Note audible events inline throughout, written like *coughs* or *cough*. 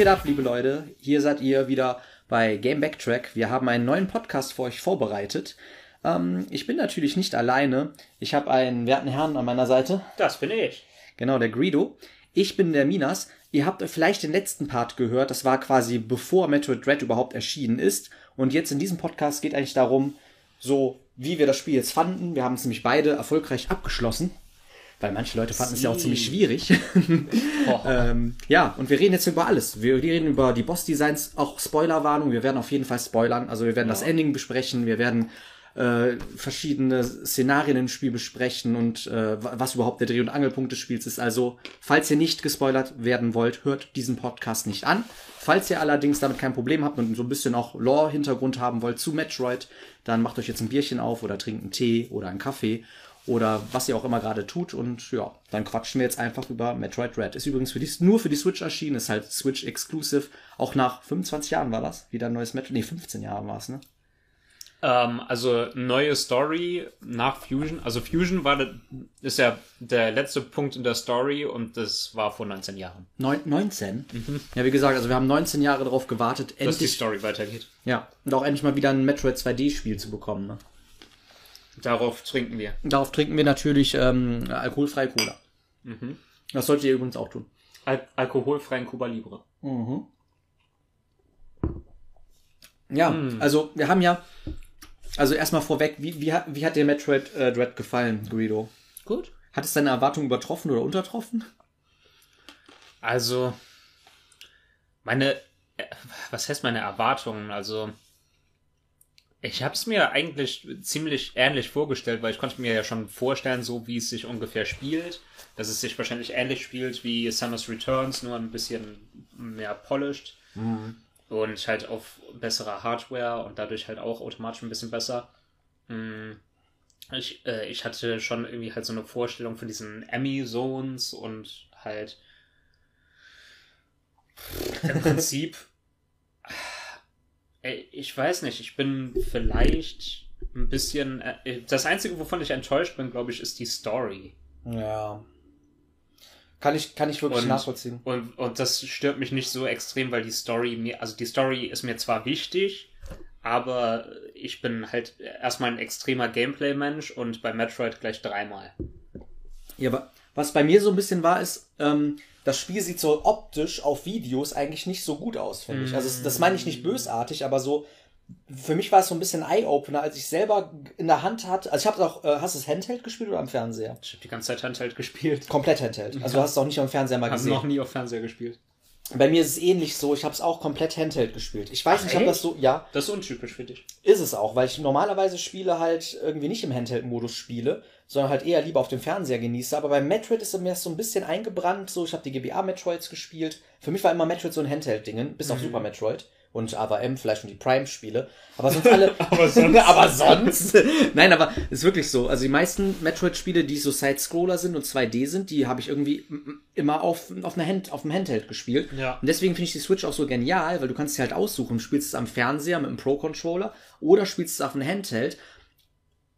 geht ab, liebe Leute? Hier seid ihr wieder bei Game Backtrack. Wir haben einen neuen Podcast für euch vorbereitet. Ähm, ich bin natürlich nicht alleine. Ich habe einen werten Herrn an meiner Seite. Das bin ich. Genau, der Greedo. Ich bin der Minas. Ihr habt vielleicht den letzten Part gehört. Das war quasi bevor Metroid Dread überhaupt erschienen ist. Und jetzt in diesem Podcast geht eigentlich darum, so wie wir das Spiel jetzt fanden. Wir haben es nämlich beide erfolgreich abgeschlossen. Weil manche Leute fanden es ja auch ziemlich schwierig. *laughs* ähm, ja, und wir reden jetzt über alles. Wir reden über die Boss-Designs, auch Spoilerwarnung. Wir werden auf jeden Fall spoilern. Also wir werden ja. das Ending besprechen. Wir werden äh, verschiedene Szenarien im Spiel besprechen und äh, was überhaupt der Dreh- und Angelpunkt des Spiels ist. Also, falls ihr nicht gespoilert werden wollt, hört diesen Podcast nicht an. Falls ihr allerdings damit kein Problem habt und so ein bisschen auch Lore-Hintergrund haben wollt zu Metroid, dann macht euch jetzt ein Bierchen auf oder trinkt einen Tee oder einen Kaffee oder was ihr auch immer gerade tut. Und ja, dann quatschen wir jetzt einfach über Metroid Red. Ist übrigens für die, nur für die Switch erschienen, ist halt Switch Exclusive. Auch nach 25 Jahren war das. Wieder ein neues Metroid. Nee, 15 Jahre war es, ne? Ähm, also neue Story nach Fusion. Also Fusion war ist ja der letzte Punkt in der Story und das war vor 19 Jahren. Neun, 19? Mhm. Ja, wie gesagt, also wir haben 19 Jahre darauf gewartet, endlich, dass die Story weitergeht. Ja, und auch endlich mal wieder ein Metroid 2D-Spiel zu bekommen. Ne? Darauf trinken wir. Darauf trinken wir natürlich ähm, alkoholfreie Cola. Mhm. Das solltet ihr übrigens auch tun. Al alkoholfreien Cuba Libre. Mhm. Ja, mhm. also wir haben ja, also erstmal vorweg, wie, wie, hat, wie hat dir Metroid äh, Dread gefallen, Guido? Gut. Hat es deine Erwartungen übertroffen oder untertroffen? Also, meine, äh, was heißt meine Erwartungen? Also, ich habe es mir eigentlich ziemlich ähnlich vorgestellt, weil ich konnte mir ja schon vorstellen, so wie es sich ungefähr spielt, dass es sich wahrscheinlich ähnlich spielt wie Samus Returns, nur ein bisschen mehr polished mhm. und halt auf bessere Hardware und dadurch halt auch automatisch ein bisschen besser. Mm, ich, äh, ich hatte schon irgendwie halt so eine Vorstellung von diesen Emmy-Zones und halt *laughs* im Prinzip ich weiß nicht, ich bin vielleicht ein bisschen. Äh, das Einzige, wovon ich enttäuscht bin, glaube ich, ist die Story. Ja. Kann ich, kann ich wirklich und, nachvollziehen. Und, und das stört mich nicht so extrem, weil die Story mir, also die Story ist mir zwar wichtig, aber ich bin halt erstmal ein extremer Gameplay-Mensch und bei Metroid gleich dreimal. Ja, aber was bei mir so ein bisschen war, ist, ähm, das Spiel sieht so optisch auf Videos eigentlich nicht so gut aus, finde ich. Also das meine ich nicht bösartig, aber so für mich war es so ein bisschen Eye-Opener, als ich selber in der Hand hatte. Also ich habe auch, äh, hast du es Handheld gespielt oder am Fernseher? Ich habe die ganze Zeit Handheld gespielt. Komplett Handheld. Also ja. du hast es auch nicht am Fernseher mal gesehen. Hast noch nie auf Fernseher gespielt. Bei mir ist es ähnlich so, ich habe es auch komplett Handheld gespielt. Ich weiß Ach, nicht, ob das so, ja. Das ist untypisch für dich. Ist es auch, weil ich normalerweise Spiele halt irgendwie nicht im Handheld-Modus spiele, sondern halt eher lieber auf dem Fernseher genieße. Aber bei Metroid ist mir das so ein bisschen eingebrannt, so ich habe die GBA-Metroids gespielt. Für mich war immer Metroid so ein Handheld-Ding, bis mhm. auf Super Metroid und AVM, vielleicht und die Prime-Spiele. Aber sonst alle. *laughs* aber sonst. *laughs* aber sonst. *laughs* Nein, aber ist wirklich so. Also die meisten Metroid-Spiele, die so Side-Scroller sind und 2D sind, die habe ich irgendwie immer auf, auf, einer Hand, auf dem Handheld gespielt. Ja. Und deswegen finde ich die Switch auch so genial, weil du kannst sie halt aussuchen. Spielst es am Fernseher mit einem Pro-Controller oder spielst es auf einem Handheld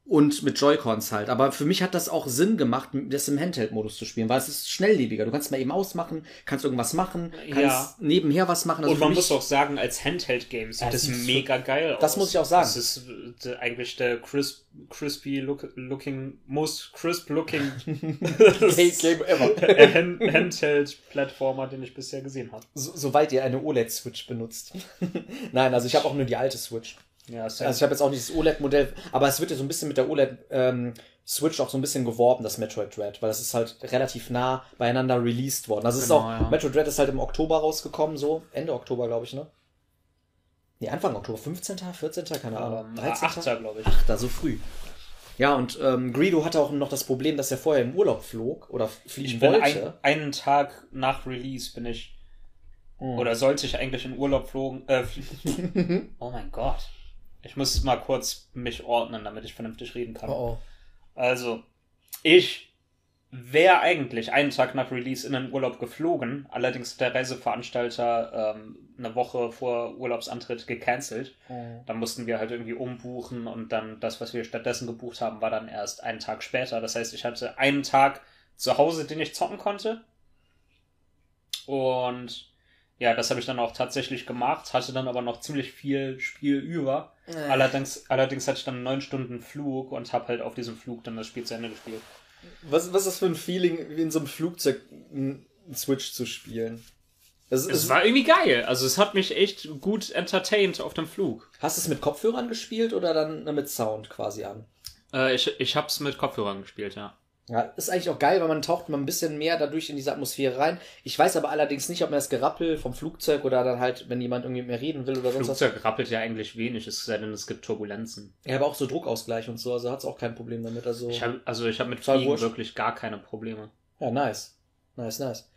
und mit Joy-Cons halt. Aber für mich hat das auch Sinn gemacht, das im Handheld-Modus zu spielen, weil es ist schnelllebiger. Du kannst mal eben ausmachen, kannst irgendwas machen, kannst ja. nebenher was machen. Also und man muss auch sagen, als Handheld-Game sieht das, das mega geil aus. Das muss ich auch sagen. Das ist äh, eigentlich der crisp, crispy look, looking, most crisp looking *laughs* *laughs* Game ever. Handheld-Plattformer, den ich bisher gesehen habe. So, soweit ihr eine OLED-Switch benutzt. *laughs* Nein, also ich habe auch nur die alte Switch. Ja, also ich habe jetzt auch nicht das OLED-Modell, aber es wird ja so ein bisschen mit der OLED ähm, auch so ein bisschen geworben, das Metroid Dread, weil das ist halt relativ nah beieinander released worden. Also es genau, ist auch, ja. Metroid Dread ist halt im Oktober rausgekommen, so Ende Oktober, glaube ich, ne? Nee, Anfang Oktober, 15., 14., keine Ahnung. 13. 8. glaube ich. 8. so früh. Ja, und ähm, Greedo hatte auch noch das Problem, dass er vorher im Urlaub flog oder fliegen ich bin wollte. Ein, einen Tag nach Release bin ich hm. oder sollte ich eigentlich in Urlaub flogen, äh, fliegen. *laughs* oh mein Gott. Ich muss mal kurz mich ordnen, damit ich vernünftig reden kann. Oh, oh. Also, ich wäre eigentlich einen Tag nach Release in den Urlaub geflogen, allerdings hat der Reiseveranstalter ähm, eine Woche vor Urlaubsantritt gecancelt. Oh. Dann mussten wir halt irgendwie umbuchen und dann das, was wir stattdessen gebucht haben, war dann erst einen Tag später. Das heißt, ich hatte einen Tag zu Hause, den ich zocken konnte. Und ja, das habe ich dann auch tatsächlich gemacht, hatte dann aber noch ziemlich viel Spiel über. Äh. Allerdings, allerdings hatte ich dann neun Stunden Flug und habe halt auf diesem Flug dann das Spiel zu Ende gespielt. Was, was ist das für ein Feeling, wie in so einem Flugzeug einen Switch zu spielen? Es, es, war irgendwie geil. Also es hat mich echt gut entertained auf dem Flug. Hast du es mit Kopfhörern gespielt oder dann mit Sound quasi an? Äh, ich ich habe es mit Kopfhörern gespielt, ja. Ja, ist eigentlich auch geil, weil man taucht mal ein bisschen mehr dadurch in diese Atmosphäre rein. Ich weiß aber allerdings nicht, ob man das Gerappel vom Flugzeug oder dann halt, wenn jemand irgendwie mehr reden will oder sonst was. Flugzeug rappelt ja eigentlich wenig, es sei denn, es gibt Turbulenzen. Ja, aber auch so Druckausgleich und so, also hat es auch kein Problem damit. Also ich hab, also ich habe mit Fliegen wurscht. wirklich gar keine Probleme. Ja, nice. Nice, nice.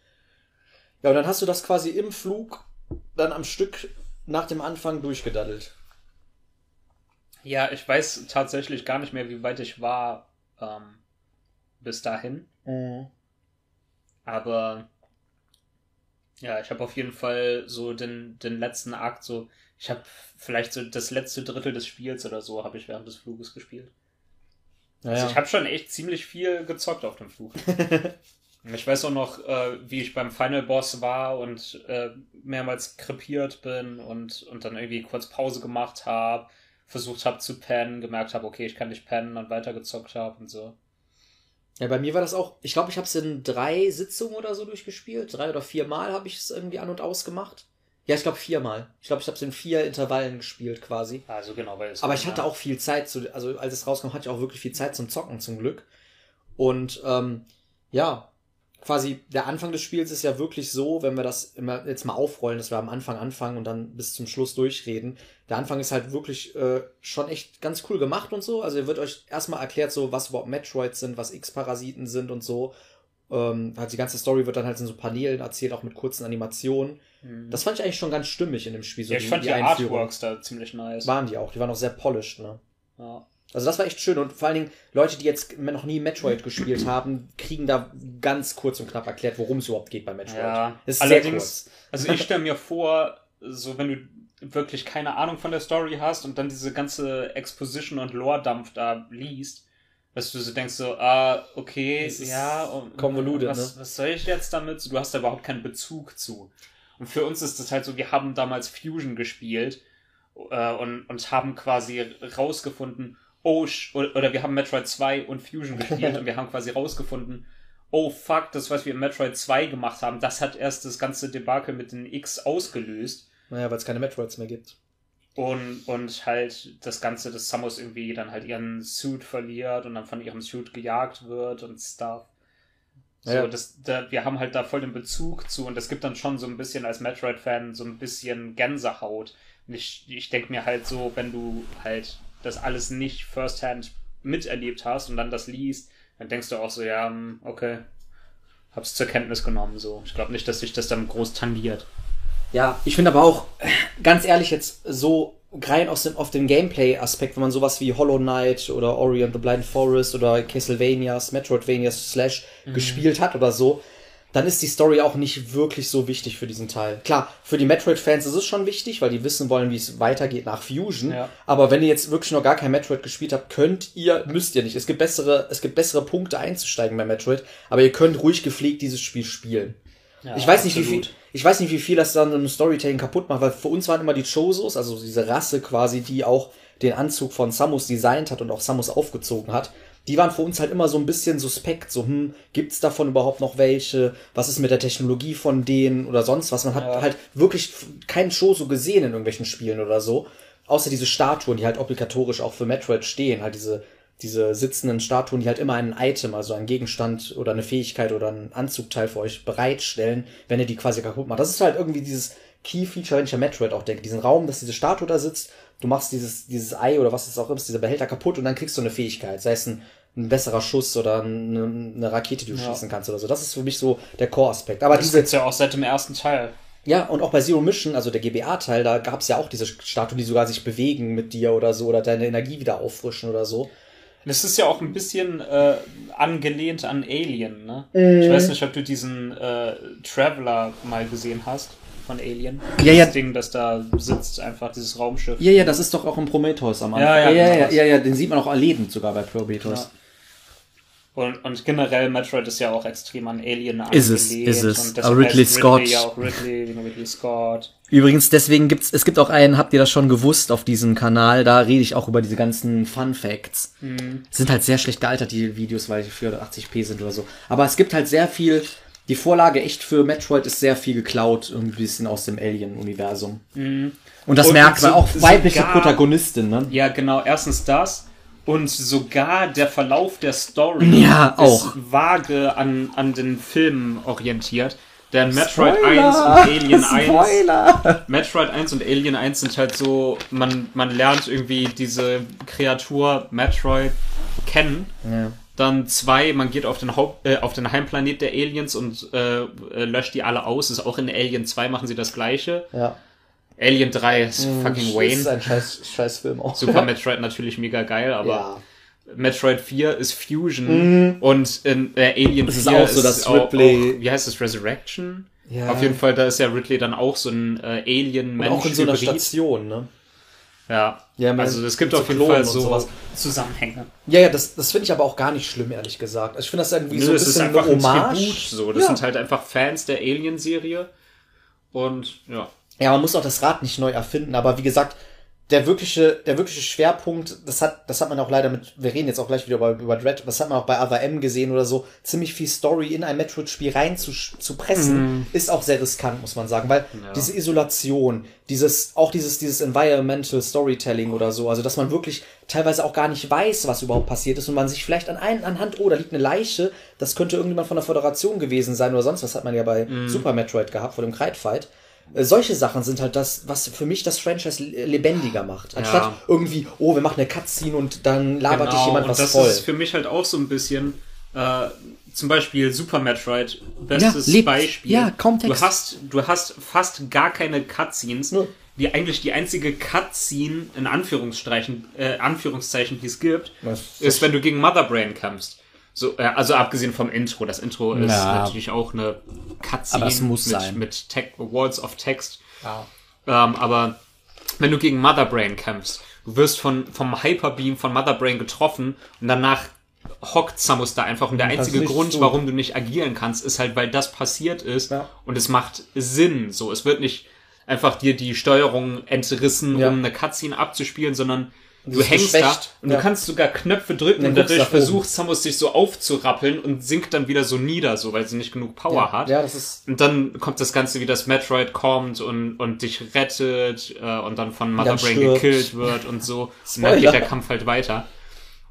Ja, und dann hast du das quasi im Flug dann am Stück nach dem Anfang durchgedaddelt. Ja, ich weiß tatsächlich gar nicht mehr, wie weit ich war. Ähm bis dahin. Mhm. Aber ja, ich habe auf jeden Fall so den, den letzten Akt, so, ich habe vielleicht so das letzte Drittel des Spiels oder so, habe ich während des Fluges gespielt. Naja. Also ich habe schon echt ziemlich viel gezockt auf dem Flug. *laughs* ich weiß auch noch, äh, wie ich beim Final Boss war und äh, mehrmals krepiert bin und, und dann irgendwie kurz Pause gemacht habe, versucht habe zu pennen, gemerkt habe, okay, ich kann nicht pennen und weitergezockt habe und so. Ja, bei mir war das auch, ich glaube, ich habe es in drei Sitzungen oder so durchgespielt. Drei oder vier Mal habe ich es irgendwie an und aus gemacht. Ja, ich glaube viermal. Ich glaube, ich habe es in vier Intervallen gespielt quasi. Also genau, weil es Aber ich hatte auch viel Zeit zu, also als es rauskam, hatte ich auch wirklich viel Zeit zum Zocken zum Glück. Und ähm, ja, quasi der Anfang des Spiels ist ja wirklich so, wenn wir das immer jetzt mal aufrollen, dass wir am Anfang anfangen und dann bis zum Schluss durchreden. Der Anfang ist halt wirklich äh, schon echt ganz cool gemacht und so. Also ihr wird euch erstmal erklärt, so was überhaupt Metroids sind, was X-Parasiten sind und so. Ähm, halt die ganze Story wird dann halt in so Paneelen erzählt, auch mit kurzen Animationen. Mhm. Das fand ich eigentlich schon ganz stimmig in dem Spiel. So ja, ich die, fand die, die Artworks da ziemlich nice. Waren die auch, die waren auch sehr polished, ne? Ja. Also das war echt schön und vor allen Dingen Leute, die jetzt noch nie Metroid gespielt haben, kriegen da ganz kurz und knapp erklärt, worum es überhaupt geht bei Metroid. Ja, ist allerdings, also ich stelle mir vor, so wenn du wirklich keine Ahnung von der Story hast und dann diese ganze Exposition und Lore-Dampf da liest, dass du so denkst so, ah, okay, ja, und konvoluted, was, ne? was soll ich jetzt damit? Du hast da überhaupt keinen Bezug zu. Und für uns ist das halt so, wir haben damals Fusion gespielt äh, und, und haben quasi rausgefunden, oh, oder wir haben Metroid 2 und Fusion gespielt *laughs* und wir haben quasi rausgefunden, oh fuck, das, was wir in Metroid 2 gemacht haben, das hat erst das ganze Debakel mit den X ausgelöst. Naja, weil es keine Metroids mehr gibt. Und, und halt das Ganze, dass Samus irgendwie dann halt ihren Suit verliert und dann von ihrem Suit gejagt wird und Stuff. So, ja. das, da, wir haben halt da voll den Bezug zu und es gibt dann schon so ein bisschen als Metroid-Fan so ein bisschen Gänsehaut. Und ich, ich denke mir halt so, wenn du halt das alles nicht firsthand miterlebt hast und dann das liest, dann denkst du auch so, ja, hm, okay, hab's zur Kenntnis genommen, so. Ich glaube nicht, dass sich das dann groß tangiert. Ja, ich finde aber auch, ganz ehrlich, jetzt so rein aus dem, auf den Gameplay-Aspekt, wenn man sowas wie Hollow Knight oder Ori and the Blind Forest oder Castlevanias, Metroidvanias Slash mhm. gespielt hat oder so, dann ist die Story auch nicht wirklich so wichtig für diesen Teil. Klar, für die Metroid-Fans ist es schon wichtig, weil die wissen wollen, wie es weitergeht nach Fusion. Ja. Aber wenn ihr jetzt wirklich noch gar kein Metroid gespielt habt, könnt ihr, müsst ihr nicht. Es gibt bessere, es gibt bessere Punkte einzusteigen bei Metroid, aber ihr könnt ruhig gepflegt dieses Spiel spielen. Ja, ich weiß nicht, absolut. wie viel, ich weiß nicht, wie viel das dann im Storytelling kaputt macht, weil für uns waren immer die Chosos, also diese Rasse quasi, die auch den Anzug von Samus designt hat und auch Samus aufgezogen hat die waren für uns halt immer so ein bisschen suspekt, so, hm, gibt's davon überhaupt noch welche? Was ist mit der Technologie von denen oder sonst was? Man hat ja. halt wirklich keinen Show so gesehen in irgendwelchen Spielen oder so. Außer diese Statuen, die halt obligatorisch auch für Metroid stehen, halt diese, diese sitzenden Statuen, die halt immer ein Item, also ein Gegenstand oder eine Fähigkeit oder ein Anzugteil für euch bereitstellen, wenn ihr die quasi kaputt macht. Das ist halt irgendwie dieses Key-Feature, wenn ich an Metroid auch denke. Diesen Raum, dass diese Statue da sitzt du machst dieses, dieses Ei oder was es auch ist, dieser Behälter kaputt und dann kriegst du eine Fähigkeit, sei es ein, ein besserer Schuss oder eine, eine Rakete, die du ja. schießen kannst oder so. Das ist für mich so der Core-Aspekt. Aber das diese. ja auch seit dem ersten Teil. Ja, und auch bei Zero Mission, also der GBA-Teil, da gab es ja auch diese Statuen, die sogar sich bewegen mit dir oder so oder deine Energie wieder auffrischen oder so. Das ist ja auch ein bisschen äh, angelehnt an Alien, ne? Mm. Ich weiß nicht, ob du diesen äh, Traveler mal gesehen hast von Alien. Ja, ja. Das Ding, das da sitzt, einfach dieses Raumschiff. Ja, ja, das ist doch auch im Prometheus am Anfang. Ja, ja, ja, ja, ja, ja, den sieht man auch erlebend sogar bei Prometheus. Ja. Und, und generell Metroid ist ja auch extrem an Alien Ist es, angelehnt. ist es. Aber Ridley heißt Scott. Ja, auch Ridley, wegen Ridley Scott. Übrigens, deswegen gibt's, es gibt auch einen, habt ihr das schon gewusst, auf diesem Kanal, da rede ich auch über diese ganzen Fun Facts. Sind halt sehr schlecht gealtert, die Videos, weil die 480p sind oder so. Aber es gibt halt sehr viel, die Vorlage echt für Metroid ist sehr viel geklaut, irgendwie ein bisschen aus dem Alien-Universum. Und das Und merkt man so- auch weibliche sogar- Protagonistin, ne? Ja, genau. Erstens das. Und sogar der Verlauf der Story Ja, auch. ist vage an, an den Filmen orientiert. Denn Metroid Spoiler! 1 und Alien *laughs* 1 Spoiler! Metroid 1 und Alien 1 sind halt so, man, man lernt irgendwie diese Kreatur Metroid kennen. Ja. Dann zwei, man geht auf den Haupt, äh, auf den Heimplanet der Aliens und äh, äh, löscht die alle aus. Ist auch in Alien 2 machen sie das gleiche. ja. Alien 3 ist fucking Das ist Wayne. ein scheiß, scheiß Film auch. Super Metroid natürlich mega geil, aber Ja. Metroid 4 ist Fusion und in äh, Alien Es 4 ist auch so, auch, Ripley- auch, wie heißt das, Resurrection? Ja. Auf jeden Fall, da ist ja Ridley dann auch so ein äh, alien Und auch in so einer. Station, ne? Ja, Ja, man- also es gibt so auf jeden Fall und so sowas. Zusammenhänge. Ja, ja, das, das finde ich aber auch gar nicht schlimm, ehrlich gesagt. Also ich finde das irgendwie so Nö, ein es ist bisschen einfach eine ein Hommage. Tribut so. Das ja. sind halt einfach Fans der Alien-Serie. Und ja. ja, man muss auch das Rad nicht neu erfinden, aber wie gesagt, der wirkliche, der wirkliche Schwerpunkt, das hat, das hat man auch leider mit, wir reden jetzt auch gleich wieder über, über Dread, das hat man auch bei Other M gesehen oder so, ziemlich viel Story in ein Metroid-Spiel rein zu, zu pressen, ist auch sehr riskant, muss man sagen, weil Ja. diese Isolation, dieses, auch dieses, dieses Environmental Storytelling oder so, also dass man wirklich teilweise auch gar nicht weiß, was überhaupt passiert ist und man sich vielleicht an einen, anhand, oh, da liegt eine Leiche, das könnte irgendjemand von der Föderation gewesen sein oder sonst was hat man ja bei Super Metroid gehabt, vor dem Kite-Fight. Äh, Solche Sachen sind halt das, was für mich das Franchise le- lebendiger macht. Anstatt Ja. irgendwie, oh, wir machen eine Cutscene und dann labert dich jemand und was das voll. ist für mich halt auch so ein bisschen, äh, zum Beispiel Super Metroid, bestes Ja. Beispiel. Ja, kaum Text. Du hast, du hast fast gar keine Cutscenes. Nö. Die eigentlich die einzige Cutscene in Anführungsstrichen, äh, Anführungszeichen, die es gibt, Was? ist, wenn du gegen Motherbrain kämpfst. So, äh, also abgesehen vom Intro. Das Intro ist Ja. natürlich auch eine Cutscene mit, sein. mit Tech, Walls of Text. Ja. Ähm, aber wenn du gegen Motherbrain kämpfst, du wirst von, vom Hyperbeam von Motherbrain getroffen und danach hockt Samus da einfach. Und der einzige Grund, tun. warum du nicht agieren kannst, ist halt, weil das passiert ist. Ja. Und es macht Sinn. So, es wird nicht einfach dir die Steuerung entrissen, Ja. um eine Cutscene abzuspielen, sondern du hängst da geschwächt. und Ja. du kannst sogar Knöpfe drücken und du dadurch versucht Samus sich so aufzurappeln und sinkt dann wieder so nieder, so, weil sie nicht genug Power hat. Ja, das ist. Und dann kommt das Ganze, wie das Metroid kommt und, und dich rettet äh, und dann von Motherbrain stirbt. gekillt wird und so. *laughs* Und dann geht der Kampf halt weiter.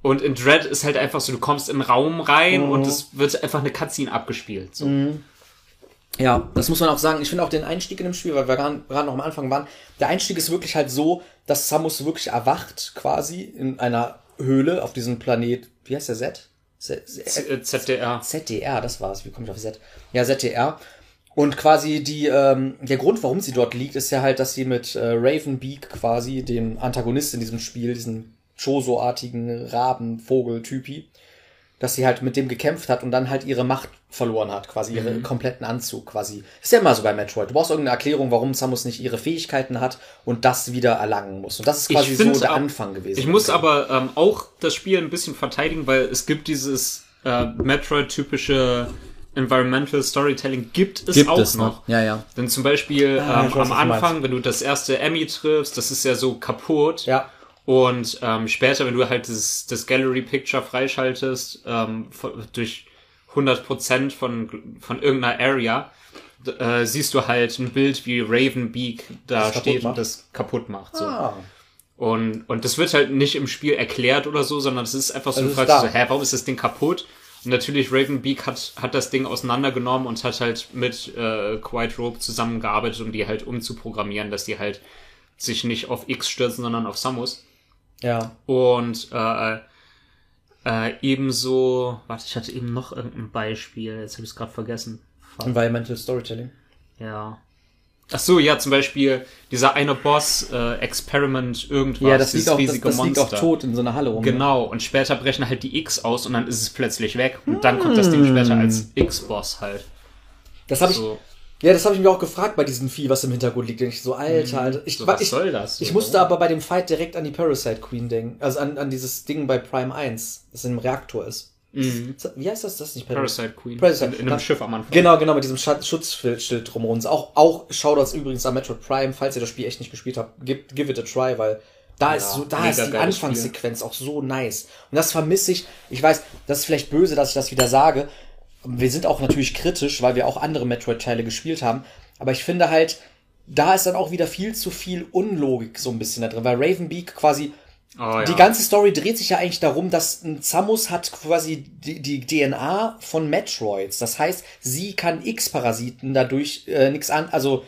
Und in Dread ist halt einfach so, du kommst im Raum rein Mhm. und es wird einfach eine Cutscene abgespielt. So. Ja, das muss man auch sagen. Ich finde auch den Einstieg in dem Spiel, weil wir gerade noch am Anfang waren, der Einstieg ist wirklich halt so, dass Samus wirklich erwacht quasi in einer Höhle auf diesem Planet. Wie heißt der Z? Z Z- äh, ZDR. ZDR, das war's. Wie komme ich auf Z? Ja, ZDR. Und quasi die, ähm, der Grund, warum sie dort liegt, ist ja halt, dass sie mit äh, Ravenbeak quasi, dem Antagonist in diesem Spiel, diesen Choso-artigen Raben-Vogel-Typi, dass sie halt mit dem gekämpft hat und dann halt ihre Macht verloren hat, quasi ihren kompletten Anzug quasi. Ist ja immer so bei Metroid. Du brauchst irgendeine Erklärung, warum Samus nicht ihre Fähigkeiten hat und das wieder erlangen muss. Und das ist quasi so der auch- Anfang gewesen. Ich muss aber ähm, auch das Spiel ein bisschen verteidigen, weil es gibt dieses äh, Metroid-typische Environmental Storytelling gibt es auch noch. Ja, ja. Denn zum Beispiel Ah, ähm, weiß, am Anfang, wenn du das erste Emmy triffst, das ist ja so kaputt. Ja. Und ähm, später, wenn du halt das, das Gallery Picture freischaltest, ähm, von, durch 100% von, von irgendeiner Area, äh, siehst du halt ein Bild, wie Ravenbeak da Das steht und das kaputt macht. So. Ah. Und, und das wird halt nicht im Spiel erklärt oder so, sondern es ist einfach so, Also du fragst so, hä, warum ist das Ding kaputt? Und natürlich Ravenbeak hat, hat das Ding auseinandergenommen und hat halt mit äh, Quiet Rope zusammengearbeitet, um die halt umzuprogrammieren, dass die halt sich nicht auf X stürzen, sondern auf Samus. Ja. Und äh, äh, ebenso, warte, ich hatte eben noch irgendein Beispiel, jetzt habe ich es gerade vergessen. Fuck. Environmental Storytelling. Ja. Ach so, ja, zum Beispiel dieser eine Boss, äh, Experiment irgendwas, Ja, das dieses liegt, auch, das, riesige das liegt auch Monster. tot in so einer Halle rum. Genau, und später brechen halt die X aus und dann ist es plötzlich weg. Und dann kommt das Ding später als X-Boss halt. Das habe ich, So, ja, das habe ich mir auch gefragt bei diesem Vieh, was im Hintergrund liegt. Denk ich so, Alter, Alter. Ich, so was ich, soll das? ich musste aber bei dem Fight direkt an die Parasite Queen denken. Also an, an dieses Ding bei Prime 1, das in dem Reaktor ist. Mhm. Wie heißt das? Das nicht Parasite Queen. Parasite. In, in einem Schiff am Anfang. Genau, genau, mit diesem Schatz Schutzschild drumherum. Auch, auch Shoutouts übrigens an Metroid Prime, falls ihr das Spiel echt nicht gespielt habt, give, give it a try, weil da Ja, ist so, da ist die Anfangssequenz auch so nice. Und das vermisse ich. Ich weiß, das ist vielleicht böse, dass ich das wieder sage. Wir sind auch natürlich kritisch, weil wir auch andere Metroid-Teile gespielt haben. Aber ich finde halt, da ist dann auch wieder viel zu viel Unlogik so ein bisschen da drin, weil Ravenbeak quasi Oh, ja. die ganze Story dreht sich ja eigentlich darum, dass ein Samus hat quasi die, die DNA von Metroids. Das heißt, sie kann X-Parasiten dadurch äh, nichts an, also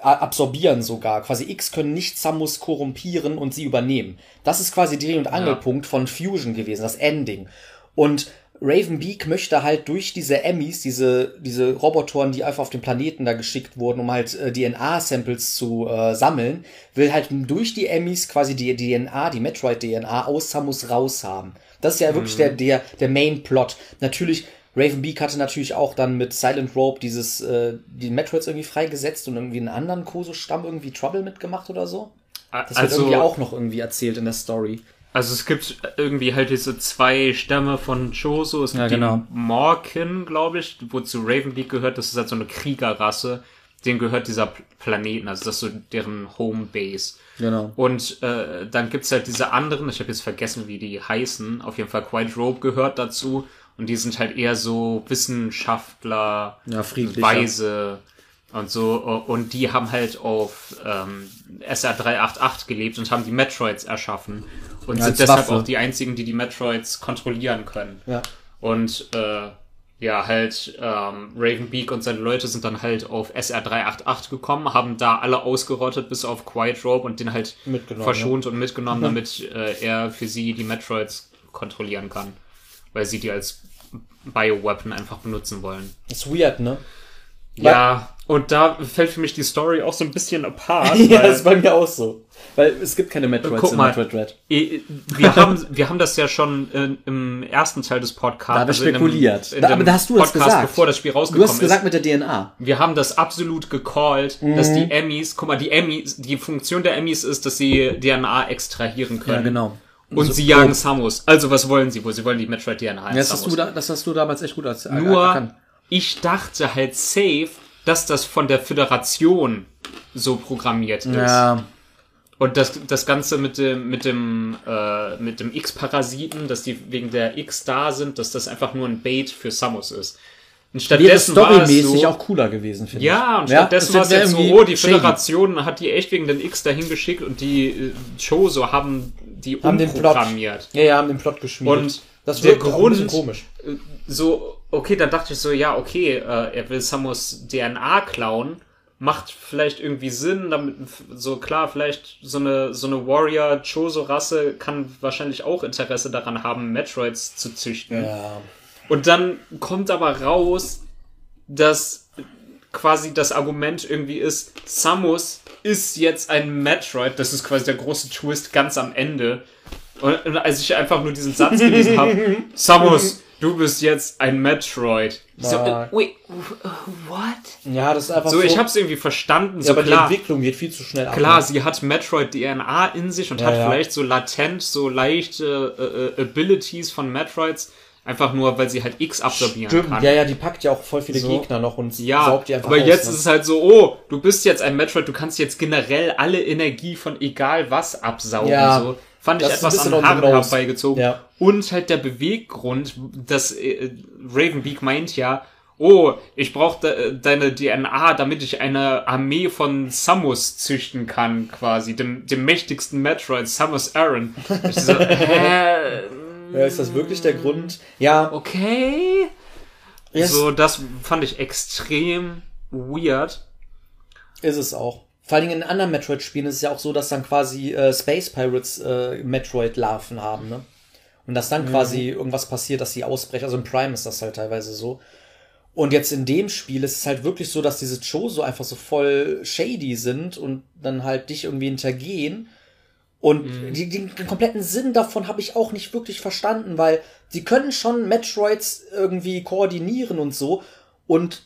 absorbieren sogar. Quasi X können nicht Samus korrumpieren und sie übernehmen. Das ist quasi Dreh- und Angelpunkt von Fusion gewesen, das Ending. Und Ravenbeak möchte halt durch diese Emmys, diese, diese Robotoren, die einfach auf den Planeten da geschickt wurden, um halt äh, DNA-Samples zu äh, sammeln, will halt durch die Emmys quasi die DNA, die Metroid-DNA aus Samus raushaben. Das ist ja wirklich der, der, der Main-Plot. Natürlich, Ravenbeak hatte natürlich auch dann mit Silent Rope dieses, äh, die Metroids irgendwie freigesetzt und irgendwie einen anderen Koso-Stamm irgendwie Trouble mitgemacht oder so. Das wird also, irgendwie auch noch irgendwie erzählt in der Story. Also es gibt irgendwie halt diese zwei Stämme von Choso. Es gibt Ja, genau. die Morkin, glaube ich, wozu Ravenbeak gehört. Das ist halt so eine Kriegerrasse. Denen gehört dieser Planeten, also das ist so deren Homebase. Genau. Und äh, dann gibt's halt diese anderen, ich habe jetzt vergessen, wie die heißen. Auf jeden Fall Quiet Rope gehört dazu. Und die sind halt eher so Wissenschaftler, Ja. Weise und so. Und die haben halt auf ähm, SR388 gelebt und haben die Metroids erschaffen. Und Ja, sind deshalb Waffe. auch die einzigen, die die Metroids kontrollieren können. Ja. Und äh, ja, halt ähm, Ravenbeak und seine Leute sind dann halt auf SR388 gekommen, haben da alle ausgerottet bis auf Quiet Rope und den halt verschont und mitgenommen, *laughs* damit äh, er für sie die Metroids kontrollieren kann. Weil sie die als Bioweapon einfach benutzen wollen. ist weird, ne? Ja, und da fällt für mich die Story auch so ein bisschen apart. *laughs* ja, weil- das ist bei mir auch so. Weil es gibt keine Metroids Guck in mal. Metroid Red. Wir *laughs* haben, wir haben das ja schon in, im ersten Teil des Podcasts. Da haben wir also in spekuliert. In Da- dem aber da hast du das Podcast, gesagt. bevor das Spiel Du rausgekommen hast gesagt ist. mit der DNA. Wir haben das absolut gecallt, dass Mhm. die Emmys, guck mal, die Emmys, die Funktion der Emmys ist, dass sie DNA extrahieren können. genau. Und So- sie jagen Samus. Also was wollen sie wohl? Sie wollen die Metroid DNA in Das hast, du da, das hast du damals echt gut als, Nur, erkannt. Ich dachte halt safe, dass das von der Föderation so programmiert ist. Ja, Und das, das Ganze mit dem, mit dem, äh, mit dem X-Parasiten, dass die wegen der X da sind, dass das einfach nur ein Bait für Samus ist. Und wäre stattdessen war es storymäßig so, auch cooler gewesen, finde ja, und ich. stattdessen war es jetzt so, oh, die shady. Föderation hat die echt wegen den X dahin geschickt und die äh, Chozo haben die Haben den Plot- umprogrammiert. Ja, ja, haben den Plot geschmiedet. Und das der Grund- komisch. so, okay, dann dachte ich so, ja, okay, äh, er will Samus DNA klauen, macht vielleicht irgendwie Sinn, damit, so klar, vielleicht so eine, so eine Warrior-Choso-Rasse kann wahrscheinlich auch Interesse daran haben, Metroids zu züchten. Ja. Und dann kommt aber raus, dass quasi das Argument irgendwie ist, Samus ist jetzt ein Metroid, das ist quasi der große Twist ganz am Ende. Und, und als ich einfach nur diesen Satz gelesen habe, *laughs* Samus, du bist jetzt ein Metroid. Ich so, äh, wait, what? ja, das ist einfach So, so. ich hab's irgendwie verstanden, ja, so aber klar. die Entwicklung geht viel zu schnell ab. Klar, sie hat Metroid-DNA in sich und Ja, hat ja. vielleicht so latent, so leichte äh, äh, Abilities von Metroids, einfach nur, weil sie halt X absorbieren Stimmt. kann. Ja, ja, die packt ja auch voll viele So. Gegner noch und Ja, saugt die einfach aber aus, jetzt ne? ist es halt so, oh, du bist jetzt ein Metroid, du kannst jetzt generell alle Energie von egal was absaugen. Ja, so. Fand ich das ein etwas an Haaren herbeigezogen. Ja. Und halt der Beweggrund, dass äh, Ravenbeak meint ja, oh, ich brauche de deine DNA, damit ich eine Armee von Samus züchten kann, quasi, dem, dem mächtigsten Metroid, Samus Aran. Ich so, *laughs* hä? Ja, ist das wirklich der Grund? Ja, Okay. yes, So, das fand ich extrem weird. ist es auch. Vor allen Dingen in anderen Metroid-Spielen ist es ja auch so, dass dann quasi äh, Space Pirates äh, Metroid-Larven haben, ne? Und dass dann quasi irgendwas passiert, dass sie ausbrechen. Also im Prime ist das halt teilweise so. Und jetzt in dem Spiel ist es halt wirklich so, dass diese Choso einfach so voll shady sind und dann halt dich irgendwie hintergehen. Und die, den kompletten Sinn davon habe ich auch nicht wirklich verstanden, weil die können schon Metroids irgendwie koordinieren und so. Und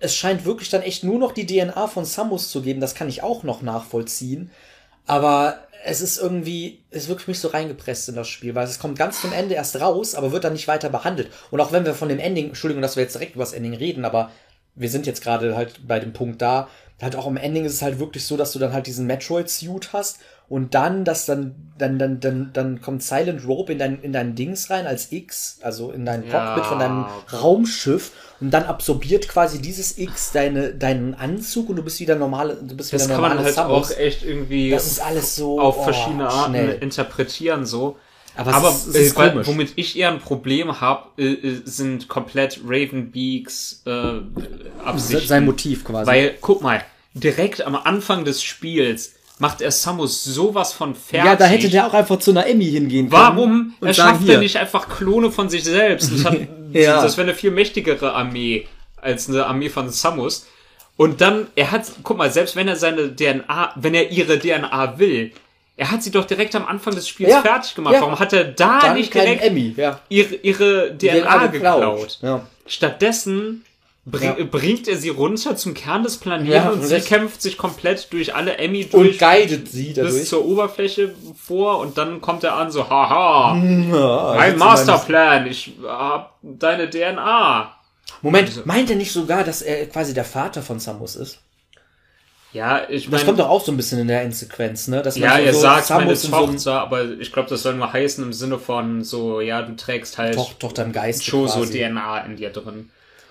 es scheint wirklich dann echt nur noch die DNA von Samus zu geben. Das kann ich auch noch nachvollziehen. Aber es ist irgendwie, es ist wirklich nicht so reingepresst in das Spiel, weil es kommt ganz zum Ende erst raus, aber wird dann nicht weiter behandelt. Und auch wenn wir von dem Ending, Entschuldigung, dass wir jetzt direkt über das Ending reden, aber wir sind jetzt gerade halt bei dem Punkt da, halt auch im Ending ist es halt wirklich so, dass du dann halt diesen Metroid-Suit hast und dann, dass dann, dann, dann, dann, dann kommt Silent Rope in dein, in dein Dings rein als X, also in dein Ja. Cockpit von deinem Raumschiff und dann absorbiert quasi dieses X deine, deinen Anzug und du bist wieder normale, du bist wieder Das kann man halt Samus. auch echt irgendwie Das ist alles so auf oh, verschiedene Arten schnell. interpretieren so. Aber Aber, ist- äh, weil- womit ich eher ein Problem habe, äh, äh, sind komplett Ravenbeaks äh, Absichten. Sein Motiv quasi. Weil, guck mal, direkt am Anfang des Spiels macht er Samus sowas von fertig. ja, da hätte der auch einfach zu einer Emmy hingehen können. Warum und er er nicht einfach Klone von sich selbst? Das, hat, *laughs* Ja. das wäre eine viel mächtigere Armee als eine Armee von Samus. Und dann, er hat, guck mal, selbst wenn er seine DNA, wenn er ihre DNA will, er hat sie doch direkt am Anfang des Spiels Ja. fertig gemacht. Ja. Warum hat er da Dann nicht direkt Emmy, ja. ihre, ihre DNA, geklaut? Ja. Stattdessen bring, Ja. bringt er sie runter zum Kern des Planeten Ja, und sie das- kämpft sich komplett durch alle Emmy Und durch guidet sie bis dadurch. zur Oberfläche vor und dann kommt er an so, haha, *laughs* Ja, mein also Masterplan, ich hab deine DNA. Moment, meint er nicht sogar, dass er quasi der Vater von Samus ist? Ja, ich Das meine, kommt doch auch so ein bisschen in der Endsequenz, ne? Dass man ja, so, er so sagt meine Samus in so einem Tochter, aber ich glaube, das soll nur heißen im Sinne von so, ja, du trägst halt Toch Tochter im Geist. Choso DNA in dir drin.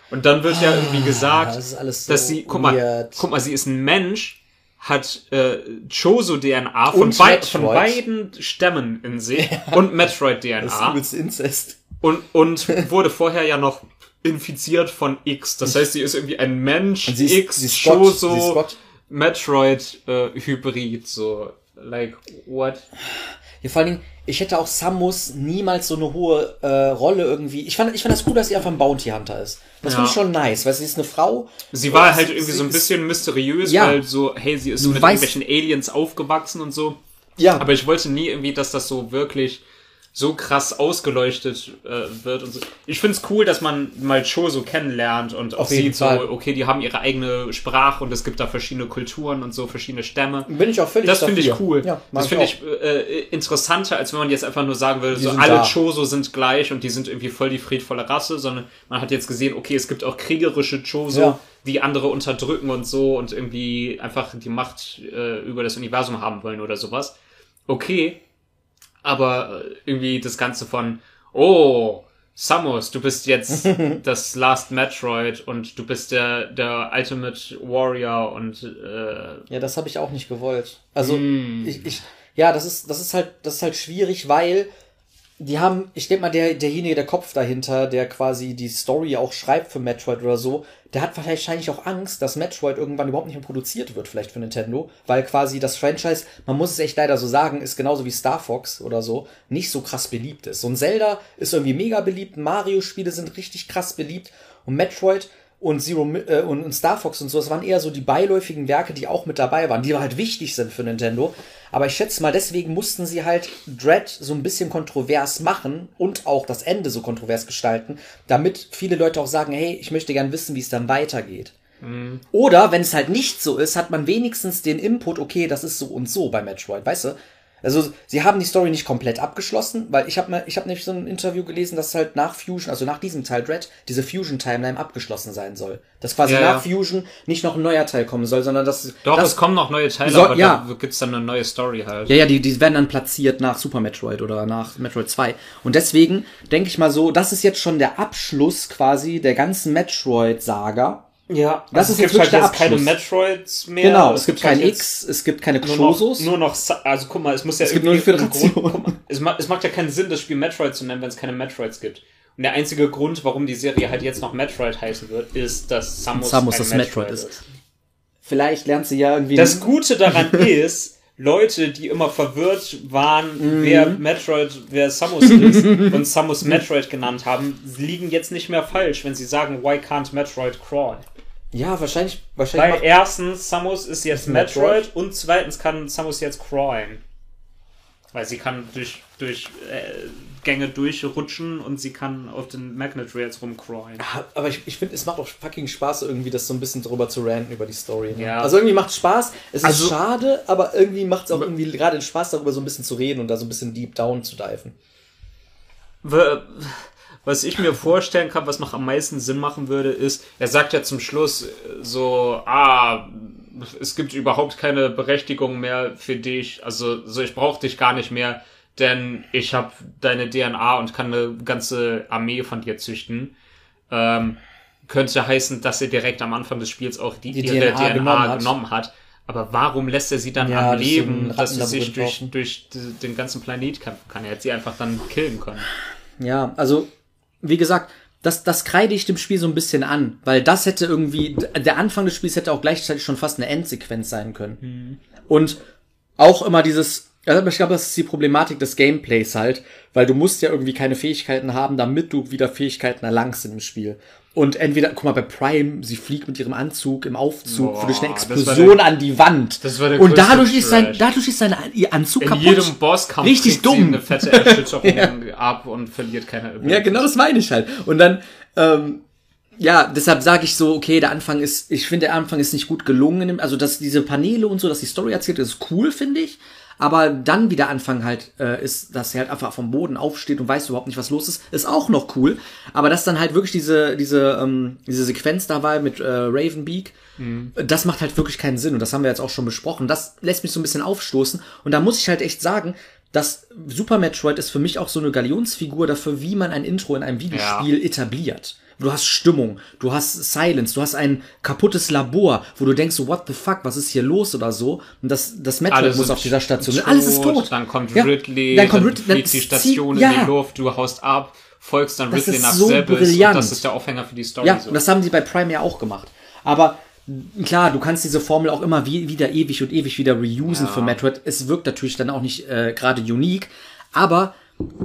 Und dann wird ja irgendwie gesagt, Ah, das ist alles so dass sie, guck mal, guck mal, sie ist ein Mensch, hat äh, Choso DNA von, Und bei, von beiden Stämmen in sich und Metroid Das ist DNA übelst Inzest. und, und wurde vorher ja noch infiziert von X. Das heißt, sie ist irgendwie ein Mensch, Und ist, X, sie ist Gott, Choso, sie ist Gott. Metroid äh, so like what? Ja, vor allen Dingen, ich hätte auch Samus niemals so eine hohe äh, Rolle irgendwie. Ich fand, ich fand das cool, dass sie einfach ein Bounty Hunter ist. Das Ja. finde ich schon nice, weil sie ist eine Frau. Sie war halt irgendwie so ein ist- bisschen mysteriös, Ja. weil so, hey, sie ist Du mit weißt- irgendwelchen Aliens aufgewachsen und so. Ja, Aber ich wollte nie irgendwie, dass das so wirklich so krass ausgeleuchtet äh, wird und so. Ich find's cool, dass man mal Choso kennenlernt und auch Auf sieht so, okay, die haben ihre eigene Sprache und es gibt da verschiedene Kulturen und so, verschiedene Stämme. bin ich auch völlig Das finde ich cool. Ja, das finde auch. ich äh, interessanter, als wenn man jetzt einfach nur sagen würde, so alle da. Choso sind gleich und die sind irgendwie voll die friedvolle Rasse, sondern man hat jetzt gesehen, okay, es gibt auch kriegerische Choso, Ja. die andere unterdrücken und so und irgendwie einfach die Macht äh, über das Universum haben wollen oder sowas. Okay, aber äh, irgendwie das Ganze von, oh, Samus, du bist jetzt *laughs* das Last Metroid und du bist der, der Ultimate Warrior und äh, Ja, das habe ich auch nicht gewollt. Also Hm. ich, ich, ja, das ist, das ist halt, das ist halt schwierig, weil die haben, ich denke mal, der, derjenige, der Kopf dahinter, der quasi die Story auch schreibt für Metroid oder so, der hat wahrscheinlich auch Angst, dass Metroid irgendwann überhaupt nicht mehr produziert wird, vielleicht für Nintendo, weil quasi das Franchise, man muss es echt leider so sagen, ist genauso wie Star Fox oder so, nicht so krass beliebt ist. So ein Zelda ist irgendwie mega beliebt, Mario-Spiele sind richtig krass beliebt und Metroid und Zero äh, und, und Star Fox und so, das waren eher so die beiläufigen Werke, die auch mit dabei waren, die halt wichtig sind für Nintendo. Aber ich schätze mal, deswegen mussten sie halt Dread so ein bisschen kontrovers machen und auch das Ende so kontrovers gestalten, damit viele Leute auch sagen, hey, ich möchte gern wissen, wie es dann weitergeht. Oder wenn es halt nicht so ist, hat man wenigstens den Input, okay, das ist so und so bei Metroid, weißt du? Also sie haben die Story nicht komplett abgeschlossen, weil ich habe mal, ich habe nämlich so ein Interview gelesen, dass halt nach Fusion, also nach diesem Teil Dread, diese Fusion Timeline abgeschlossen sein soll. Dass quasi Ja, nach ja. Fusion nicht noch ein neuer Teil kommen soll, sondern dass Doch, das, es kommen noch neue Teile, So, aber ja. da gibt's dann eine neue Story halt. ja, ja, die, die werden dann platziert nach Super Metroid oder nach Metroid 2. Und deswegen denke ich mal so, das ist jetzt schon der Abschluss quasi der ganzen Metroid-Saga. Ja, Das also ist es jetzt gibt halt wirklich jetzt keine. Metroids mehr. Genau, es, gibt kein halt X, es gibt keine jetzt nur nur noch, also guck mal, es muss ja Es gibt nur irgendwie eine Grund- Föderation. guck mal, es, ma es macht ja keinen Sinn, das Spiel Metroid zu nennen, wenn es keine Metroids gibt. Und der einzige Grund, warum die Serie halt jetzt noch Metroid heißen wird, ist, dass Samus, Samus ein das Metroid ist. Vielleicht lernt sie ja irgendwie. Das Gute daran *laughs* ist, Leute, die immer verwirrt waren, Mhm. wer Metroid, wer Samus *laughs* ist und Samus Metroid genannt haben, liegen jetzt nicht mehr falsch, wenn sie sagen, why can't Metroid crawl? Ja, wahrscheinlich, wahrscheinlich. Weil erstens, Samus ist jetzt Metroid. Metroid und zweitens kann Samus jetzt crawlen. Weil sie kann durch, durch äh, Gänge durchrutschen und sie kann auf den Magnet Rails rumcrawlen. Aber ich, ich finde, es macht auch fucking Spaß, irgendwie das so ein bisschen drüber zu ranten über die Story. Ne? Ja. Also irgendwie macht es Spaß. Es Also- ist schade, aber irgendwie macht es auch irgendwie gerade Spaß, darüber so ein bisschen zu reden und da so ein bisschen deep down zu diven. Was ich mir vorstellen kann, was noch am meisten Sinn machen würde, ist, er sagt ja zum Schluss so, ah, es gibt überhaupt keine Berechtigung mehr für dich, also so ich brauche dich gar nicht mehr, denn ich habe deine DNA und kann eine ganze Armee von dir züchten. Ähm, könnte heißen, dass er direkt am Anfang des Spiels auch die, Die DNA DNA, genommen genommen, hat. hat. Aber warum lässt er sie dann Ja, am Leben, dass sie sich durch, durch den ganzen Planet kämpfen kann? Er hätte sie einfach dann killen können. Ja, also, wie gesagt, das, das kreide ich dem Spiel so ein bisschen an, weil das hätte irgendwie, der Anfang des Spiels hätte auch gleichzeitig schon fast eine Endsequenz sein können. Und auch immer dieses, also ich glaube, das ist die Problematik des Gameplays halt, weil du musst ja irgendwie keine Fähigkeiten haben, damit du wieder Fähigkeiten erlangst in dem Spiel. Und entweder, guck mal, bei Prime, sie fliegt mit ihrem Anzug im Aufzug Boah, durch eine Explosion der- an die Wand. das war der Und dadurch ist sein, dadurch ist sein ihr Anzug In kaputt. jedem Bosskampf Richtig dumm. eine fette Erschütterung *laughs* ab und verliert keine Ability. Ja, genau das meine ich halt. Und dann, ähm, ja, deshalb sage ich so, okay, der Anfang ist, ich finde, der Anfang ist nicht gut gelungen. in Also, dass diese Paneele und so, dass die Story erzählt, ist cool, finde ich. Aber dann, wie der Anfang halt äh, ist, dass er halt einfach vom Boden aufsteht und weiß überhaupt nicht, was los ist, ist auch noch cool. Aber dass dann halt wirklich diese, diese, ähm, diese Sequenz da war mit äh, Ravenbeak, das macht halt wirklich keinen Sinn. Und das haben wir jetzt auch schon besprochen. Das lässt mich so ein bisschen aufstoßen. Und da muss ich halt echt sagen, dass Super Metroid ist für mich auch so eine Galionsfigur dafür, wie man ein Intro in einem Videospiel etabliert. Du hast Stimmung, du hast Silence, du hast ein kaputtes Labor, wo du denkst, so, what the fuck, was ist hier los oder so. Und das, das Metroid Alles muss auf dieser Station. tot, Alles ist tot. Dann kommt Ja, Ridley, dann kommt Ridley, dann fliegt die Station ja. in die Luft, du haust ab, folgst dann Ridley nach so Sebes das ist der Aufhänger für die Story. Ja, so. und das haben sie bei Prime ja auch gemacht. Aber klar, du kannst diese Formel auch immer wie, wieder ewig und ewig wieder reusen Ja. für Metroid. Es wirkt natürlich dann auch nicht äh, gerade unique, aber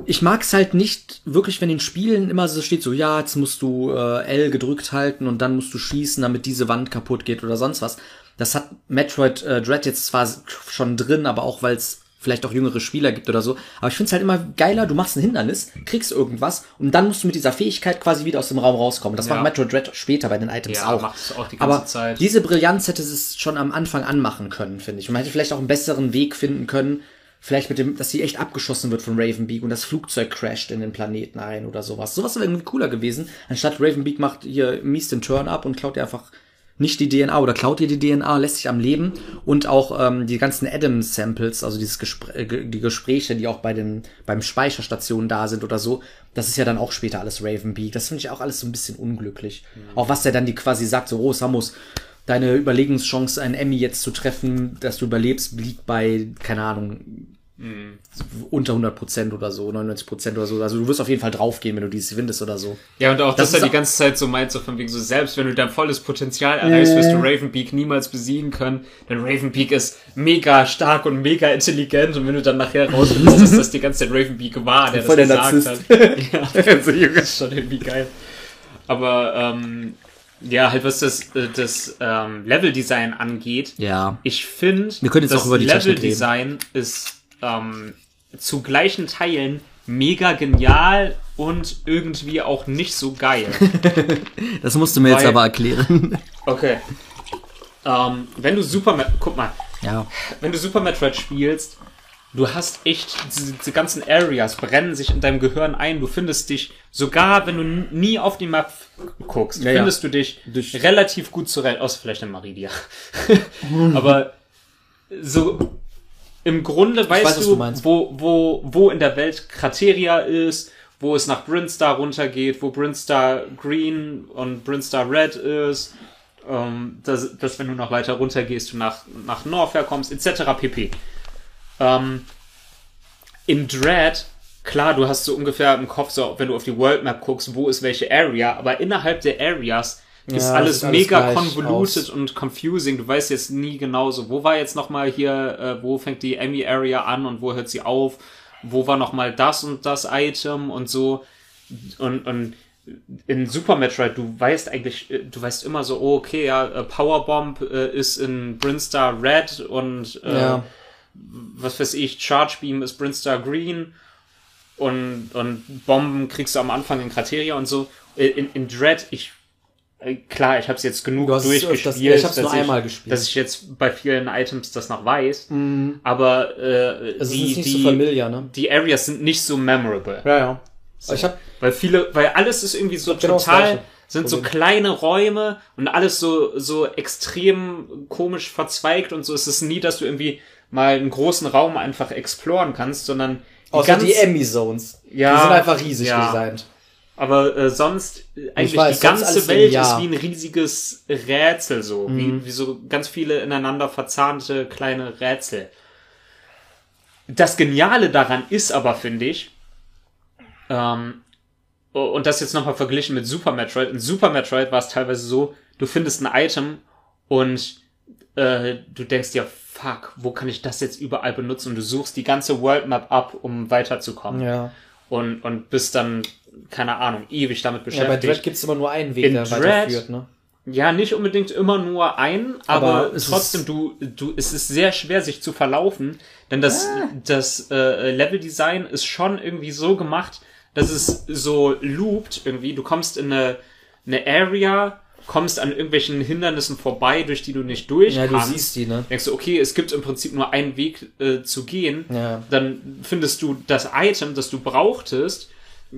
ich mag es halt nicht wirklich, wenn in Spielen immer so steht, so ja, jetzt musst du äh, L gedrückt halten und dann musst du schießen, damit diese Wand kaputt geht oder sonst was. Das hat Metroid äh, Dread jetzt zwar schon drin, aber auch weil es vielleicht auch jüngere Spieler gibt oder so. Aber ich finde es halt immer geiler, du machst ein Hindernis, kriegst irgendwas und dann musst du mit dieser Fähigkeit quasi wieder aus dem Raum rauskommen. Das Ja. macht Metroid Dread später bei den Items Ja, auch. auch die ganze Aber Zeit. diese Brillanz hätte es schon am Anfang anmachen können, finde ich. Und man hätte vielleicht auch einen besseren Weg finden können, vielleicht mit dem, dass sie echt abgeschossen wird von Ravenbeak und das Flugzeug crasht in den Planeten ein oder sowas. Sowas wäre irgendwie cooler gewesen, anstatt Ravenbeak macht hier mies den Turn up und klaut ihr einfach nicht die DNA oder klaut ihr die DNA, lässt sich am Leben und auch ähm, die ganzen Adam-Samples, also dieses Gespr äh, die Gespräche, die auch bei den beim Speicherstationen da sind oder so, das ist ja dann auch später alles Ravenbeak. Das finde ich auch alles so ein bisschen unglücklich. Auch was der dann die quasi sagt, so, oh Samus, deine Überlegenschance, einen Emmy jetzt zu treffen, dass du überlebst, liegt bei, keine Ahnung, unter 100 Prozent oder so, 99 Prozent oder so. Also du wirst auf jeden Fall draufgehen, wenn du dieses findest oder so. Ja, und auch, Das dass er die ganze Zeit so meint, so von wegen so, selbst wenn du dein volles Potenzial erreichst, wirst du Ravenbeak niemals besiegen können, denn Ravenbeak ist mega stark und mega intelligent und wenn du dann nachher rausfindest, dass *laughs* das die ganze Zeit Ravenbeak war, der Voll das der gesagt Narzisst. hat. *laughs* Ja, *laughs* das ist schon irgendwie geil. Aber, ähm, ja, halt was das, äh, das ähm, Leveldesign angeht, Ja. ich finde, Wir können jetzt das Leveldesign ist ähm, zu gleichen Teilen mega genial und irgendwie auch nicht so geil. *laughs* Das musst du mir jetzt Weil- aber erklären. *laughs* Okay. Ähm, wenn du Super guck mal, ja. wenn du Super Metroid spielst, du hast echt diese, diese ganzen Areas brennen sich in deinem Gehirn ein. Du findest dich sogar, wenn du nie auf die Map guckst, Ja, ja. findest du dich Durch- relativ gut zurecht, außer vielleicht in Maridia. *laughs* Aber so im Grunde weißt weiß, du, du wo, wo, wo in der Welt Krateria ist, wo es nach Brinstar runtergeht, wo Brinstar Green und Brinstar Red ist, ähm, dass, dass wenn du noch weiter runter gehst, du nach, nach Norfair kommst, etc. pp. Ähm, in Dread, klar, du hast so ungefähr im Kopf, so, wenn du auf die World Map guckst, wo ist welche Area, aber innerhalb der Areas ist Ja, alles sieht alles mega aus. und confusing. Du weißt jetzt nie genau so, wo war jetzt nochmal hier, äh, wo fängt die Emmy Area an und wo hört sie auf? Wo war nochmal das und das Item und so. Und, und in Super Metroid, du weißt eigentlich, äh, du weißt immer so, oh, okay, ja, äh, Powerbomb äh, ist in Brinstar Red und äh, Ja. was weiß ich, Charge Beam ist Brinstar Green und, und Bomben kriegst du am Anfang in Kriteria und so. In, in Dread, ich äh, klar, ich habe es jetzt genug es durchgespielt, ja, ich hab's dass, nur einmal gespielt. dass ich jetzt bei vielen Items das noch weiß. Aber äh, Es ist die, die, so familiar, ne? die Areas sind nicht so memorable. Ja, ja. Ich hab, Weil viele, weil alles ist irgendwie so Genau das total, sind so kleine Räume und alles so, so extrem komisch verzweigt und so. Es ist nie, dass du irgendwie mal einen großen Raum einfach exploren kannst, sondern die außer die Emmy-Zones. Ja, die sind einfach riesig ja. designt. Aber äh, sonst äh, eigentlich weiß, die sonst ganze alles Welt ist wie ein riesiges Rätsel so, Mhm. wie, wie so ganz viele ineinander verzahnte kleine Rätsel. Das Geniale daran ist aber, finde ich, ähm, und das jetzt nochmal verglichen mit Super Metroid. In Super Metroid war es teilweise so, du findest ein Item und äh, du denkst dir, fuck, wo kann ich das jetzt überall benutzen? Und du suchst die ganze World Map ab, um weiterzukommen. Ja. Und, und bist dann, keine Ahnung, ewig damit Ja, bei beschäftigt. Dread gibt's immer nur einen Weg, In der Dread- weiterführt, ne? Ja, nicht unbedingt immer nur ein, aber, Aber es trotzdem, du, du, es ist sehr schwer, sich zu verlaufen, denn das, das äh, Leveldesign ist schon irgendwie so gemacht, dass es so loopt irgendwie. Du kommst in eine, eine Area, kommst an irgendwelchen Hindernissen vorbei, durch die du nicht durch Ja, du kannst. siehst die, ne? Denkst du, okay, es gibt im Prinzip nur einen Weg äh, zu gehen. Ja. Dann findest du das Item, das du brauchtest,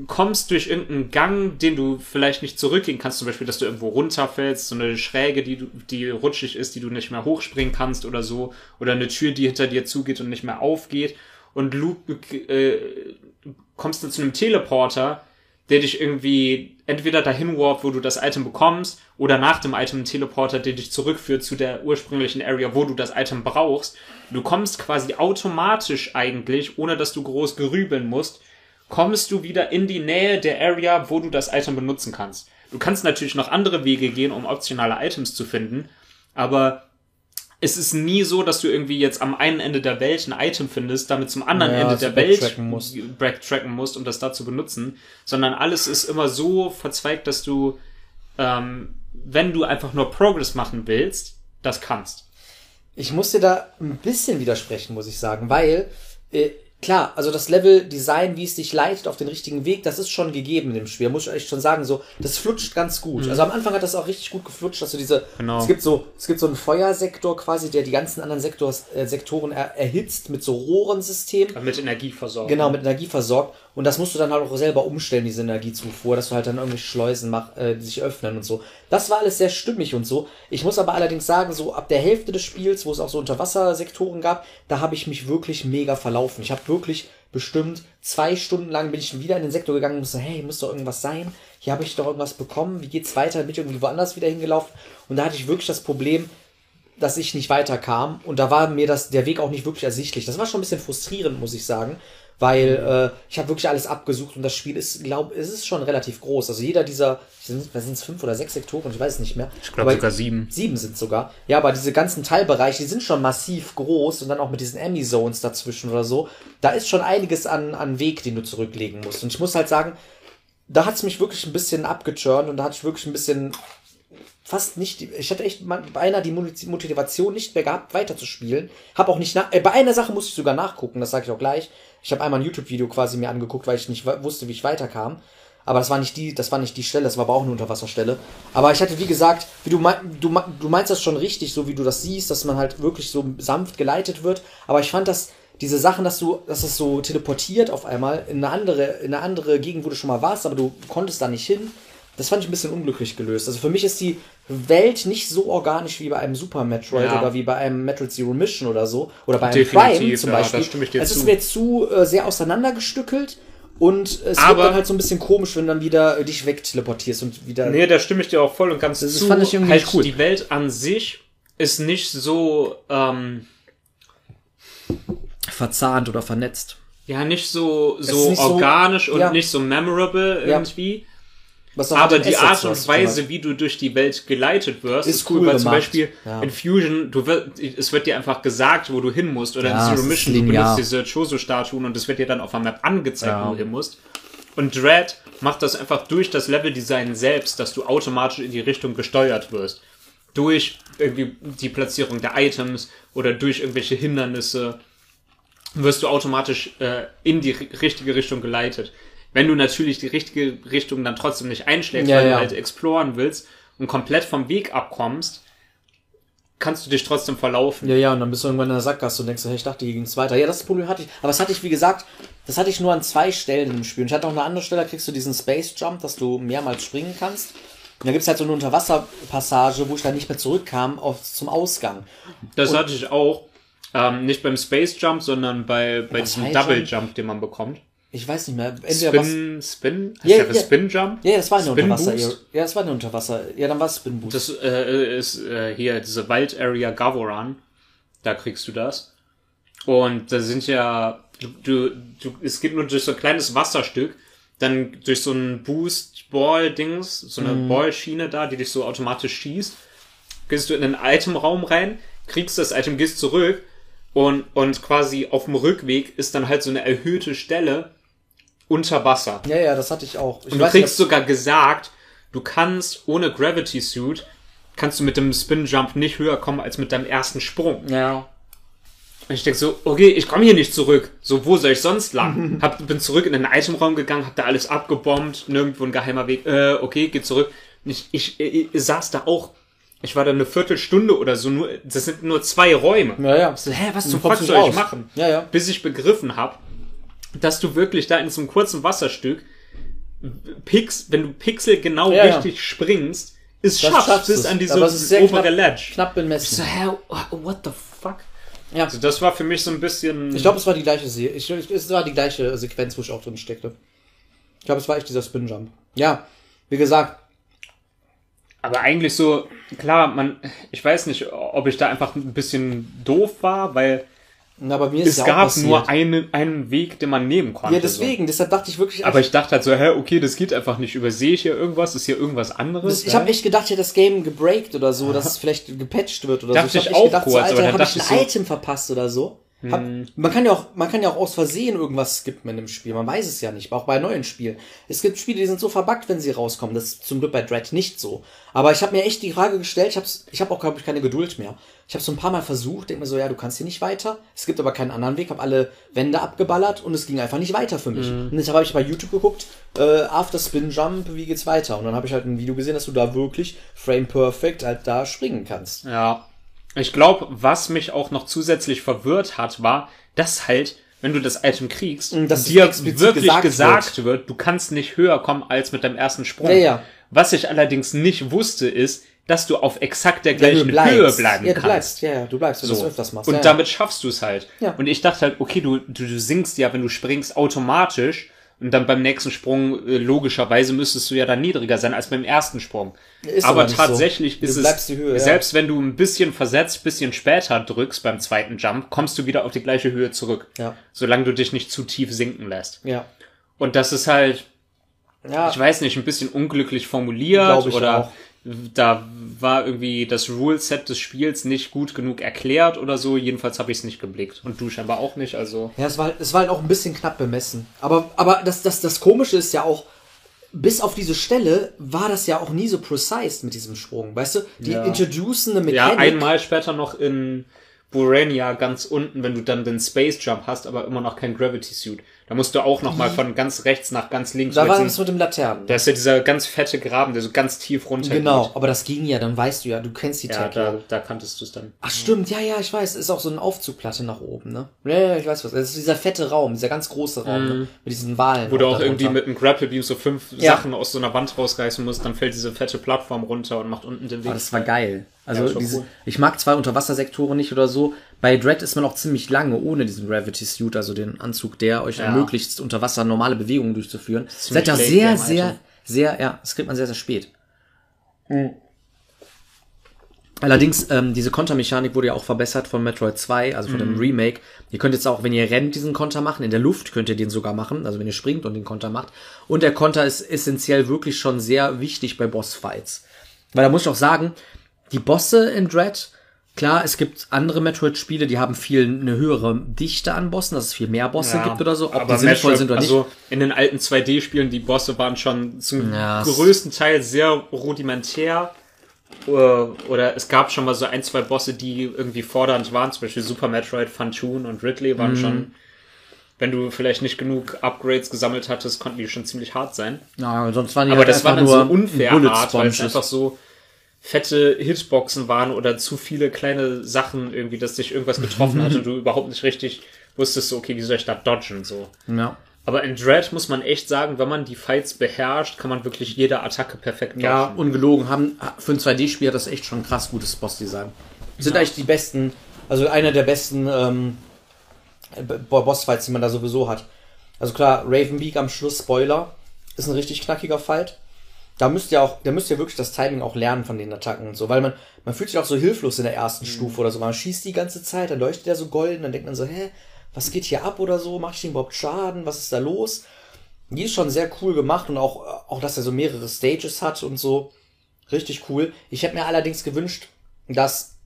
kommst durch irgendeinen Gang, den du vielleicht nicht zurückgehen kannst, zum Beispiel, dass du irgendwo runterfällst, so eine Schräge, die, du, die rutschig ist, die du nicht mehr hochspringen kannst oder so, oder eine Tür, die hinter dir zugeht und nicht mehr aufgeht. Und Luke äh, kommst du zu einem Teleporter, der dich irgendwie entweder dahin warpt, wo du das Item bekommst, oder nach dem Item einen Teleporter, der dich zurückführt zu der ursprünglichen Area, wo du das Item brauchst. Du kommst quasi automatisch eigentlich, ohne dass du groß gerübeln musst, kommst du wieder in die Nähe der Area, wo du das Item benutzen kannst. Du kannst natürlich noch andere Wege gehen, um optionale Items zu finden, aber es ist nie so, dass du irgendwie jetzt am einen Ende der Welt ein Item findest, damit zum anderen Ja, Ende dass der Welt backtracken musst. backtracken musst, um das da zu benutzen, sondern alles ist immer so verzweigt, dass du, ähm, wenn du einfach nur Progress machen willst, das kannst. Ich muss dir da ein bisschen widersprechen, muss ich sagen, weil, äh, klar, also das Level-Design, wie es dich leitet auf den richtigen Weg, das ist schon gegeben in dem Spiel. Muss ich echt schon sagen, so, das flutscht ganz gut. Also am Anfang hat das auch richtig gut geflutscht, dass du diese, Mhm. Genau. es gibt so, es gibt so einen Feuersektor quasi, der die ganzen anderen Sektors, äh, Sektoren er, erhitzt mit so Rohrensystem. Mit Energie versorgen. Genau, mit Energie versorgt. Und das musst du dann halt auch selber umstellen, diese Energiezufuhr, dass du halt dann irgendwelche Schleusen mach, äh, die sich öffnen und so. Das war alles sehr stimmig und so. Ich muss aber allerdings sagen, so ab der Hälfte des Spiels, wo es auch so Unterwassersektoren gab, da habe ich mich wirklich mega verlaufen. Ich habe wirklich bestimmt zwei Stunden lang bin ich wieder in den Sektor gegangen und musste, hey, muss doch irgendwas sein. Hier habe ich doch irgendwas bekommen. Wie geht's weiter? Bin ich irgendwie woanders wieder hingelaufen? Und da hatte ich wirklich das Problem, dass ich nicht weiterkam und da war mir das der Weg auch nicht wirklich ersichtlich. Das war schon ein bisschen frustrierend, muss ich sagen, weil äh, ich habe wirklich alles abgesucht und das Spiel ist, glaube es ist schon relativ groß. Also jeder dieser, sind es fünf oder sechs Sektoren, ich weiß es nicht mehr. Ich glaube sogar sieben. Sieben sind sogar. Ja, aber diese ganzen Teilbereiche, die sind schon massiv groß und dann auch mit diesen Emmy-Zones dazwischen oder so. Da ist schon einiges an, an Weg, den du zurücklegen musst. Und ich muss halt sagen, da hat's mich wirklich ein bisschen abgechurnt und da hatte ich wirklich ein bisschen fast nicht, ich hatte echt beinahe die Motiv- Motivation nicht mehr gehabt, weiterzuspielen. Hab auch nicht nach, äh, bei einer Sache musste ich sogar nachgucken, das sage ich auch gleich. Ich habe einmal ein YouTube-Video quasi mir angeguckt, weil ich nicht wusste, wie ich weiterkam. Aber das war nicht die, das war nicht die Stelle, das war aber auch eine Unterwasserstelle. Aber ich hatte, wie gesagt, wie du, mein, du, du meinst das schon richtig, so wie du das siehst, dass man halt wirklich so sanft geleitet wird. Aber ich fand das, diese Sachen, dass du, dass es so teleportiert auf einmal in eine andere, in eine andere Gegend, wo du schon mal warst, aber du konntest da nicht hin. Das fand ich ein bisschen unglücklich gelöst. Also für mich ist die Welt nicht so organisch wie bei einem Super Metroid Ja. oder wie bei einem Metroid Zero Mission oder so. Oder bei einem Definitiv, Prime zum ja, Beispiel. da stimme ich dir es ist zu. mir zu äh, sehr auseinandergestückelt und es wird Aber- dann halt so ein bisschen komisch, wenn du dann wieder äh, dich wegteleportierst und wieder. Nee, da stimme ich dir auch voll und ganz Das zu. fand ich irgendwie halt cool. Die Welt an sich ist nicht so, ähm, verzahnt oder vernetzt. ja, nicht so, so nicht so- organisch und ja. nicht so memorable Ja. irgendwie. Auch Aber die Art und. Weise, wie du durch die Welt geleitet wirst, Ist ist cool, cool weil zum gemacht. Beispiel Ja. in Fusion, du wird, es wird dir einfach gesagt, wo du hin musst, oder Ja, in Zero Mission, du benutzt diese Choso-Statuen und es wird dir dann auf der Map angezeigt, Ja. wo du hin musst. Und Dread macht das einfach durch das Leveldesign selbst, dass du automatisch in die Richtung gesteuert wirst. Durch irgendwie die Platzierung der Items oder durch irgendwelche Hindernisse wirst du automatisch äh, in die ri- richtige Richtung geleitet. Wenn du natürlich die richtige Richtung dann trotzdem nicht einschlägst, Ja, weil ja. du halt exploren willst und komplett vom Weg abkommst, kannst du dich trotzdem verlaufen. Ja, ja, und dann bist du irgendwann in der Sackgasse und denkst, hey, ich dachte, hier ging's weiter. Ja, das Problem hatte ich. Aber das hatte ich, wie gesagt, das hatte ich nur an zwei Stellen im Spiel. Und ich hatte auch eine andere Stelle, da kriegst du diesen Space Jump, dass du mehrmals springen kannst. Und da gibt's halt so eine Unterwasserpassage, wo ich dann nicht mehr zurückkam auf, zum Ausgang. Das hatte ich auch. Ähm, nicht beim Space Jump, sondern bei, bei diesem Double? Jump, den man bekommt. Ich weiß nicht mehr. Entweder was. Spin, Spin? Heißt Ja, ja. Spin Jump? Ja, das war eine Spin Unterwasser. Boost? Ja, das war eine Unterwasser. Ja, dann war es Spin Boost. Das äh, ist äh, hier diese Wald Area Gavoran. Da kriegst du das. Und da sind ja, du, du, es geht nur durch so ein kleines Wasserstück, dann durch so ein Boost Ball Dings, so eine Ballschiene da, die dich so automatisch schießt. Gehst du in den Itemraum rein, kriegst das Item, gehst zurück und, und quasi auf dem Rückweg ist dann halt so eine erhöhte Stelle unter Wasser. ja, ja, das hatte ich auch. Ich Und du kriegst nicht, sogar gesagt, du kannst ohne Gravity Suit, kannst du mit dem Spin Jump nicht höher kommen als mit deinem ersten Sprung. ja. Und ich denk so, okay, ich komme hier nicht zurück. So, wo soll ich sonst lang? *laughs* hab, bin zurück in den Itemraum gegangen, hab da alles abgebombt, nirgendwo ein geheimer Weg. Äh, okay, geh zurück. Ich, ich, ich, ich saß da auch. Ich war da eine Viertelstunde oder so, nur, das sind nur zwei Räume. Ja, ja. So, hä, was zum Fuck soll ich machen? Ja, ja. Bis ich begriffen hab, dass du wirklich da in so einem kurzen Wasserstück Pix, wenn du Pixel genau Ja, ja. richtig springst, ist Das schaffst schaffst bis an diese obere knapp- Ledge. Knapp Ich so, bemessen. hä, what the fuck? Ja. Also das war für mich so ein bisschen. Ich glaube, es war die gleiche Se ich, ich, es war die gleiche Sequenz, wo ich auch drin steckte. Ich glaube, es war echt dieser Spin Jump. Ja, wie gesagt, Aber eigentlich so, klar, man, ich weiß nicht, ob ich da einfach ein bisschen doof war, weil aber mir ist es ja gab nur einen, einen Weg, den man nehmen konnte. Ja, deswegen, deshalb dachte ich wirklich, So. Aber ich dachte halt so, hä, okay, das geht einfach nicht. Übersehe ich hier irgendwas? Ist hier irgendwas anderes? ich habe echt gedacht, ich hätte das Game gebreakt oder so, dass es vielleicht gepatcht wird oder Dachte so. ich hab auch echt gedacht, kurz, so, aber Alter, dann habe ich ein ich so- Item verpasst oder so. Hab, man kann ja auch, man kann ja auch aus Versehen irgendwas skippen in dem Spiel. Man weiß es ja nicht, auch bei neuen Spielen. Es gibt Spiele, die sind so verbuggt, wenn sie rauskommen. Das ist zum Glück bei Dread nicht so. Aber ich habe mir echt die Frage gestellt. Ich habe ich hab auch glaube ich keine Geduld mehr. Ich habe so ein paar Mal versucht, denke mir so, ja, du kannst hier nicht weiter. Es gibt aber keinen anderen Weg. Habe alle Wände abgeballert und es ging einfach nicht weiter für mich. Mhm. Und deshalb habe ich bei YouTube geguckt, äh, After Spin Jump, wie geht's weiter? Und dann habe ich halt ein Video gesehen, dass du da wirklich Frame Perfect halt da springen kannst. Ja. Ich glaube, was mich auch noch zusätzlich verwirrt hat, war, dass halt, wenn du das Item kriegst, Mm, dass dir wirklich gesagt gesagt, wird. du kannst nicht höher kommen als mit deinem ersten Sprung. Ja, ja. Was ich allerdings nicht wusste, ist, dass du auf exakt der Ja, gleichen du bleibst. Höhe bleiben ja, du kannst. bleibst, ja, ja, du bleibst, wenn du So. das öfters machst. Und ja, ja. damit schaffst du es halt. Ja. Und ich dachte halt, okay, du, du, du sinkst ja, wenn du springst, automatisch. Und dann beim nächsten Sprung, äh, logischerweise, müsstest du ja dann niedriger sein als beim ersten Sprung. Ist aber so. tatsächlich Du ist es, die Höhe, ja. selbst wenn du ein bisschen versetzt, bisschen später drückst beim zweiten Jump, kommst du wieder auf die gleiche Höhe zurück. Ja. Solange du dich nicht zu tief sinken lässt. Ja. Und das ist halt, Ja, ich weiß nicht, ein bisschen unglücklich formuliert oder auch. da war irgendwie das Ruleset des Spiels nicht gut genug erklärt oder so. Jedenfalls habe ich es nicht geblickt. Und du scheinbar auch nicht, also. ja es, war, halt- es war halt auch ein bisschen knapp bemessen. Aber, aber das, das, das Komische ist ja auch, bis auf diese Stelle war das ja auch nie so precise mit diesem Sprung. Weißt du, die Ja. introducen eine Ja, Mechanik. einmal später noch in Burania ganz unten, wenn du dann den Space Jump hast, aber immer noch kein Gravity Suit. Da musst du auch noch mal von ganz rechts nach ganz links. da war das mit dem Laternen. da ist ja dieser ganz fette Graben, der so ganz tief runter Genau, geht. aber das ging ja, dann weißt du ja, du kennst die Ja, Tag. da, da kanntest du es dann. Ach stimmt, ja, ja, ich weiß, ist auch so eine Aufzugplatte nach oben, ne? Ja, ja, ich weiß was. Das ist dieser fette Raum, dieser ganz große Raum, ne? mit diesen Wahlen. Mhm. Wo du auch irgendwie mit einem Grapple Beam so fünf Ja. Sachen aus so einer Wand rausreißen musst, dann fällt diese fette Plattform runter und macht unten den Weg. Ah, das war geil. Also Ja, das war diese, cool. ich mag zwei Unterwassersektoren nicht oder so. Bei Dread ist man auch ziemlich lange ohne diesen Gravity Suit, also den Anzug, der euch Ja. ermöglicht, unter Wasser normale Bewegungen durchzuführen. Seid ja sehr, sehr, sehr, ja, das kriegt man sehr, sehr spät. Allerdings, ähm, diese Kontermechanik wurde ja auch verbessert von Metroid 2, also von Mhm. dem Remake. Ihr könnt jetzt auch, wenn ihr rennt, diesen Konter machen. In der Luft könnt ihr den sogar machen, also wenn ihr springt und den Konter macht. Und der Konter ist essentiell wirklich schon sehr wichtig bei Bossfights. Weil da muss ich auch sagen, die Bosse in Dread, klar, es gibt andere Metroid-Spiele, die haben viel eine höhere Dichte an Bossen, dass es viel mehr Bosse gibt oder so. Ob aber die sinnvoll Metroid- sind oder nicht. also in den alten 2D-Spielen, die Bosse waren schon zum Ja, größten Teil sehr rudimentär. Äh, Oder es gab schon mal so ein, zwei Bosse, die irgendwie fordernd waren. Zum Beispiel Super Metroid, Funtoon und Ridley Mhm. waren schon wenn du vielleicht nicht genug Upgrades gesammelt hattest, konnten die schon ziemlich hart sein. Ja, sonst waren die Aber halt das war dann so nur unfair Bullet hart, weil es einfach so fette Hitboxen waren oder zu viele kleine Sachen irgendwie, dass dich irgendwas getroffen hat *laughs* und du überhaupt nicht richtig wusstest, so, okay, wie soll ich da dodgen, so. Ja. Aber in Dread muss man echt sagen, wenn man die Fights beherrscht, kann man wirklich jede Attacke perfekt dodgen. Ja, ungelogen haben für ein 2D-Spiel hat das echt schon ein krass gutes Bossdesign. Sind eigentlich die besten, also einer der besten ähm, Bossfights, die man da sowieso hat. Also klar, Ravenbeak am Schluss, Spoiler, ist ein richtig knackiger Fight. Da müsst ihr auch, da müsst ihr wirklich das Timing auch lernen von den Attacken und so, weil man, man fühlt sich auch so hilflos in der ersten Stufe oder so. Man schießt die ganze Zeit, dann leuchtet er so golden, dann denkt man so, hä, was geht hier ab oder so? Macht ich ihm überhaupt Schaden? Was ist da los? Die ist schon sehr cool gemacht und auch, auch dass er so mehrere Stages hat und so. Richtig cool. Ich hätte mir allerdings gewünscht, dass,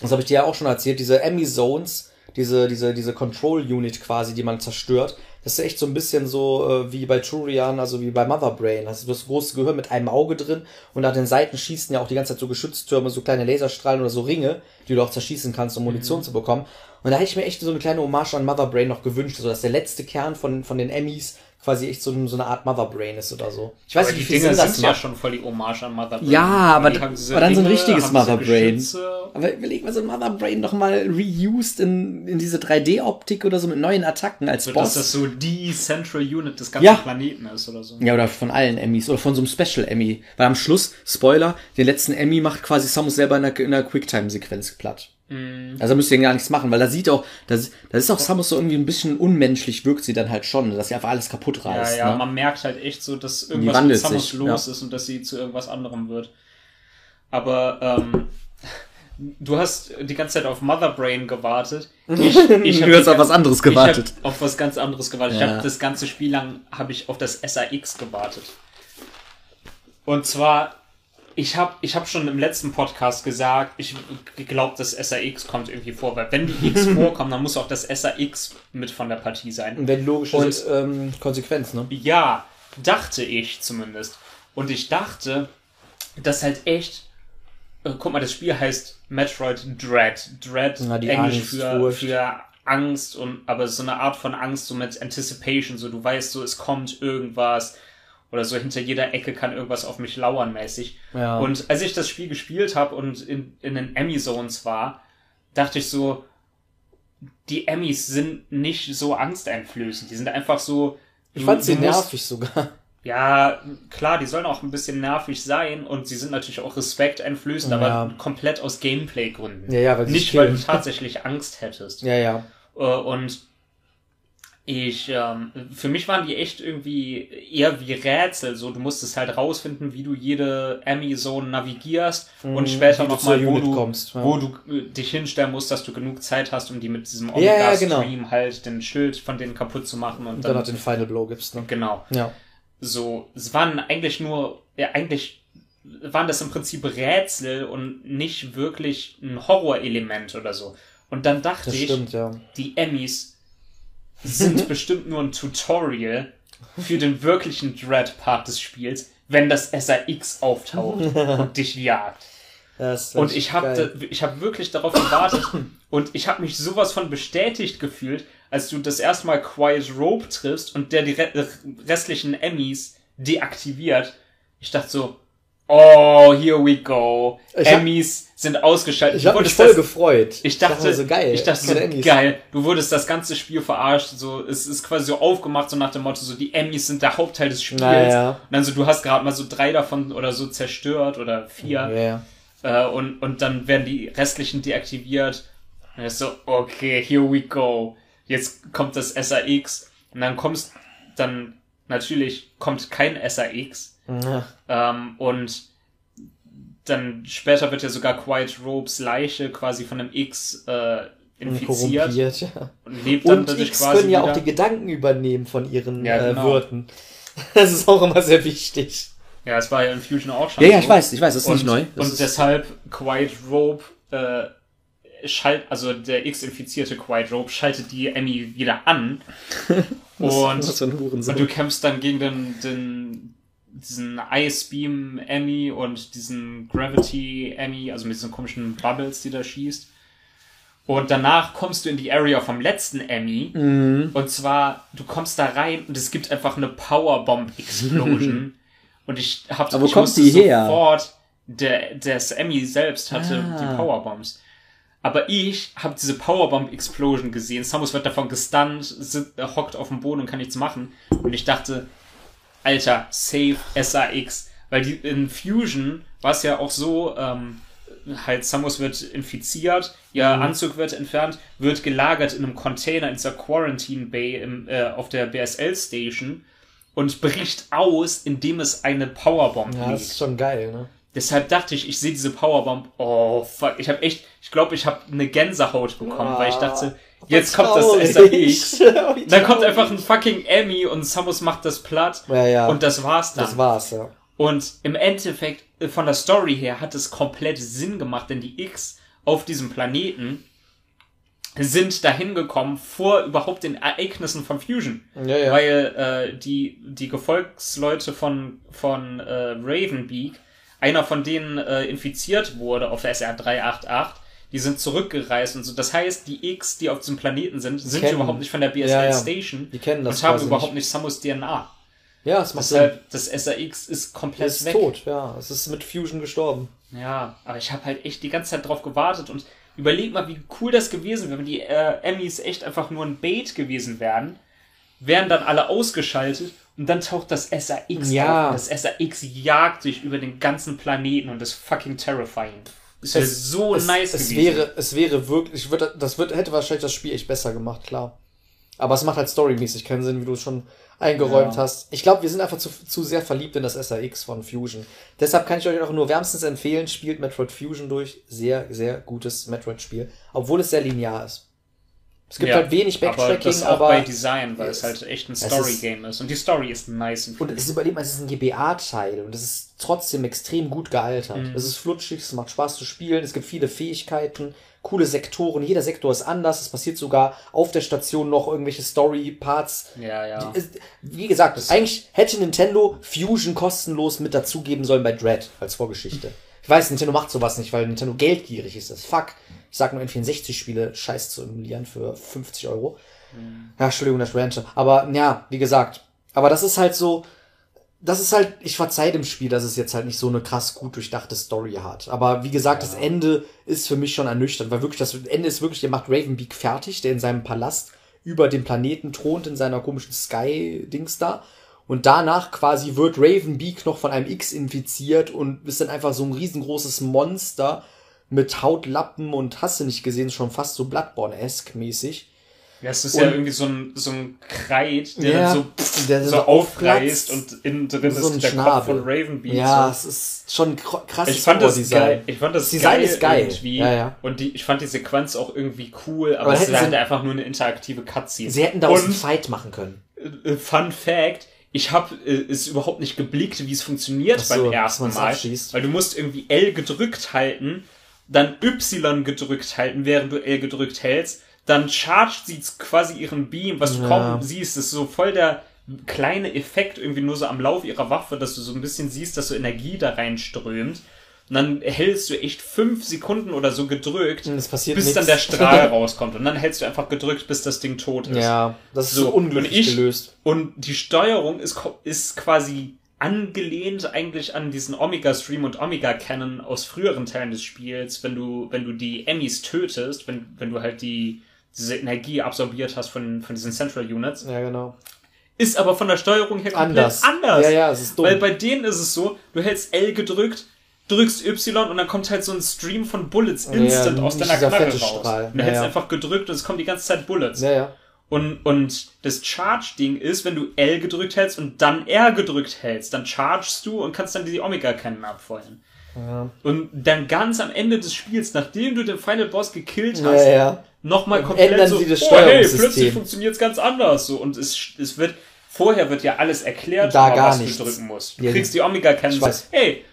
das habe ich dir ja auch schon erzählt, diese Emmy Zones, diese, diese, diese Control Unit quasi, die man zerstört, das ist echt so ein bisschen so äh, wie bei Turian, also wie bei Mother Brain. Also du hast das große Gehirn mit einem Auge drin und an den Seiten schießen ja auch die ganze Zeit so Geschütztürme, so kleine Laserstrahlen oder so Ringe, die du auch zerschießen kannst, um Munition zu bekommen. Und da hätte ich mir echt so eine kleine Hommage an Mother Brain noch gewünscht, so dass der letzte Kern von, von den Emmys quasi echt so, so eine Art Mother Brain ist oder so. Ich weiß Aber nicht, die wie viel Sinn das sind ja macht. schon voll die Hommage an Mother Brain. Ja, aber, aber dann so ein richtiges Mother Brain. Aber überleg mal so ein Mother Brain noch mal reused in, in diese 3D-Optik oder so mit neuen Attacken als So, Boss. dass das so die Central Unit des ganzen Ja. Planeten ist oder so. Ja, oder von allen Emmys oder von so einem Special Emmy. Weil am Schluss, Spoiler, den letzten Emmy macht quasi Samus selber in einer, in einer Quicktime-Sequenz platt. Also da müsst ihr gar nichts machen, weil da sieht auch, das, das ist auch Samus so irgendwie ein bisschen unmenschlich, wirkt sie dann halt schon, dass sie einfach alles kaputt Ja, reißt. ja, ne? man merkt halt echt so, dass irgendwas mit Samus sich, los ja. ist und dass sie zu irgendwas anderem wird. Aber ähm, *laughs* du hast die ganze Zeit auf Mother Brain gewartet. Ich, ich *laughs* Du hast auf was anderes gewartet. Ich auf was ganz anderes gewartet. Ich Ja. habe das ganze Spiel lang habe ich auf das SAX gewartet. Und zwar ich habe ich hab schon im letzten Podcast gesagt, ich glaube, das SAX kommt irgendwie vor, weil wenn die X *laughs* vorkommen, dann muss auch das SAX mit von der Partie sein. Wenn logische Und- ähm, Konsequenz, ne? Ja, dachte ich zumindest. Und ich dachte, dass halt echt. Äh, guck mal, das Spiel heißt Metroid Dread. Dread, Na, Englisch Angst, für, Furcht. für Angst und aber so eine Art von Angst, so mit Anticipation, so du weißt so, es kommt irgendwas. Oder so hinter jeder Ecke kann irgendwas auf mich lauern mäßig. Ja. Und als ich das Spiel gespielt habe und in, in den Emmy-Zones war, dachte ich so, die Emmys sind nicht so angsteinflößend. Die sind einfach so. Ich fand sie nervig sogar. ja, klar, die sollen auch ein bisschen nervig sein und sie sind natürlich auch respekteinflößend, Ja. aber komplett aus Gameplay-Gründen. Ja, ja, weil Nicht, weil du tatsächlich Angst hättest. Ja, ja. Äh, Und ich, ähm, für mich waren die echt irgendwie eher wie Rätsel. So, du musstest halt rausfinden, wie du jede Emmy-Zone navigierst und später Mhm, wie du nochmal, wo du, kommst, ja. wo du äh, dich hinstellen musst, dass du genug Zeit hast, um die mit diesem Ja, ja, Omega-Stream genau. halt den Schild von denen kaputt zu machen und Und dann, dann den Final Blow gibt's, ne? genau Ja. so, es waren eigentlich nur, ja, eigentlich waren das im Prinzip Rätsel und nicht wirklich ein Horrorelement oder so. Und dann dachte Das ich, stimmt, ja. die Emmys sind *laughs* bestimmt nur ein Tutorial für den wirklichen Dread-Part des Spiels, wenn das SAX auftaucht *laughs* und dich jagt. Und ich habe ich hab wirklich darauf gewartet und ich habe mich sowas von bestätigt gefühlt, als du das erste Mal Quiet Rope triffst und der die re restlichen Emmys deaktiviert. Ich dachte so, oh, here we go. Ich hab- Emmys sind ausgeschaltet. Ich habe mich voll das- gefreut. ich dachte, mir so geil. ich dachte so, Emmys. geil, du wurdest das ganze Spiel verarscht, so, es ist quasi so aufgemacht, so nach dem Motto, so, die Emmys sind der Hauptteil des Spiels. Naja. Und dann so, du hast gerade mal so drei davon oder so zerstört oder vier. Ja, ja. Äh, und, und dann werden die restlichen deaktiviert. Und ist so, okay, here we go. Jetzt kommt das SAX. Und dann kommst, dann natürlich kommt kein SAX. Ja. Ähm, und dann später wird ja sogar Quiet Robes Leiche quasi von einem X äh, infiziert ja. und lebt dann Und X quasi können ja wieder. auch die Gedanken übernehmen von ihren Ja, äh, genau. Wirten. *laughs* Das ist auch immer sehr wichtig. ja, es war ja in Fusion auch schon Ja, ja, so. ich weiß, ich weiß, das ist und, nicht neu. Das und deshalb Quiet Rope äh, schalt, also der X-infizierte Quiet Rope schaltet die Emmy wieder an. *laughs* und, was und du kämpfst dann gegen den, den diesen Ice Beam Emmy und diesen Gravity Emmy, also mit diesen komischen Bubbles, die da schießt. Und danach kommst du in die Area vom letzten Emmy. Mhm. Und zwar, du kommst da rein und es gibt einfach eine Powerbomb-Explosion. *laughs* und ich hab Aber wo ich kommt wusste die her? sofort, der, das Emmy selbst hatte Ah. die Powerbombs. Aber ich habe diese Powerbomb-Explosion gesehen. Samus wird davon gestunt, sit, äh, hockt auf dem Boden und kann nichts machen. Und ich dachte, Alter, save SAX. Weil die, in Fusion war es ja auch so, ähm, halt Samus wird infiziert, ihr Anzug wird entfernt, wird gelagert in einem Container in dieser Quarantine Bay im, äh, auf der BSL Station und bricht aus, indem es eine Powerbomb Ja, liegt. das ist schon geil, ne? Deshalb dachte ich, ich sehe diese Powerbomb. Oh, fuck. Ich habe echt, ich glaube, ich habe eine Gänsehaut bekommen, weil ich dachte, jetzt kommt das SAX. *laughs* Dann kommt einfach ein fucking Emmy und Samus macht das platt. Ja, ja. Und das war's dann. Das war's, ja. Und im Endeffekt, äh, von der Story her, hat es komplett Sinn gemacht, denn die X auf diesem Planeten sind dahin gekommen vor überhaupt den Ereignissen von Fusion. Ja, ja. Weil äh, die, die Gefolgsleute von, von äh, Ravenbeak, einer von denen äh, infiziert wurde auf der SR 388, die sind zurückgereist und so. Das heißt, die X, die auf diesem Planeten sind, sind kennen- überhaupt nicht von der BSL Ja, ja. Station Die kennen das und haben überhaupt nicht Samus DNA. Ja, es macht Sinn. Deshalb, das SAX ist komplett Es ist weg. tot, ja. Es ist mit Fusion gestorben. Ja, aber ich habe halt echt die ganze Zeit drauf gewartet und überleg mal, wie cool das gewesen wäre, wenn die äh, Emmys echt einfach nur ein Bait gewesen wären, wären dann alle ausgeschaltet und dann taucht das SAX Ja. auf. Das SAX jagt sich über den ganzen Planeten und ist fucking terrifying. Das wäre so es, nice es gewesen. wäre, es wäre wirklich, ich würde, das wird, hätte wahrscheinlich das Spiel echt besser gemacht, klar. Aber es macht halt storymäßig keinen Sinn, wie du es schon eingeräumt Ja. hast. Ich glaube, wir sind einfach zu, zu sehr verliebt in das SAX von Fusion. Deshalb kann ich euch auch nur wärmstens empfehlen, spielt Metroid Fusion durch. Sehr, sehr gutes Metroid-Spiel. Obwohl es sehr linear ist. Es gibt Ja, halt wenig aber Backtracking, das auch aber, bei Design, weil es es- halt echt ein es ist- Story-Game ist. Und die Story ist nice. Und es ist überlegt mal, es ist ein GBA-Teil und es ist trotzdem extrem gut gealtert. Mhm. Es ist flutschig, es macht Spaß zu spielen, es gibt viele Fähigkeiten, coole Sektoren, jeder Sektor ist anders, es passiert sogar auf der Station noch irgendwelche Story-Parts. ja, ja. Wie gesagt, eigentlich hätte Nintendo Fusion kostenlos mit dazugeben sollen bei Dread als Vorgeschichte. Ich weiß, Nintendo macht sowas nicht, weil Nintendo geldgierig ist. Das fuck. Ich sag nur N64-Spiele scheiß zu emulieren für 50 Euro. Ja, Entschuldigung, das Rancher. Aber ja, wie gesagt. Aber das ist halt so, das ist halt, ich verzeih dem Spiel, dass es jetzt halt nicht so eine krass gut durchdachte Story hat. Aber wie gesagt, das Ende ist für mich schon ernüchternd, weil wirklich das Ende ist wirklich, der macht Ravenbeak fertig, der in seinem Palast über dem Planeten thront, in seiner komischen Sky-Dings da. Und danach quasi wird Ravenbeak noch von einem X infiziert und ist dann einfach so ein riesengroßes Monster mit Hautlappen und hast du nicht gesehen, schon fast so Bloodborne-esque mäßig. Ja, es ist Und- ja irgendwie so ein, so ein Kreid, der Ja, so, der so so aufreißt und innen drin So ist der Schnabel. Kopf von Ravenbeak. Ja, so. es ist schon kr- krass. Ich fand das Design. geil. Ich fand das, Design geil ist geil. irgendwie. Ja, ja. Und die, ich fand die Sequenz auch irgendwie cool, aber, Aber es ist halt einfach nur eine interaktive Cutscene. Sie hätten daraus einen Und Fight machen können. äh, Fun Fact, ich habe äh, es überhaupt nicht geblickt, wie es funktioniert so, beim ersten Mal. Weil du musst irgendwie L gedrückt halten, dann Y gedrückt halten, während du L gedrückt hältst. Dann chargt sie quasi ihren Beam, was du Ja. kaum siehst. Das ist so voll der kleine Effekt irgendwie nur so am Lauf ihrer Waffe, dass du so ein bisschen siehst, dass so Energie da reinströmt. Und dann hältst du echt fünf Sekunden oder so gedrückt, bis nix. dann der Strahl *laughs* rauskommt. Und dann hältst du einfach gedrückt, bis das Ding tot ist. Ja, das ist So, so, unglücklich und ich- gelöst. Und die Steuerung ist, ist quasi angelehnt eigentlich an diesen Omega Stream und Omega Cannon aus früheren Teilen des Spiels, wenn du, wenn du die Emmys tötest, wenn, wenn du halt die, diese Energie absorbiert hast von, von diesen Central Units. Ja, genau. Ist aber von der Steuerung her komplett Anders. anders. Ja, ja, es ist dumm. Weil bei denen ist es so, du hältst L gedrückt, drückst Y und dann kommt halt so ein Stream von Bullets Ja, instant ja, aus deiner Knarre raus. Strahl. Und du Ja, hältst ja. einfach gedrückt und es kommen die ganze Zeit Bullets. ja, ja. Und, und das Charge-Ding ist, wenn du L gedrückt hältst und dann R gedrückt hältst, dann chargest du und kannst dann die Omega-Cannon abfeuern. Ja, Und dann ganz am Ende des Spiels, nachdem du den Final Boss gekillt ja. hast, ja. nochmal Dann komplett ändern so, sie das oh hey, plötzlich funktioniert es ganz anders. So. Und es, es wird, vorher wird ja alles erklärt, Da gar was nichts. du drücken musst. Du Ja, kriegst die Omega-Cannon, ich weiß. hey,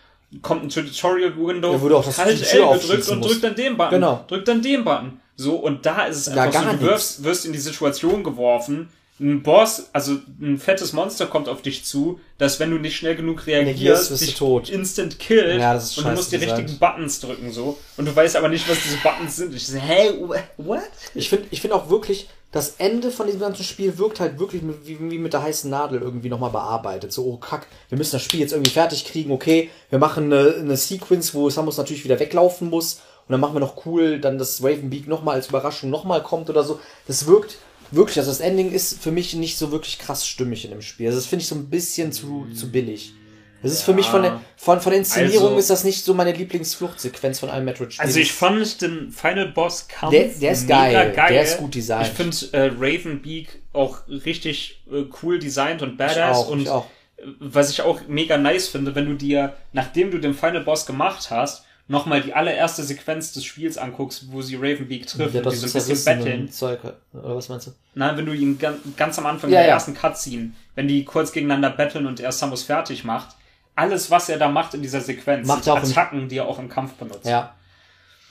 kommt ein Tutorial-Window, Ja, halt L gedrückt und musst. drück dann den Button. Genau. Drück dann den Button. So, und da ist es Da einfach so, du wirst, wirst in die Situation geworfen, ein Boss, also ein fettes Monster kommt auf dich zu, dass wenn du nicht schnell genug Reagierst, du dich tot. instant killt Ja, und du musst die designt. richtigen Buttons drücken so und du weißt aber nicht, was diese Buttons sind. Ich so, hä, what? Ich finde ich find auch wirklich, das Ende von diesem ganzen Spiel wirkt halt wirklich mit, wie, wie mit der heißen Nadel irgendwie nochmal bearbeitet. So, oh kack, wir müssen das Spiel jetzt irgendwie fertig kriegen, okay, wir machen eine, eine Sequence, wo Samus natürlich wieder weglaufen muss und dann machen wir noch cool, dann dass Ravenbeak nochmal als Überraschung nochmal kommt oder so. Das wirkt wirklich, also das Ending ist für mich nicht so wirklich krass stimmig in dem Spiel. Also das finde ich so ein bisschen zu, zu billig. Das ist für mich von der, von, von der Inszenierung Also- ist das nicht so meine Lieblingsfluchtsequenz von einem Metroid-Spiel. Also ich fand den Final Boss Kampf Der- der ist mega geil. Der ist gut designt. Ich finde äh, Ravenbeak auch richtig äh, cool designt und badass auch, und was ich auch mega nice finde, wenn du dir, nachdem du den Final Boss gemacht hast, nochmal die allererste Sequenz des Spiels anguckst, wo sie Ravenbeak trifft Ja, und das die so ein bisschen betteln. Zeug, oder was meinst du? Nein, wenn du ihn ganz, ganz am Anfang Ja, der ja. ersten Cutscene, wenn die kurz gegeneinander betteln und er Samus fertig macht, alles, was er da macht in dieser Sequenz, Macht sind er auch Attacken, die er auch im Kampf benutzt. Ja.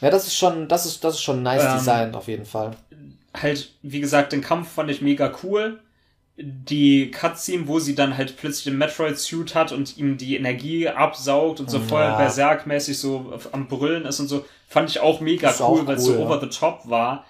Ja, das ist schon, das ist, das ist schon nice Ähm, Design auf jeden Fall. halt, wie gesagt, den Kampf fand ich mega cool. Die Cutscene, wo sie dann halt plötzlich den Metroid-Suit hat und ihm die Energie absaugt und so voll Ja. Berserk-mäßig so am Brüllen ist und so, fand ich auch mega Ist cool, auch weil es so cool, ja. over the top war.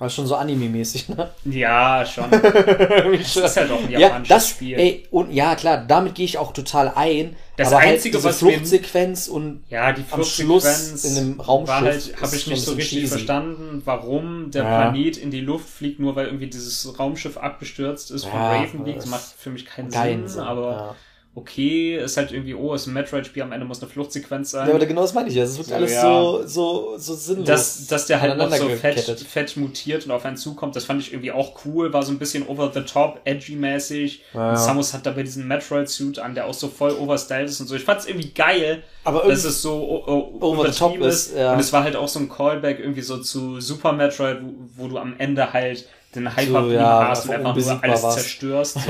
War schon so Anime-mäßig, ne? Ja, schon. *laughs* Das ist halt auch ein Ja, japanisches das, Spiel. ey, und ja, klar, damit gehe ich auch total ein. Das aber Einzige, halt diese was Fluchtsequenz und Ja, die am Schluss Fluchtsequenz in dem Raumschiff halt, habe ich nicht so richtig cheesy. verstanden, warum der Ja. Planet in die Luft fliegt, nur weil irgendwie dieses Raumschiff abgestürzt ist von Ja, Ravenbeak. Das macht für mich keinen keinen Sinn, Sinn, aber ja. Okay, ist halt irgendwie, oh, ist ein Metroid-Spiel, am Ende muss eine Fluchtsequenz sein. Ja, aber genau das meine ich ja. Es wird So, alles ja. so, so, so sinnlos. dass, dass der halt noch so fett, fett mutiert und auf einen zukommt, das fand ich irgendwie auch cool, war so ein bisschen over the top, edgy-mäßig. Ja. Und Samus hat dabei diesen Metroid-Suit an, der auch so voll overstyled ist und so. Ich fand's irgendwie geil, Aber dass es so o- o- over the top ist, ja. Und es war halt auch so ein Callback irgendwie so zu Super Metroid, wo, wo du am Ende halt den Hyper Beam ja, hast und einfach nur alles warst. zerstörst. *laughs*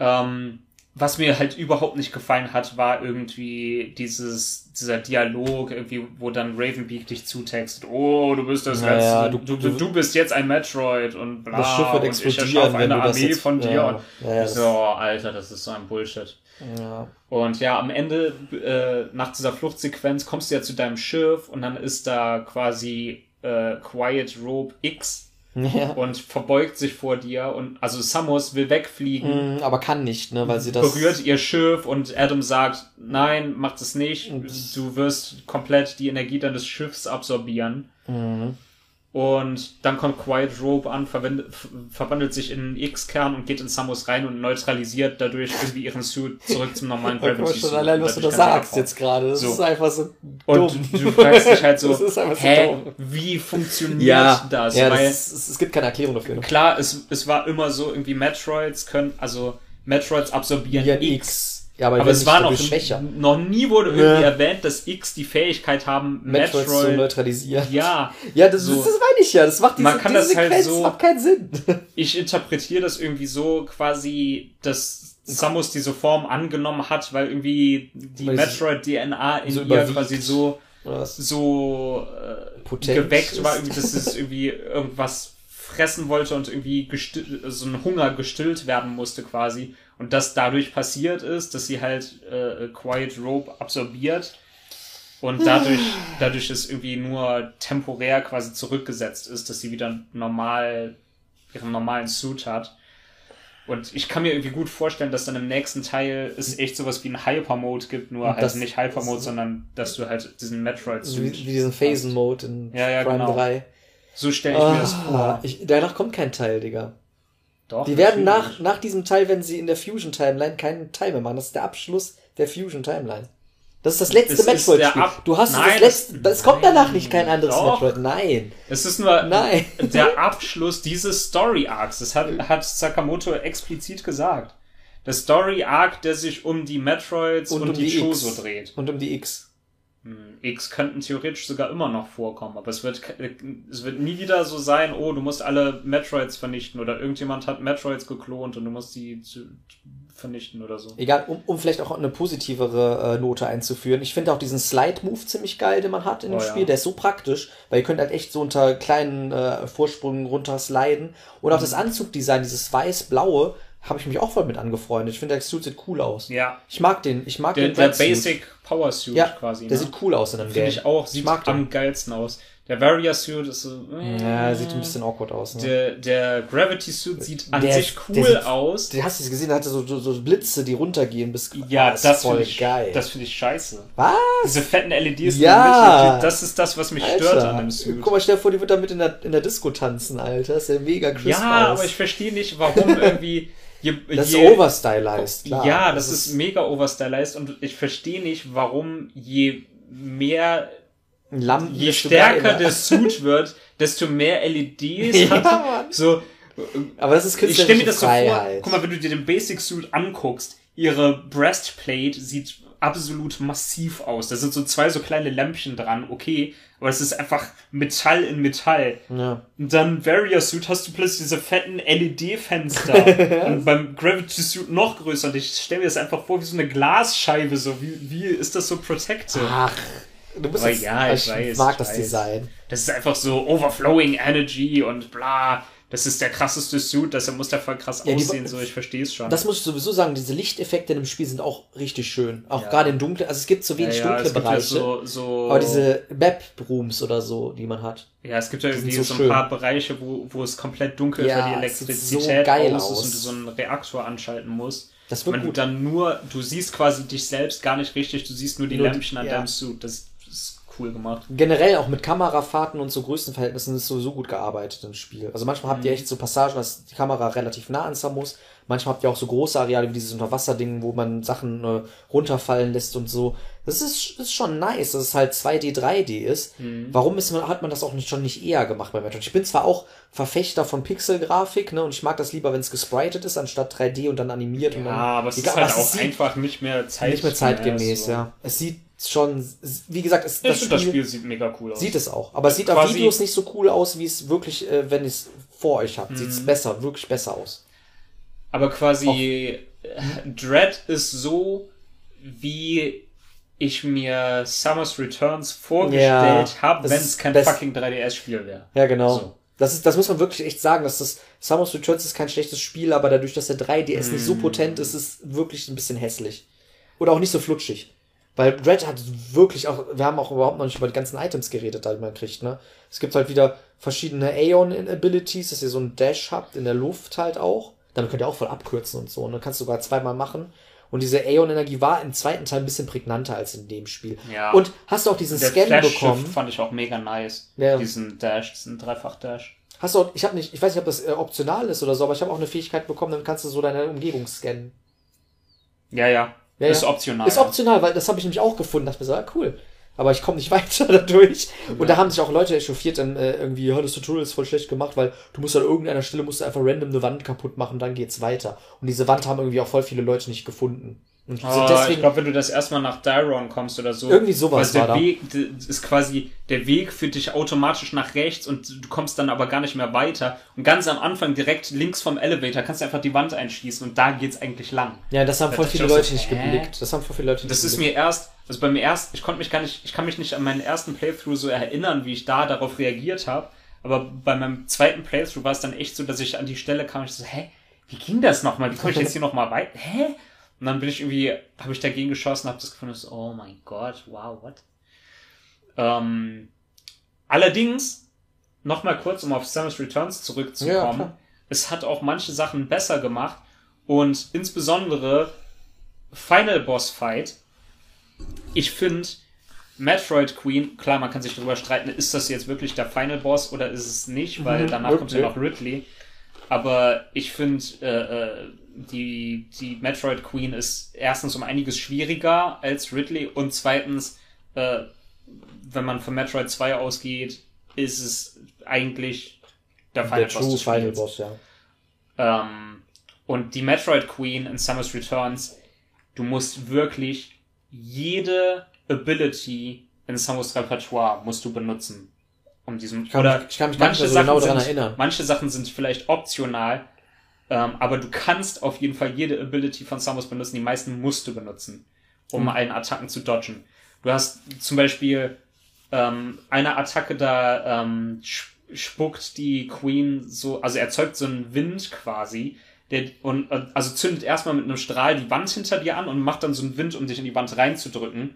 So. ähm, was mir halt überhaupt nicht gefallen hat, war irgendwie dieses, dieser Dialog, irgendwie, wo dann Ravenbeak dich zutextet, oh, du bist das Naja, letzte, du, du- du, bist jetzt ein Metroid und bla, das Schiff wird und ich erschaffe eine Armee jetzt, von dir ja, und ja, so, Alter, das ist so ein Bullshit. ja. Und ja, am Ende, äh, nach dieser Fluchtsequenz, kommst du ja zu deinem Schiff und dann ist da quasi äh, Quiet Rope X ja. und verbeugt sich vor dir und also Samus will wegfliegen, Mm, Aber kann nicht, ne, weil sie das. berührt ihr Schiff und Adam sagt, nein, mach das nicht, du wirst komplett die Energie deines Schiffs absorbieren. Mhm. Und dann kommt Quiet Rope an, verwendet, f- verwandelt sich in einen X-Kern und geht in Samus rein und neutralisiert dadlich irgendwie ihren Suit zurück zum normalen *laughs* Gravity schon Suit. allein, was du da Dadurch sagst jetzt gerade. Das So. ist einfach so Und dumm. du, du fragst dich halt so, *laughs* Das ist einfach so hä, dumm. wie funktioniert ja, das? ja Weil das ist, es gibt keine Erklärung dafür. klar, es, es war immer so, irgendwie Metroids können, also Metroids absorbieren Ja, X. Ja, aber, Aber es war noch, schwächer. noch nie wurde irgendwie Ja. erwähnt, dass X die Fähigkeit haben, Metroids zu Metroid, neutralisieren. ja, Ja, das, So. das, das meine ich ja. Das macht diese, Man kann diese das halt so- macht keinen Sinn. *laughs* ich interpretiere das irgendwie so quasi, dass Samus diese Form angenommen hat, weil irgendwie die Metroid-DNA in so ihr quasi so, was? so äh, Potent geweckt ist. war, irgendwie, dass es *laughs* irgendwie irgendwas fressen wollte und irgendwie so ein Hunger gestillt werden musste quasi. Und das dadurch passiert ist, dass sie halt äh, Quiet Rope absorbiert und dadurch, *sighs* dadurch es irgendwie nur temporär quasi zurückgesetzt ist, dass sie wieder normal ihren normalen Suit hat. Und ich kann mir irgendwie gut vorstellen, dass dann im nächsten Teil es echt sowas wie einen Hyper-Mode gibt, nur halt das- nicht Hyper-Mode, sondern dass du halt diesen So wie, Metroid-Suit wie diesen Phasen-Mode in Ja, ja, Prime genau. 3. So stelle ich mir das Ah, vor. ich, danach kommt kein Teil, Digga. Doch, Die werden nach, nach diesem Teil, wenn sie in der Fusion Timeline keinen Teil mehr machen. Das ist der Abschluss der Fusion Timeline. Das ist das letzte Es Metroid-Spiel. Du hast Nein, das letzte. das- Das, kommt nein, danach nicht kein anderes doch. Metroid. Nein. Es ist nur Nein. der Abschluss dieses Story-Arcs. Das hat, hat Sakamoto explizit gesagt. Der Story-Arc, der sich um die Metroids und, Und um die, die Choso X. dreht. Und um die X. X könnten theoretisch sogar immer noch vorkommen, aber es wird, ke- es wird nie wieder so sein, oh, du musst alle Metroids vernichten oder irgendjemand hat Metroids geklont und du musst die vernichten oder so. Egal, um, um vielleicht auch eine positivere äh, Note einzuführen. Ich finde auch diesen Slide-Move ziemlich geil, den man hat in dem Oh ja. Spiel. Der ist so praktisch, weil ihr könnt halt echt so unter kleinen äh, Vorsprüngen runter sliden. Und auch das Mhm. Anzugdesign, dieses weiß-blaue, habe ich mich auch voll mit angefreundet. Ich finde, der Suit sieht cool aus. Ja, Ich mag den, ich mag der, den der Suit. Basic Power Suit Ja, quasi. der ne? sieht cool aus in einem Finde Game. ich auch, sieht mag den. am geilsten aus. Der Warrior Suit ist so, äh, Ja, sieht ein bisschen awkward aus. Ne? der, der Gravity Suit sieht an Der- sich der cool sieht- aus. Den hast du gesehen, der hatte so, so, so Blitze, die runtergehen bis. Ja, Ah, ist das voll finde ich geil. Das finde ich scheiße. Was? Diese fetten LEDs, Ja. die- das ist das, was mich stört an dem Suit. Guck mal, stell dir vor, die wird damit in der, in der Disco tanzen, Alter. Das ist ja mega crisp Ja, aus. aber ich verstehe nicht, warum *laughs* irgendwie. Je, das je, ist overstylized, klar. Ja, das, ist, mega overstylized und ich verstehe nicht, warum je mehr, Lampen je stärker der Suit wird, desto mehr LEDs *laughs* Ja, hat. Mann. So, Aber das ist ich künstlerische stelle mir das so vor. Freiheit. Guck mal, wenn du dir den Basic Suit anguckst, ihre Breastplate sieht absolut massiv aus. Da sind so zwei so kleine Lämpchen dran, okay, aber es ist einfach Metall in Metall. ja. Und dann Warrior Suit hast du plötzlich diese fetten LED-Fenster. *laughs* und beim Gravity Suit noch größer. Und ich stelle mir das einfach vor wie so eine Glasscheibe. So, wie, wie ist das so protected? Ach, du bist Aber jetzt, ja, ich ich weiß, mag ich das weiß. Design. Das ist einfach so overflowing Energy und bla. Das ist der krasseste Suit, das muss der voll krass Ja, die- aussehen, so ich verstehe es schon. Das muss ich sowieso sagen, diese Lichteffekte in dem Spiel sind auch richtig schön. Auch gerade in dunklen, also es gibt so wenig ja, ja, dunkle ja Bereiche. so, so, aber diese Map-Rooms oder so, die man hat. ja, es gibt ja irgendwie so so, schön. ein paar Bereiche, wo, wo es komplett dunkel ist, Ja, weil die Elektrizität so geil aus ist und du so einen Reaktor anschalten musst. Das wird du gut. dann nur, du siehst quasi dich selbst gar nicht richtig, du siehst nur die die- Lämpchen an ja. deinem Suit. Das cool gemacht. Generell auch mit Kamerafahrten und so Größenverhältnissen ist sowieso gut gearbeitet im Spiel. Also manchmal habt ihr Mhm. echt so Passagen, dass die Kamera relativ nah ans muss. Manchmal habt ihr auch so große Areale wie dieses Unterwasserding, wo man Sachen äh, runterfallen lässt und so. Das ist, ist schon nice, dass es halt 2D, 3D ist. Mhm. Warum ist man, hat man das auch nicht, schon nicht eher gemacht bei Metroid? Ich bin zwar auch Verfechter von Pixelgrafik, ne, und ich mag das lieber, wenn es gespritet ist, anstatt 3D und dann animiert und Ja, dann. aber es ist halt auch einfach nicht mehr zeitgemäß. nicht mehr zeitgemäß, so. ja. Es sieht schon, wie gesagt, es, Ich finde, das Spiel sieht mega cool aus. Sieht es auch. Aber es sieht auf Videos nicht so cool aus, wie es wirklich, äh, wenn ihr es vor euch habt. Mhm. Sieht es besser, wirklich besser aus. Aber quasi äh, *laughs* Dread ist so, wie ich mir Summer's Returns vorgestellt Ja, habe, das wenn es kein fucking 3DS-Spiel wäre. Ja, genau. So. Das, ist, das muss man wirklich echt sagen, dass das Samus Returns ist kein schlechtes Spiel, aber dadurch, dass der 3DS nicht so Mhm. potent ist, ist es wirklich ein bisschen hässlich. Oder auch nicht so flutschig. Weil Dread hat wirklich auch, wir haben auch überhaupt noch nicht über die ganzen Items geredet, die man kriegt, ne? Es gibt halt wieder verschiedene Aeon-Abilities, dass ihr so einen Dash habt in der Luft halt auch. Damit könnt ihr auch voll abkürzen und so. Und dann kannst du sogar zweimal machen. Und diese Aeon-Energie war im zweiten Teil ein bisschen prägnanter als in dem Spiel. Ja. Und hast du auch diesen Der Scan Flash bekommen? Fand ich auch mega nice. Ja. Diesen Dash, diesen Dreifach-Dash. Hast du auch, ich habe nicht, ich weiß nicht, ob das äh, optional ist oder so, aber ich habe auch eine Fähigkeit bekommen, dann kannst du so deine Umgebung scannen. Ja, ja. Ja, ist optional. Ist optional, weil das habe ich nämlich auch gefunden, dachte mir so, ah, cool. Aber ich komme nicht *laughs* weiter dadurch. Und da haben sich auch Leute echauffiert, dann äh, irgendwie, ja, das Tutorial ist voll schlecht gemacht, weil du musst an irgendeiner Stelle musst du einfach random eine Wand kaputt machen, dann geht's weiter. Und diese Wand haben irgendwie auch voll viele Leute nicht gefunden. Und sind Ah, ich deswegen, glaube, wenn du das erstmal nach Dyron kommst oder so. Irgendwie sowas weil der war da. Weg ist quasi, der Weg führt dich automatisch nach rechts und du kommst dann aber gar nicht mehr weiter. Und ganz am Anfang, direkt links vom Elevator, kannst du einfach die Wand einschießen und da geht's eigentlich lang. ja, das haben Da voll viele Leute so, nicht geblickt. Das haben voll viele Leute nicht Das ist geblickt. mir erst, also bei mir erst, ich konnte mich gar nicht, ich kann mich nicht an meinen ersten Playthrough so erinnern, wie ich da darauf reagiert habe. Aber bei meinem zweiten Playthrough war es dann echt so, dass ich an die Stelle kam, ich so, hä, wie ging das nochmal? Wie komme ich jetzt hier nochmal weit? *laughs* Hä? Und dann bin ich irgendwie, habe ich dagegen geschossen, habe das gefunden, so, oh mein Gott, wow, what? Ähm, allerdings, nochmal kurz, um auf Samus Returns Ja, zurückzukommen, klar. es hat auch manche Sachen besser gemacht und insbesondere Final Boss Fight. Ich finde Metroid Queen, klar, man kann sich darüber streiten, ist das jetzt wirklich der Final Boss oder ist es nicht, weil Mhm, danach kommt ja okay. noch Ridley. Aber ich finde, äh, äh, die, die Metroid Queen ist erstens um einiges schwieriger als Ridley und zweitens, äh, wenn man von Metroid 2 ausgeht, ist es eigentlich der Final Der Boss True Final. Boss, ja. Ähm, und die Metroid Queen in Samus Returns, du musst wirklich jede Ability in Samus Repertoire musst du benutzen. Um diesen, Ich kann mich- ich kann mich mehr so genau daran erinnern. Manche Sachen sind vielleicht optional, ähm, aber du kannst auf jeden Fall jede Ability von Samus benutzen. Die meisten musst du benutzen, um Mhm. allen Attacken zu dodgen. Du hast zum Beispiel ähm, eine Attacke da ähm, spuckt die Queen so, also erzeugt so einen Wind quasi, der und und- also zündet erstmal mit einem Strahl die Wand hinter dir an und macht dann so einen Wind, um dich in die Wand reinzudrücken.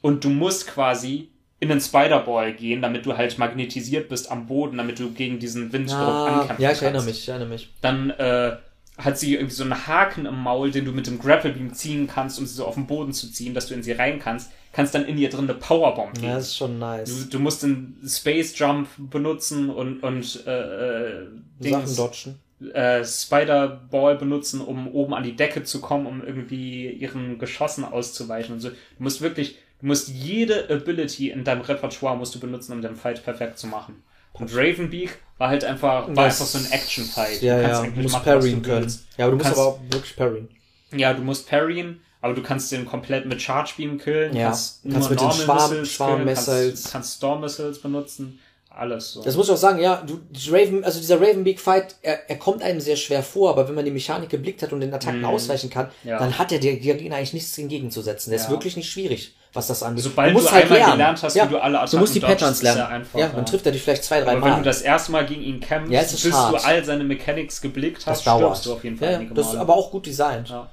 Und du musst quasi in den Spider-Ball gehen, damit du halt magnetisiert bist am Boden, damit du gegen diesen Winddruck Ah, ankämpfen ja, ich kannst. erinnere mich, ich erinnere mich. Dann äh, hat sie irgendwie so einen Haken im Maul, den du mit dem Grapple-Beam ziehen kannst, um sie so auf den Boden zu ziehen, dass du in sie rein kannst. Kannst dann in ihr drin eine Powerbomb geben. Ja, das ist schon nice. Du, du musst den Space Jump benutzen und, und äh, äh, Sachen Dings, dodgen. äh, Spider-Ball benutzen, um oben an die Decke zu kommen, um irgendwie ihren Geschossen auszuweichen und so. Du musst wirklich, du musst jede Ability in deinem Repertoire musst du benutzen, um den Fight perfekt zu machen. Und Ravenbeak war halt einfach, war Das- einfach so ein Action-Fight. Ja, Du ja, du musst machen, parryen du können. willst. Ja, aber du musst kannst- aber auch wirklich parryen. Ja, du musst parryen, aber du kannst den komplett mit Charge Beam killen. Ja, kannst, kannst mit den Schwarm- Schwarm Missiles. Kannst, kannst Storm Missiles benutzen. Alles so. Das muss ich auch sagen, ja, du, Raven, also dieser Ravenbeak Fight, er, er kommt einem sehr schwer vor, aber wenn man die Mechanik geblickt hat und den Attacken ausweichen kann, Mhm. Ja. dann hat er der Gegner eigentlich nichts entgegenzusetzen. Der ist Ja. wirklich nicht schwierig, was das angeht. Sobald musst du einmal gelernt hast, wie du alle Du Attacken musst die Patterns ist ja lernen. einfach, ja, ja. dann trifft er dich vielleicht zwei, drei aber wenn du Mal. das erste Mal gegen ihn kämpfst, Ja, ist bis hart. du all seine Mechanics geblickt hast, Das stirbst du auf jeden Fall ja, das ist aber auch gut designt. Ja.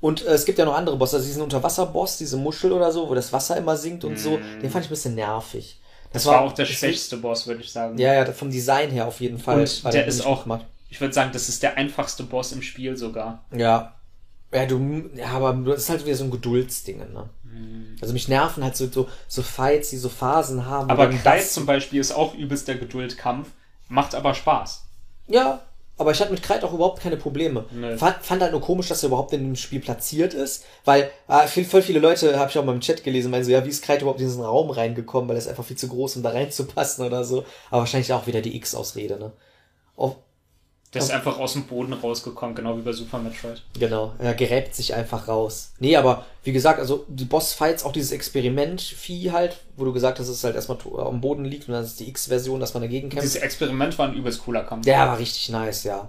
Und äh, es gibt ja noch andere Bosse, also diesen Unterwasserboss, diese Muschel oder so, wo das Wasser immer sinkt und so, den fand ich ein bisschen nervig. Mhm. das war auch der schwächste Boss, würde ich sagen. Ja, ja, vom Design her auf jeden Fall. Und war der ist auch, gemacht. ich würde sagen, das ist der einfachste Boss im Spiel sogar. Ja. Ja, du, ja, aber das ist halt wieder so ein Geduldsding, ne? Also mich nerven halt so, so, so Fights, die so Phasen haben. Aber das- zum Beispiel ist auch übelst der Geduldkampf, macht aber Spaß. Ja, aber ich hatte mit Kreid auch überhaupt keine Probleme. Nö. Fand, fand halt nur komisch, dass er überhaupt in dem Spiel platziert ist, weil äh, viel, voll viele Leute, habe ich auch mal im Chat gelesen, meinen so, ja, wie ist Kreid überhaupt in diesen Raum reingekommen, weil er ist einfach viel zu groß, um da reinzupassen oder so. Aber wahrscheinlich auch wieder die X-Ausrede, ne? Oh, Der ist einfach aus dem Boden rausgekommen, genau wie bei Super Metroid. Genau, er gräbt sich einfach raus. Nee, aber wie gesagt, also die Bossfights, auch dieses Experiment-Vieh halt, wo du gesagt hast, dass es halt erstmal am Boden liegt und dann ist die X-Version, dass man dagegen kämpft. Dieses Experiment war ein übelst cooler Kampf. Der war richtig nice, ja.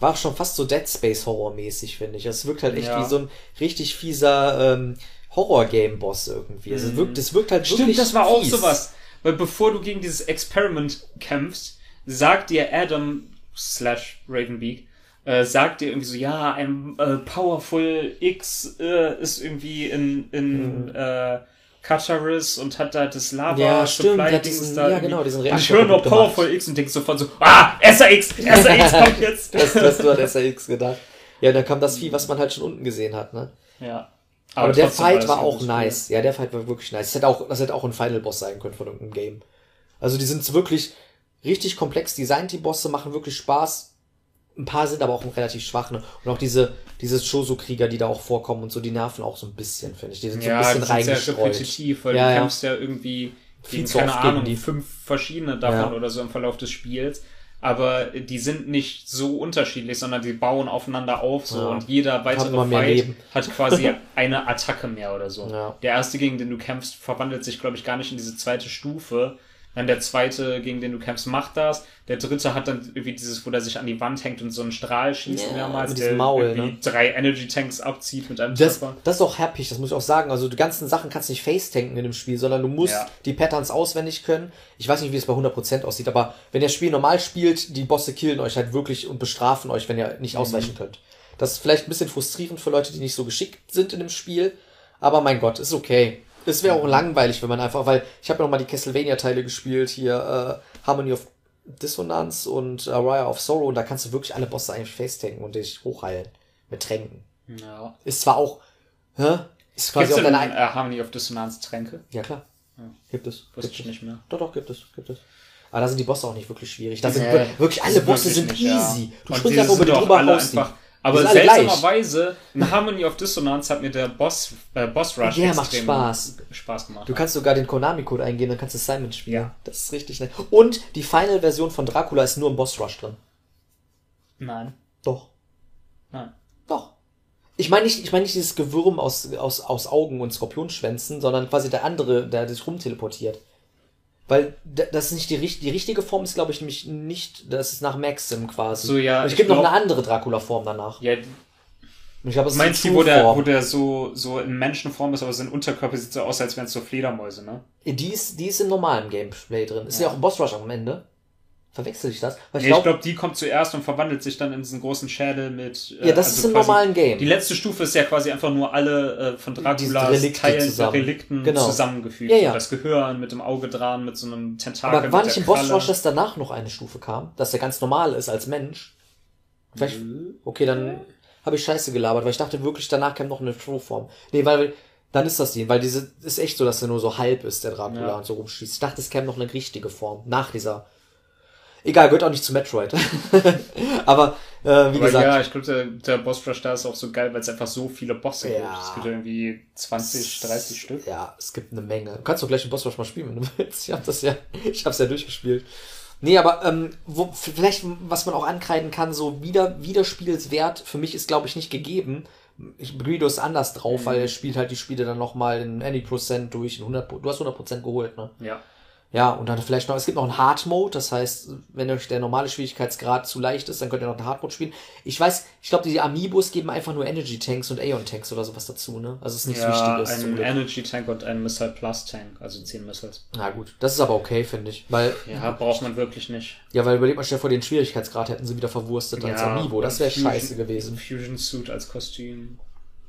War auch schon fast so Dead Space Horror-mäßig, finde ich. Es wirkt halt echt Ja. wie so ein richtig fieser ähm, Horror-Game-Boss irgendwie. Also es wirkt, es wirkt halt Stimmt, wirklich das war auch fies. sowas. Weil bevor du gegen dieses Experiment kämpfst, sagt dir Adam slash Ravenbeak, äh, sagt dir irgendwie so, ja, ein äh, Powerful X äh, ist irgendwie in, in äh, Kataris und hat da das Lava Mhm. Ja, stimmt, Supply der Dings diesen- da ja, genau, diesen Und ich Reaktor höre nur. Powerful X und denk sofort so, ah, SRX, SRX *laughs* kommt jetzt. Das, das du an *laughs* SRX gedacht. Ja, dann kam das Vieh, was man halt schon unten gesehen hat, ne? ja. Aber, der trotzdem Fight war auch nice. Ja, der Fight war wirklich nice. Das hätte auch, das hätte auch ein Final Boss sein können von irgendeinem Game. Also die sind wirklich richtig komplex designt, die Bosse, machen wirklich Spaß. Ein paar sind aber auch relativ schwach, ne? Und auch diese, diese Shoso-Krieger, die da auch vorkommen und so, die nerven auch so ein bisschen, finde ich. Die sind Ja, so ein bisschen sehr reingestreut. repetitiv, weil Ja, du ja. kämpfst ja irgendwie Viel gegen, zu keine Ahnung, die. fünf verschiedene davon Ja. oder so im Verlauf des Spiels. Aber die sind nicht so unterschiedlich, sondern die bauen aufeinander auf so Ja. und jeder weitere Fight Leben. hat quasi *laughs* eine Attacke mehr oder so. Ja. Der erste, gegen den du kämpfst, verwandelt sich, glaube ich, gar nicht in diese zweite Stufe. Dann der zweite, gegen den du kämpfst, macht das. Der dritte hat dann irgendwie dieses, wo der sich an die Wand hängt und so einen Strahl schießt Ja, mehrmals, mit der diesem Maul, irgendwie ne? drei Energy Tanks abzieht mit einem Das, Treffer. das ist auch happy, das muss ich auch sagen. Also die ganzen Sachen kannst du nicht face-tanken in dem Spiel, sondern du musst Ja. die Patterns auswendig können. Ich weiß nicht, wie es bei 100% aussieht, aber wenn ihr das Spiel normal spielt, die Bosse killen euch halt wirklich und bestrafen euch, wenn ihr nicht ausweichen könnt. Das ist vielleicht ein bisschen frustrierend für Leute, die nicht so geschickt sind in dem Spiel, aber mein Gott, ist okay. Es wäre auch langweilig, wenn man einfach, weil ich habe ja noch mal die Castlevania-Teile gespielt, hier äh, Harmony of Dissonance und Araya of Sorrow und da kannst du wirklich alle Bosse eigentlich face-tanken und dich hochheilen. Mit Tränken. Ja. Ist zwar auch, hä? Ist quasi Gibt auch deine äh. Harmony of Dissonance Tränke? Ja, klar. Gibt es. Wusste Gibt ich es. nicht mehr. Doch, doch, gibt es. Gibt es. Aber da sind die Bosse auch nicht wirklich schwierig. Da sind Nee, wirklich alle Bosse wirklich sind nicht, ja. easy. Du Und springst einfach über die drüber raus. einfach. Aber seltsamerweise, in Harmony of Dissonance hat mir der Boss, äh, Boss Rush Der macht Spaß. Spaß gemacht. Du kannst sogar den Konami-Code eingeben, dann kannst du Simon spielen. Ja. Das ist richtig nett. Und die Final-Version von Dracula ist nur im Boss Rush drin. Nein. Doch. Nein. Doch. Ich meine nicht, ich meine nicht dieses Gewürm aus, aus, aus Augen und Skorpionschwänzen, sondern quasi der andere, der sich rumteleportiert. Weil das ist nicht die, die richtige Form ist, glaube ich, nämlich nicht, das ist nach Maxim quasi. So, ja, Und es gibt noch eine andere Dracula-Form danach. Ja, Und ich glaube, du meinst ist die, wo der, wo der so, so in Menschenform ist, aber sein Unterkörper sieht so aus, als wären es so Fledermäuse, ne? Die ist, die ist im normalen Gameplay drin. Ist ja, Ja. auch im Boss Rush am Ende. Verwechsel ich das? Weil Nee, ich glaube, die kommt zuerst und verwandelt sich dann in diesen großen Schädel mit. äh, ja, das also ist im normalen Game. Die letzte Stufe ist ja quasi einfach nur alle äh, von Draculas Relikte Teilen, zusammen. Relikten Genau. zusammengefügt. Ja, ja. Das Gehirn mit dem Auge dran, mit so einem Tentakel. Aber war nicht im Boss Kralle. Rush, dass danach noch eine Stufe kam? Dass der ganz normal ist als Mensch? Vielleicht, okay, dann habe ich Scheiße gelabert, weil ich dachte wirklich, danach kam noch eine True-Form. Nee, weil, dann ist das die, weil diese, ist echt so, dass er nur so halb ist, der Dracula, Ja. und so rumschießt. Ich dachte, es käme noch eine richtige Form, nach dieser. Egal, gehört auch nicht zu Metroid. *laughs* Aber, äh, wie Aber gesagt, ja, ich glaube, der, der Boss Rush da ist auch so geil, weil es einfach so viele Bosse Ja. gibt. Es gibt irgendwie 20, 30 Stück. Ja, es gibt eine Menge. Du kannst doch gleich den Boss Rush mal spielen, wenn du *laughs* willst. Ich hab das ja, ich hab's ja durchgespielt. Nee, aber ähm, wo, vielleicht, was man auch ankreiden kann, so wieder, Wiederspielswert für mich ist, glaube ich, nicht gegeben. Ich, Greedo ist anders drauf, weil er spielt halt die Spiele dann nochmal in Any Prozent durch. In 100, du hast 100% geholt, ne? Ja. Ja, und dann vielleicht noch, es gibt noch einen Hard Mode, das heißt, wenn euch der normale Schwierigkeitsgrad zu leicht ist, dann könnt ihr noch einen Hard Mode spielen. Ich weiß, ich glaube, die Amiibos geben einfach nur Energy Tanks und Aeon Tanks oder sowas dazu, ne? Also es ist nichts ja, Wichtiges. ein. Energy Tank und ein Missile Plus Tank, also 10 Missiles. Na gut, das ist aber okay, finde ich. Weil, Ja, braucht man wirklich nicht. ja, weil überlegt mal schnell vor den Schwierigkeitsgrad hätten sie wieder verwurstet als Amiibo. Das wäre scheiße gewesen. Fusion Suit als Kostüm.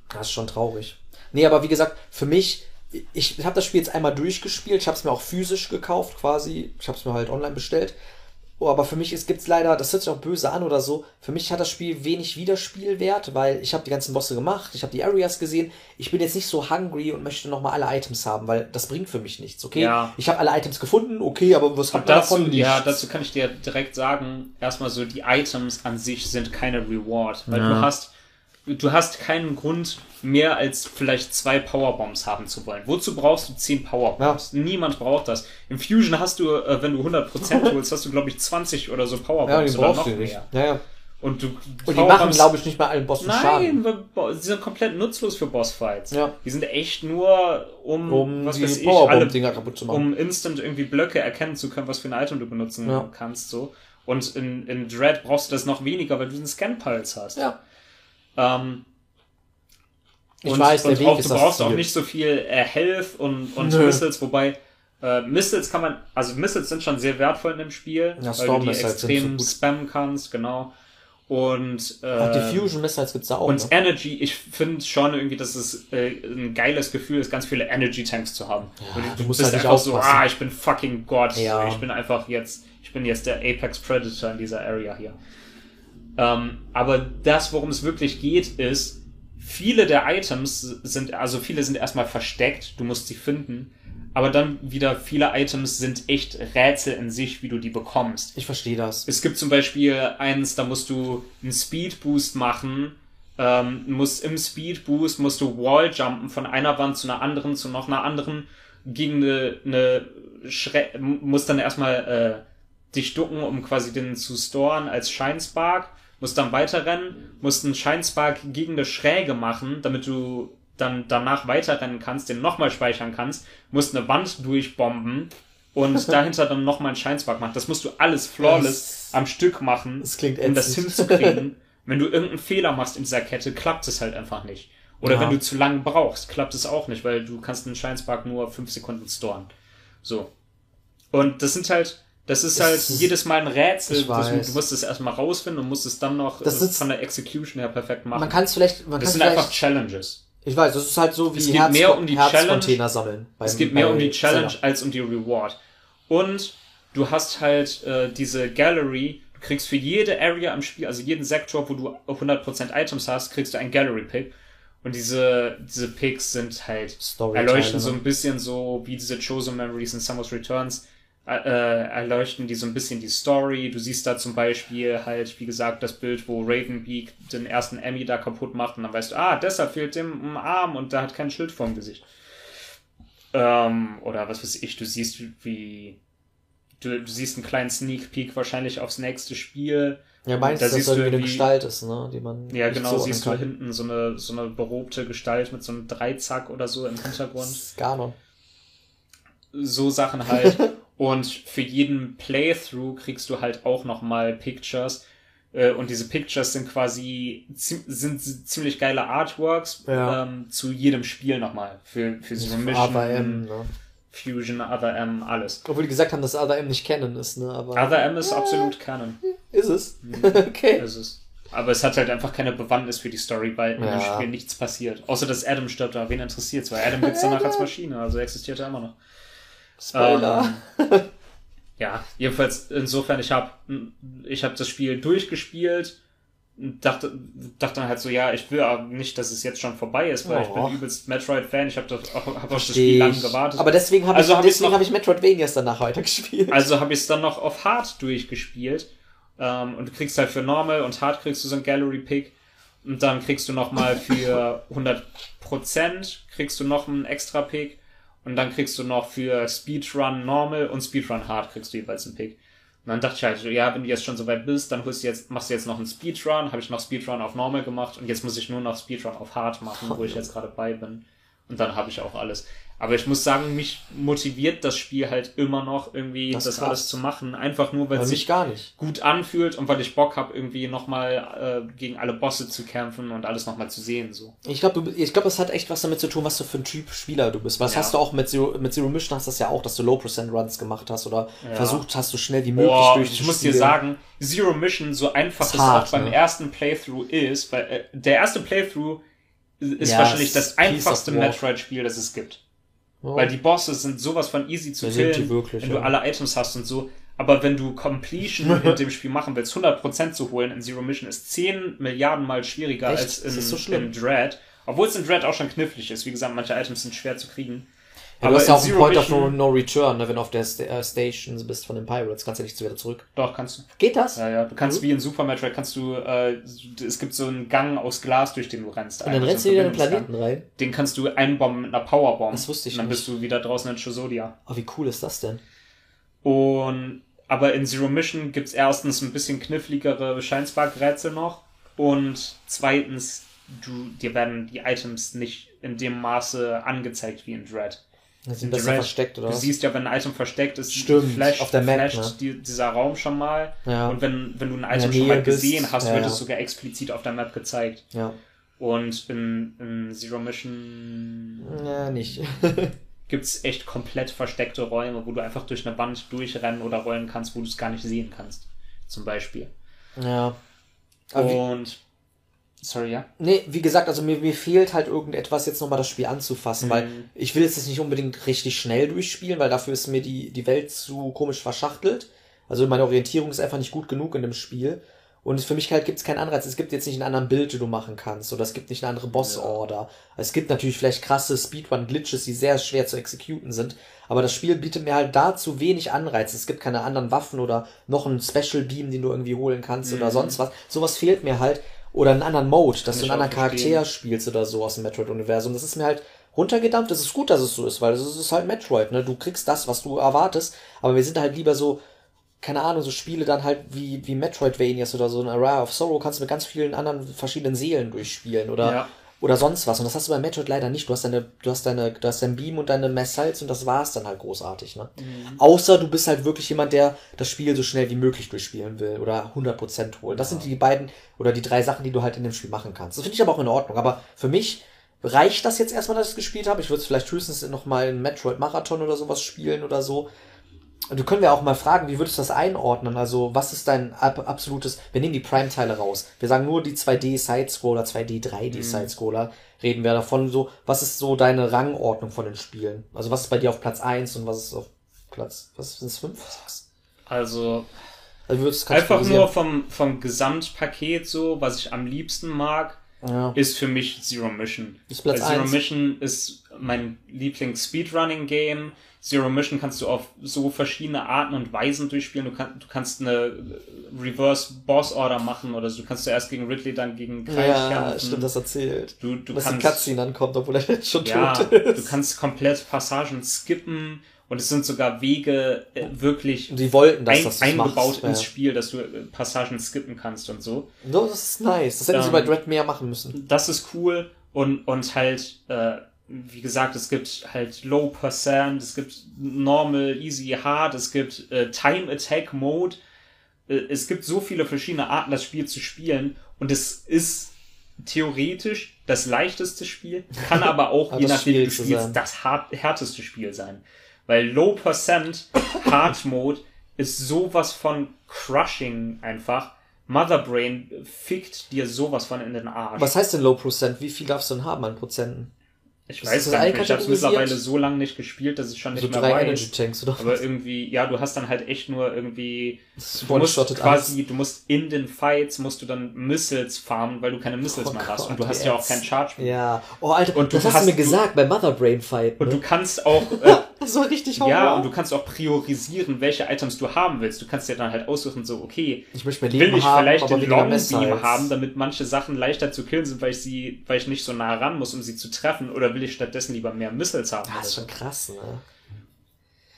Das ist schon traurig. Nee, aber wie gesagt, für mich, ich habe das Spiel jetzt einmal durchgespielt. Ich habe es mir auch physisch gekauft, quasi. Ich habe es mir halt online bestellt. Oh, aber für mich ist, gibt's leider, das hört sich auch böse an oder so, für mich hat das Spiel wenig Wiederspielwert, weil ich habe die ganzen Bosse gemacht, ich habe die Areas gesehen. Ich bin jetzt nicht so hungry und möchte nochmal alle Items haben, weil das bringt für mich nichts, okay? Ja. Ich habe alle Items gefunden, okay, aber was hat man dazu, davon? ja, dazu kann ich dir direkt sagen, erstmal so, die Items an sich sind keine Reward, weil Ja. du hast, du hast keinen Grund, mehr als vielleicht zwei Powerbombs haben zu wollen. Wozu brauchst du zehn Powerbombs? Niemand braucht das. Im Fusion hast du, äh, wenn du 100% *laughs* holst, hast du, glaube ich, 20 oder so Ja, Powerbombs die oder brauchst noch du nicht. mehr. Ja, ja. Und du, Und die machen, glaube ich, nicht mal allen Bossen Schaden. Nein, sie sind komplett nutzlos für Bossfights. Ja. Die sind echt nur, um, Um was die weiß ich, alle Powerbomb-Dinger kaputt zu machen. um instant irgendwie Blöcke erkennen zu können, was für ein Item du benutzen Ja. kannst. so. Und in, in Dread brauchst du das noch weniger, weil du einen Scan-Pulse hast. ja. Ähm, Ich und, weiß, der und Weg auch, ist du brauchst auch nicht so viel äh, Health und, und Nö. Missiles, wobei äh, Missiles kann man, also Missiles sind schon sehr wertvoll in dem Spiel, Ja, weil du die so extrem gut. spammen kannst, genau. Und äh, Auch die Fusion Missiles gibt's da auch. und ne? Energy, ich finde schon irgendwie, dass es äh, ein geiles Gefühl ist, ganz viele Energy-Tanks zu haben. Ja, Und du musst bist halt einfach so, ah, ich bin fucking Gott. Ja. Ich bin einfach jetzt, ich bin jetzt der Apex Predator in dieser Area hier. Ähm, aber das, worum es wirklich geht, ist, viele der Items sind, also viele sind erstmal versteckt, du musst sie finden. Aber dann wieder viele Items sind echt Rätsel in sich, wie du die bekommst. Ich verstehe das. Es gibt zum Beispiel eins, da musst du einen Speed Boost machen. Ähm, musst im Speed Boost musst du Wall jumpen von einer Wand zu einer anderen, zu noch einer anderen, gegen eine, eine Schre musst dann erstmal äh, dich ducken, um quasi den zu storen als Shine Spark, musst dann weiterrennen, musst einen Shine Spark gegen eine Schräge machen, damit du dann danach weiterrennen kannst, den nochmal speichern kannst, musst eine Wand durchbomben und *laughs* dahinter dann nochmal einen Shine Spark machen. Das musst du alles flawless Das- am Stück machen, Das klingt um das hinzukriegen. *laughs* wenn du irgendeinen Fehler machst in dieser Kette, klappt es halt einfach nicht. Oder Ja. wenn du zu lang brauchst, klappt es auch nicht, weil du kannst einen Shine Spark nur fünf Sekunden storen. So. Und das sind halt, das ist halt ist- jedes Mal ein Rätsel. Du, musst es erstmal rausfinden und musst es dann noch Das äh, ist- von der Execution her perfekt machen. Man kann es vielleicht, man das kann sind vielleicht, einfach Challenges. ich weiß, das ist halt so wie Es geht mehr um die Herzcontainer sammeln. Es beim- geht mehr um die Challenge Zelda. als um die Reward. Und du hast halt äh, diese Gallery, du kriegst für jede Area am Spiel, also jeden Sektor, wo du 100% Items hast, kriegst du ein Gallery-Pick. Und diese, diese Picks sind halt, erleuchten so ne? ein bisschen so, wie diese Chosen Memories in Summer's Returns, erleuchten die so ein bisschen die Story. Du siehst da zum Beispiel halt, wie gesagt, das Bild, wo Ravenbeak den ersten Emmy da kaputt macht und dann weißt du, ah, deshalb fehlt dem ein Arm und der hat kein Schild vorm Gesicht. Ähm, oder was weiß ich, du siehst, wie du, du siehst einen kleinen Sneak Peek wahrscheinlich aufs nächste Spiel. Ja, meinst Da du, dass siehst das du irgendwie eine Gestalt ist, ne? Die man. Ja, genau, siehst du kann. hinten so eine, so eine berobte Gestalt mit so einem Dreizack oder so im Hintergrund. Ganon. So Sachen halt. *laughs* Und für jeden Playthrough kriegst du halt auch nochmal Pictures. Äh, Und diese Pictures sind quasi sind ziemlich geile Artworks Ja. ähm, zu jedem Spiel nochmal. Für, für so Mission, Aber M, ne? Fusion, Other M, alles. Obwohl die gesagt haben, dass Other M nicht Canon ist, ne? Aber Other M ist absolut Canon. ist es. Mhm. *laughs* okay. ist es. Aber es hat halt einfach keine Bewandtnis für die Story, weil in dem Ja. Spiel nichts passiert. Außer dass Adam stirbt, aber wen interessiert's? Weil Adam gibt's danach *laughs* als Maschine, also existiert er immer noch. Spoiler. Ähm, *laughs* ja, jedenfalls insofern, ich habe ich hab das Spiel durchgespielt und dachte, dachte dann halt so, ja, ich will aber nicht, dass es jetzt schon vorbei ist, weil ich Oh. bin übelst Metroid-Fan, ich habe hab auf das Versteh Spiel lang ich. gewartet. Aber deswegen habe Also ich, hab deswegen noch- hab ich Metroidvanias danach weitergespielt. Also habe ich es dann noch auf Hard durchgespielt. Ähm, und du kriegst halt für Normal und Hard kriegst du so ein Gallery Pick. Und dann kriegst du nochmal für *laughs* 100% kriegst du noch einen extra Pick. Und dann kriegst du noch für Speedrun Normal und Speedrun Hard kriegst du jeweils einen Pick. Und dann dachte ich halt, so, ja, wenn du jetzt schon so weit bist, dann holst du jetzt, machst du jetzt noch einen Speedrun. Habe ich noch Speedrun auf Normal gemacht und jetzt muss ich nur noch Speedrun auf Hard machen, wo ich jetzt gerade bei bin. Und dann habe ich auch alles. Aber ich muss sagen, mich motiviert das Spiel halt immer noch irgendwie Das das, alles zu machen. Einfach nur, weil es sich gar nicht. gut anfühlt und weil ich Bock habe, irgendwie nochmal äh, gegen alle Bosse zu kämpfen und alles nochmal zu sehen. So. Ich glaube, ich glaube, das hat echt was damit zu tun, was du für ein Typ Spieler du bist. Was Ja. hast du auch mit Zero, mit Zero Mission hast du das ja auch, dass du Low Percent Runs gemacht hast oder Ja. versucht hast, so schnell wie möglich Boah, durchzuspielen. ich muss dir sagen, Zero Mission, so einfach Ist es auch beim ne? ersten Playthrough ist, weil äh, der erste Playthrough ist Ja, wahrscheinlich das einfachste. Metroid-Spiel, das es gibt. Oh. Weil die Bosse sind sowas von easy zu die killen, wirklich, wenn ja. du alle Items hast und so. Aber wenn du Completion *laughs* in dem Spiel machen willst, 100% zu holen in Zero Mission, ist 10 Milliarden mal schwieriger Echt? als in, so in Dread. Obwohl es in Dread auch schon knifflig ist. Wie gesagt, manche Items sind schwer zu kriegen. Ja, du hast ja auch einen Point of Mission- no, Return, ne, wenn du auf der Sta äh, Station bist von den Pirates, kannst du nicht wieder zurück. Doch, kannst du. Geht das? Ja, ja. Du kannst Mhm. wie in Super Metroid, kannst du, äh, es gibt so einen Gang aus Glas, durch den du rennst. Und dann Eigentlich rennst du wieder in den. Planeten rein. Den kannst du einbomben mit einer Powerbomb. Das wusste ich Und dann nicht. bist du wieder draußen in Chosodia. Oh, wie cool ist das denn? Und aber in Zero Mission gibt's erstens ein bisschen kniffligere Scheinspark-Rätsel noch. Und zweitens, du, dir werden die Items nicht in dem Maße angezeigt wie in Dread. Sind besser Dread, versteckt, oder Du was? siehst ja, wenn ein Item versteckt ist, Stimmt, flasht, auf der Map, flasht ne? die, dieser Raum schon mal. Ja. Und wenn, wenn du ein Item schon mal bist, gesehen hast, ja, wird ja. es sogar explizit auf der Map gezeigt. Ja. Und in, in Zero Mission Ja, nicht. *laughs* gibt's echt komplett versteckte Räume, wo du einfach durch eine Wand durchrennen oder rollen kannst, wo du es gar nicht sehen kannst. Zum Beispiel. ja. Aber Und sorry, ja. nee, wie gesagt, also mir, mir fehlt halt irgendetwas, jetzt nochmal das Spiel anzufassen, Mhm. weil ich will jetzt das nicht unbedingt richtig schnell durchspielen, weil dafür ist mir die, die Welt zu komisch verschachtelt. Also meine Orientierung ist einfach nicht gut genug in dem Spiel. Und für mich halt gibt es keinen Anreiz. Es gibt jetzt nicht einen anderen Bild, den du machen kannst. Oder es gibt nicht eine andere Boss-Order. Es gibt natürlich vielleicht krasse Speedrun-Glitches, die sehr schwer zu exekuten sind. Aber das Spiel bietet mir halt dazu wenig Anreiz. Es gibt keine anderen Waffen oder noch einen Special Beam, den du irgendwie holen kannst oder sonst was. Sowas fehlt mir halt. Oder einen anderen Mode, dass du einen anderen verstehen. Charakter spielst oder so aus dem Metroid-Universum. Das ist mir halt runtergedampft. Es ist gut, dass es so ist, weil es ist halt Metroid, ne? Du kriegst das, was du erwartest. Aber wir sind halt lieber so, keine Ahnung, so Spiele dann halt wie, wie Metroidvanias oder so ein Array of Sorrow kannst du mit ganz vielen anderen verschiedenen Seelen durchspielen oder, Ja. Oder sonst was. Und das hast du bei Metroid leider nicht. Du hast deine, du hast deine, du hast dein Beam und deine Messals und das war's dann halt großartig, ne? Außer du bist halt wirklich jemand, der das Spiel so schnell wie möglich durchspielen will oder 100% holen. Das sind die beiden oder die drei Sachen, die du halt in dem Spiel machen kannst. Das finde ich aber auch in Ordnung. Aber für mich reicht das jetzt erstmal, dass ich es gespielt habe. Ich würde es vielleicht höchstens noch mal in Metroid Marathon oder sowas spielen oder so. Du können wir auch mal fragen, wie würdest du das einordnen? Also, was ist dein ab absolutes, wir nehmen die Prime-Teile raus. Wir sagen nur die 2D-Side-Scroller, 2D-3D-Side-Scroller, reden wir davon so, was ist so deine Rangordnung von den Spielen? Also, was ist bei dir auf Platz 1 und was ist auf Platz, was sind es, 5, 6? Also Also, einfach nur vom, vom Gesamtpaket so, was ich am liebsten mag, ja. ist für mich Zero Mission. Zero eins. Mission ist mein Lieblings-Speedrunning-Game. Zero Mission kannst du auf so verschiedene Arten und Weisen durchspielen. Du, kann, du kannst eine Reverse-Boss-Order machen oder so. Du kannst zuerst gegen Ridley, dann gegen Kai Ja, kämpfen. stimmt, das erzählt. Du, du Dass die kannst, Cutscene dann kommt, obwohl er jetzt *laughs* schon ja, tot du ist. kannst komplett Passagen skippen Und es sind sogar Wege äh, wirklich Die wollten, dass ein, das eingebaut machst, ins ja. Spiel, dass du äh, Passagen skippen kannst und so. No, das ist nice. Das hätten sie Ähm, bei Dread mehr machen müssen. Das ist cool und, und halt, äh, wie gesagt, es gibt halt Low Percent, es gibt Normal, Easy, Hard, es gibt äh, Time Attack Mode. Äh, es gibt so viele verschiedene Arten, das Spiel zu spielen und es ist theoretisch das leichteste Spiel, kann *laughs* aber auch, Aber je nachdem wie du spielst, sein. das härteste Spiel sein. Weil Low Percent Hard Mode ist sowas von crushing einfach. Motherbrain fickt dir sowas von in den Arsch. Was heißt denn Low Percent? Wie viel darfst du denn haben an Prozenten? Ich Ist weiß gar nicht, ich habe einkategorisiert? mittlerweile so lange nicht gespielt, dass ich schon nicht So mehr drei weiß. Energy Tanks oder Aber irgendwie, ja, du hast dann halt echt nur irgendwie, du musst quasi, du musst in den Fights, musst du dann Missiles farmen, weil du keine Missiles Oh mehr hast. Gott, Und du hast wie ja auch keinen Charge mehr. Ja. Oh, Alter, Und du das hast, hast- du mir gesagt bei Mother Brain Fight. Und ne? du kannst auch, *laughs* äh, das war richtig ja, Horror. und du kannst auch priorisieren, welche Items du haben willst. Du kannst dir dann halt aussuchen, so, okay, ich möchte mehr will Leben ich haben, vielleicht aber den weniger Long Messer Beam jetzt. haben, damit manche Sachen leichter zu killen sind, weil ich sie, weil ich nicht so nah ran muss, um sie zu treffen, oder will ich stattdessen lieber mehr Missiles haben? Oder ist schon krass, ne?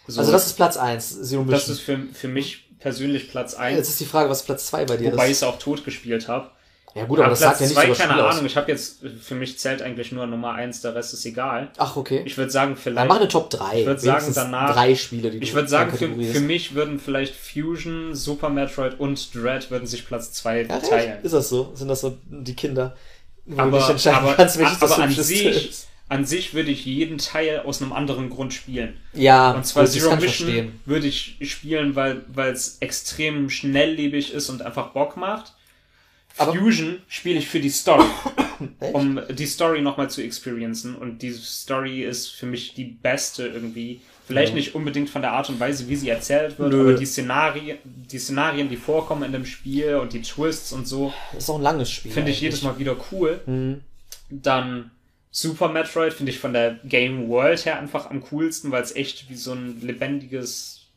So, Also das ist Platz 1, Zero Mission. das ist für, für mich persönlich Platz 1, Jetzt ist die Frage, was Platz 2 bei dir wobei ich ist. es auch tot gespielt habe. Ja gut, aber das sagt ja nicht zwei, so keine Spiel aus. Ahnung, ich habe jetzt, für mich zählt eigentlich nur Nummer 1, der Rest ist egal. Ach, okay. Ich würde sagen, Dann vielleicht... mach eine Top 3. Ich würd sagen, danach- drei Spiele, die Ich du würde sagen, für, für mich würden vielleicht Fusion, Super Metroid und Dread würden sich Platz 2 Ja, teilen. Ist das so? Sind das so die Kinder? Wo du aber, nicht entscheiden aber, kannst, welches das aber an sich, ist. an sich würde ich jeden Teil aus einem anderen Grund spielen. Ja, Und zwar gut, Zero ich Mission verstehen. würde ich spielen, weil weil es extrem schnelllebig ist und einfach Bock macht. Fusion spiele ich für die Story, *coughs* um die Story nochmal zu experiencen. Und die Story ist für mich die beste irgendwie. Vielleicht nicht unbedingt von der Art und Weise, wie sie erzählt wird, Nö. aber die Szenarien, die Szenarien, die vorkommen in dem Spiel und die Twists und so, Das ist auch ein langes Spiel. finde ich jedes Mal wieder cool. Mhm. Dann Super Metroid finde ich von der Game World her einfach am coolsten, weil es echt wie so ein lebendiges,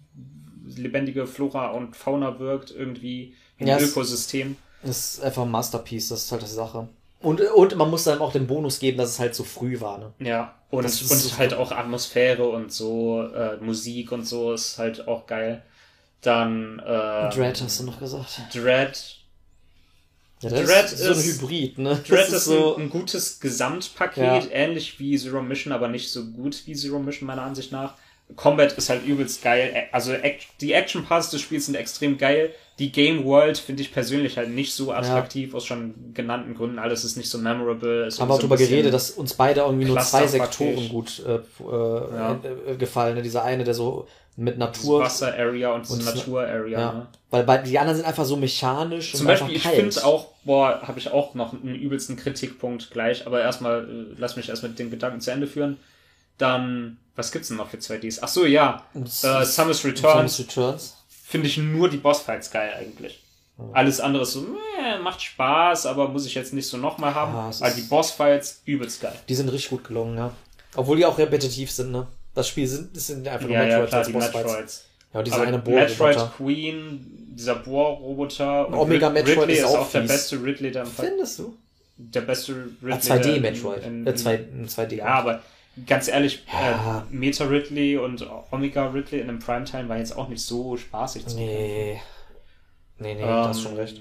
lebendige Flora und Fauna wirkt, irgendwie ein Ja, es- Ökosystem. Das ist einfach ein Masterpiece, das ist halt die Sache. Und, und man muss dann auch den Bonus geben, dass es halt so früh war, ne? Ja, und, Das ist und so- halt auch Atmosphäre und so, äh, Musik und so ist halt auch geil. Dann äh, Dread hast du noch gesagt. Dread. Ja, Dread ist so ein ist- Hybrid, ne? Dread das ist, so. ein, ein gutes Gesamtpaket, Ja. ähnlich wie Zero Mission, aber nicht so gut wie Zero Mission meiner Ansicht nach. Combat ist halt übelst geil. Ä- Also die Action Parts des Spiels sind extrem geil. Die Game World finde ich persönlich halt nicht so attraktiv aus schon genannten Gründen. Alles ist nicht so memorable. Ist haben wir auch so drüber geredet, dass uns beide irgendwie nur zwei. Sektoren gut äh, äh, Ja. äh, gefallen. Ne? Dieser eine, der so mit Natur. Wasser Area und diese und- Natur Area. Ja. Ne? Weil bei, die anderen sind einfach so mechanisch Zum Beispiel, ich finde auch, boah, habe ich auch noch einen übelsten Kritikpunkt gleich, aber erstmal, äh, lass mich erst mit den Gedanken zu Ende führen. Dann, was gibt's denn noch für 2Ds? Ach so, ja, äh, Samus Returns Samus Returns. Finde ich nur die Bossfights geil eigentlich. Alles andere ist so, meh, macht Spaß, aber muss ich jetzt nicht so nochmal haben. Ja, ist- die Bossfights, übelst geil. Die sind richtig gut gelungen, ja. Obwohl die auch repetitiv sind, ne? Das Spiel sind, das sind einfach nur Ja, ja, Metroids klar, als die Bossfights. Metroids. Ja, und dieser Aber eine Metroid Bohrroboter. Queen, dieser Bohrroboter und Omega Rid- Metroid Ridley ist ist auch auch der beste Ridley, der, im Fall- Findest du? der beste Ridley. Ah, der 2D in- Metroid. in- Äh, 2, ein 2D. Ja, aber ganz ehrlich, Ja. äh, Meta Ridley und Omega Ridley in einem Primetime war jetzt auch nicht so spaßig zu Nee. Nee, nee, Ähm, du hast schon recht.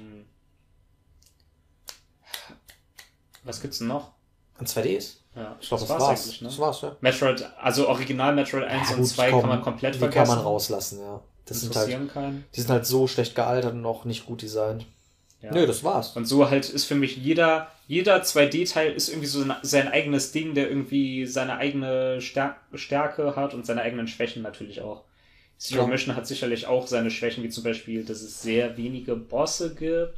Was gibt's denn noch? Ein 2D ist? Ja, Ich glaube, das, war's war's. eigentlich, ne? Das war's, ja. Metroid, also Original Metroid 1 Ja, und gut, 2 komm, kann man komplett die vergessen. kann man rauslassen, ja. Das sind halt, keinen. die sind halt so schlecht gealtert und auch nicht gut designt. Ja. Nö, das war's. Und so halt ist für mich jeder, jeder 2D-Teil ist irgendwie so sein eigenes Ding, der irgendwie seine eigene Stär Stärke hat und seine eigenen Schwächen natürlich auch. Zero Klar. Mission hat sicherlich auch seine Schwächen, wie zum Beispiel, dass es sehr wenige Bosse gibt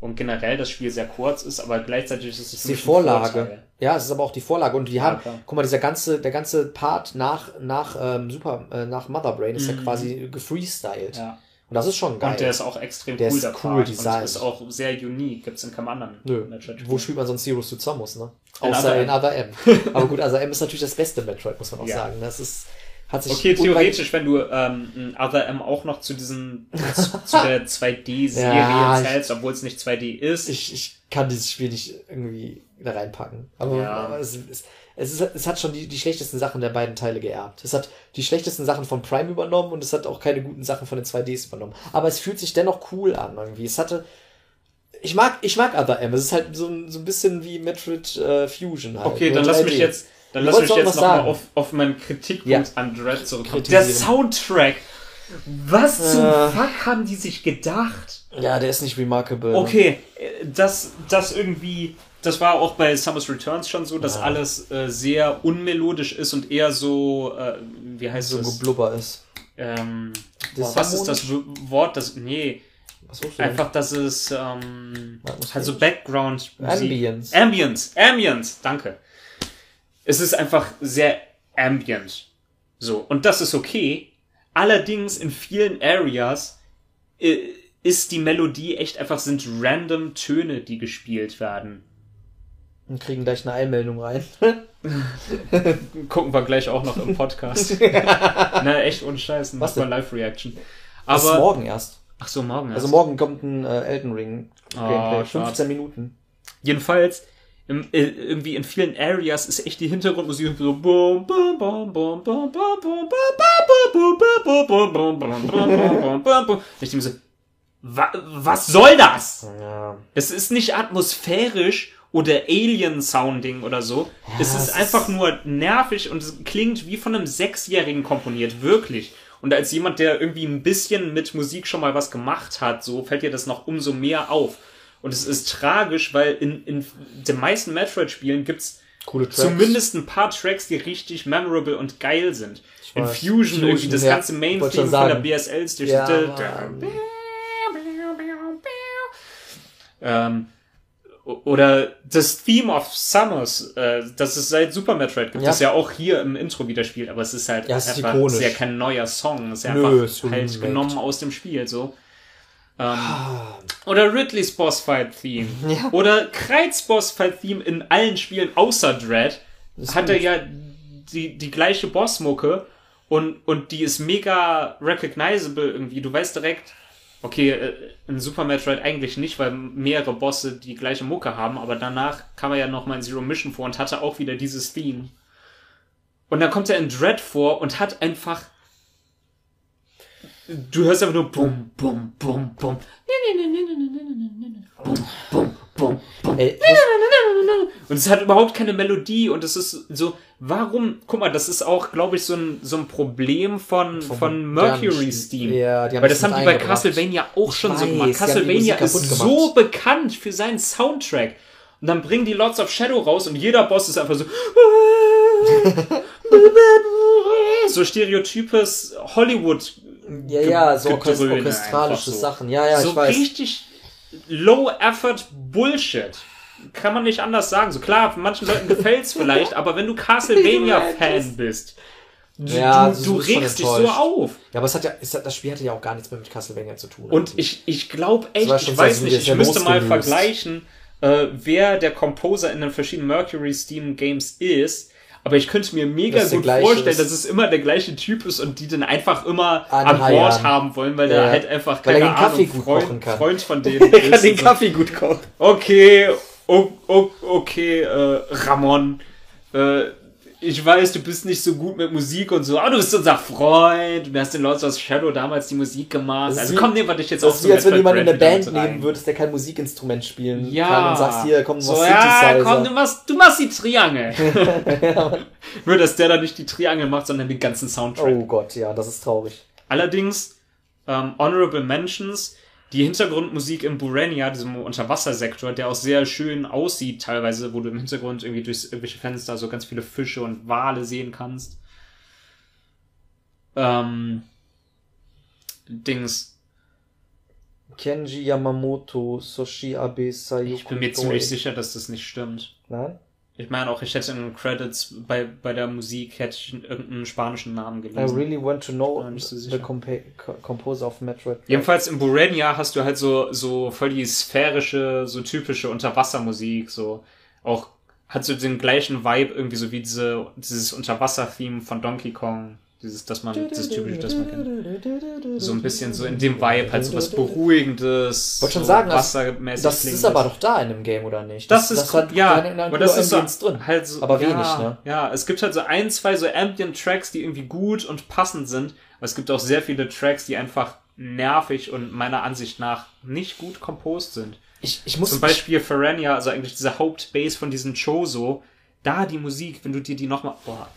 und generell das Spiel sehr kurz ist, aber gleichzeitig ist es die Vorlage. Vorteil. Ja, es ist aber auch die Vorlage. Und wir haben, klar. guck mal, dieser ganze, der ganze Part nach, nach ähm, Super, äh, nach Mother Brain ist ja Mhm. quasi gefreestylt. Ja. Und das ist schon geil. Und der ist auch extrem Der cool, ist der cool Part. designt. Und ist auch sehr unique, gibt's in keinem anderen Nö. Wo spielt man sonst Heroes to Samus, ne? Außer in. Other M. *laughs* Aber gut, Other M ist natürlich das beste Metroid, muss man auch Ja. sagen. Das ist, hat sich Okay, theoretisch, wenn du ähm, Other M auch noch zu diesen zu, zu der *laughs* 2D-Serie Ja, zählst, obwohl es nicht 2D ist. ich, ich kann dieses Spiel nicht irgendwie da reinpacken. Aber Ja. aber es, es, es, ist, es hat schon die, die schlechtesten Sachen der beiden Teile geerbt. Es hat die schlechtesten Sachen von Prime übernommen und es hat auch keine guten Sachen von den 2Ds übernommen. Aber es fühlt sich dennoch cool an irgendwie. Es hatte. Ich mag, ich mag Other M. Es ist halt so, ein- so ein bisschen wie Metroid äh, Fusion halt. Okay, dann lass 3D. mich jetzt, dann lass mich jetzt was noch mal sagen. auf, auf meinen Kritikpunkt Ja. an Dread zurückkommen. Der Soundtrack. Was zum Äh. Fuck haben die sich gedacht? Ja, der ist nicht remarkable. Okay, äh, das, das irgendwie, das war auch bei Summer's Returns schon so, dass Ja. alles äh, sehr unmelodisch ist und eher so, äh, wie heißt So ein das? Geblubber ist. Ähm, boah, was ist das Wort? Das, nee, einfach, dass es, ähm, also Background Ambience. Ambience, Ambience, danke. Es ist einfach sehr ambient. So, und das ist okay. Allerdings in vielen Areas äh, ist die Melodie echt einfach, sind random Töne, die gespielt werden. Und kriegen gleich eine Einmeldung rein. *laughs* Gucken wir gleich auch noch im Podcast. *laughs* Na, echt ohne Scheiß, Was denn? Live-Reaction. Das ist Aber, morgen erst. ach so, morgen Also erst. morgen kommt ein äh, Elden Ring Oh, Gameplay. schade. 15 Minuten. Jedenfalls, im, äh, irgendwie in vielen Areas ist echt die Hintergrundmusik so bum, bum, bum, bum, bum, bum, bum, bum, bum, bum, bum, bum, bum, bum, bum. Ich denke so, wa was soll das? Ja. Es ist nicht atmosphärisch oder Alien-Sounding oder so. es es ist ist- einfach nur nervig und es klingt wie von einem Sechsjährigen komponiert, wirklich. Und als jemand, der irgendwie ein bisschen mit Musik schon mal was gemacht hat, so fällt dir das noch umso mehr auf. Und es ist tragisch, weil in, in den meisten Metroid-Spielen gibt's Coole Tracks. zumindest ein paar Tracks, die richtig memorable und geil sind. In. Fusion, Fusion, irgendwie das ja. ganze Main-Theme von der. BSL ist durch Ja, die- Mann. ähm, oder das Theme of Summers, äh, das es seit Super Metroid gibt, Ja. das ja auch hier im Intro wieder spielt, aber es ist halt Ja, es ist einfach ikonisch. ist ja kein neuer Song, es ist ja Nö, einfach ist halt genommen aus dem Spiel, so. Ähm, Ah. oder Ridleys Bossfight-Theme. *laughs* Ja. Oder Kreitz Bossfight-Theme in allen Spielen außer Dread. ist Hat er ja die, die gleiche Bossmucke und, und die ist mega recognizable irgendwie. Du weißt direkt, okay, äh, in Super Metroid eigentlich nicht, weil mehrere Bosse die gleiche Mucke haben, aber danach kam er ja noch mal in Zero Mission vor und hatte auch wieder dieses Theme. Und dann kommt er in Dread vor und hat einfach. Du hörst einfach nur bum, bum, bum, bum. Bum, bum, bum, bum. Ey, Und es hat überhaupt keine Melodie und es ist so, warum, guck mal, das ist auch, glaube ich, so ein, so ein Problem von, von, Mercury's Theme. Ja, die haben Weil das haben die bei. Castlevania auch schon so weiß, gemacht. haben die Castlevania ist so gemacht. bekannt für seinen Soundtrack. Und dann bringen die Lords of Shadow raus und jeder Boss ist einfach so. so stereotypes Hollywood. Ja, ja, so orchest orchestralische so. Sachen. Ja, ja, so ich weiß. richtig low-effort Bullshit. Kann man nicht anders sagen. So klar, manchen Leuten *laughs* gefällt's vielleicht, aber wenn du Castlevania-Fan *laughs* bist, du, Ja, du, so du regst dich so auf. Ja, aber es hat ja, es hat, das Spiel hatte ja auch gar nichts mehr mit Castlevania zu tun. Und ich, ich glaube echt, ich weiß nicht, ich müsste mal vergleichen, äh, wer der Composer in den verschiedenen Mercury Steam Games ist. Aber ich könnte mir mega gut vorstellen, ist. dass es immer der gleiche Typ ist und die dann einfach immer An an Bord haben wollen, weil Ja. der halt einfach Weil er keine den Kaffee Ahnung, gut Freund, kochen kann. Freund von *laughs* denen er kann den Kaffee gut kochen. Okay, o, o, okay, äh, Ramon, äh, ich weiß, du bist nicht so gut mit Musik und so, aber du bist unser Freund, du hast den Lords of Shadow damals die Musik gemacht. Also wie- komm, nehmen wir dich jetzt Das auch ist so wie, als wenn du jemanden in eine Band nehmen würdest, der kein Musikinstrument spielen Ja. kann und sagst, hier, komm, so, mach ja, Synthesizer. komm, du machst, du machst die Triangel. *laughs* *laughs* Nur, dass der da nicht die Triangel macht, sondern den ganzen Soundtrack. oh Gott, ja, das ist traurig. Allerdings, ähm, Honorable Mentions, die Hintergrundmusik im Burenia, diesem Unterwassersektor, der auch sehr schön aussieht teilweise, wo du im Hintergrund irgendwie durch irgendwelche Fenster so ganz viele Fische und Wale sehen kannst. Ähm, Dings. Kenji Yamamoto, Soshi Abe, Sayoko Ich bin mir ziemlich sicher, dass das nicht stimmt. Nein? Ich meine auch, ich hätte in den Credits bei, bei der Musik hätte ich irgendeinen spanischen Namen I gelesen. really want to know so the composer of Metroid. Jedenfalls im Burenia hast du halt so, so voll die sphärische, so typische Unterwassermusik, so auch hat so den gleichen Vibe irgendwie so wie diese, dieses Unterwasser-Theme von Donkey Kong. Dieses, dass man, das typische, das man kennt. So ein bisschen so in dem Vibe, halt so was Beruhigendes. Wollte schon so sagen, das, wassermäßig das ist aber doch da in dem Game, oder nicht? Das, ist, hat ja, aber das ist so, drin. halt so, aber ja, wenig, ne? Ja, es gibt halt so ein, zwei so Ambient-Tracks, die irgendwie gut und passend sind, aber es gibt auch sehr viele Tracks, die einfach nervig und meiner Ansicht nach nicht gut composed sind. Ich, ich muss Zum Beispiel Ferenia, also eigentlich diese Hauptbase von diesem Chozo, da die Musik, wenn du dir die nochmal, boah,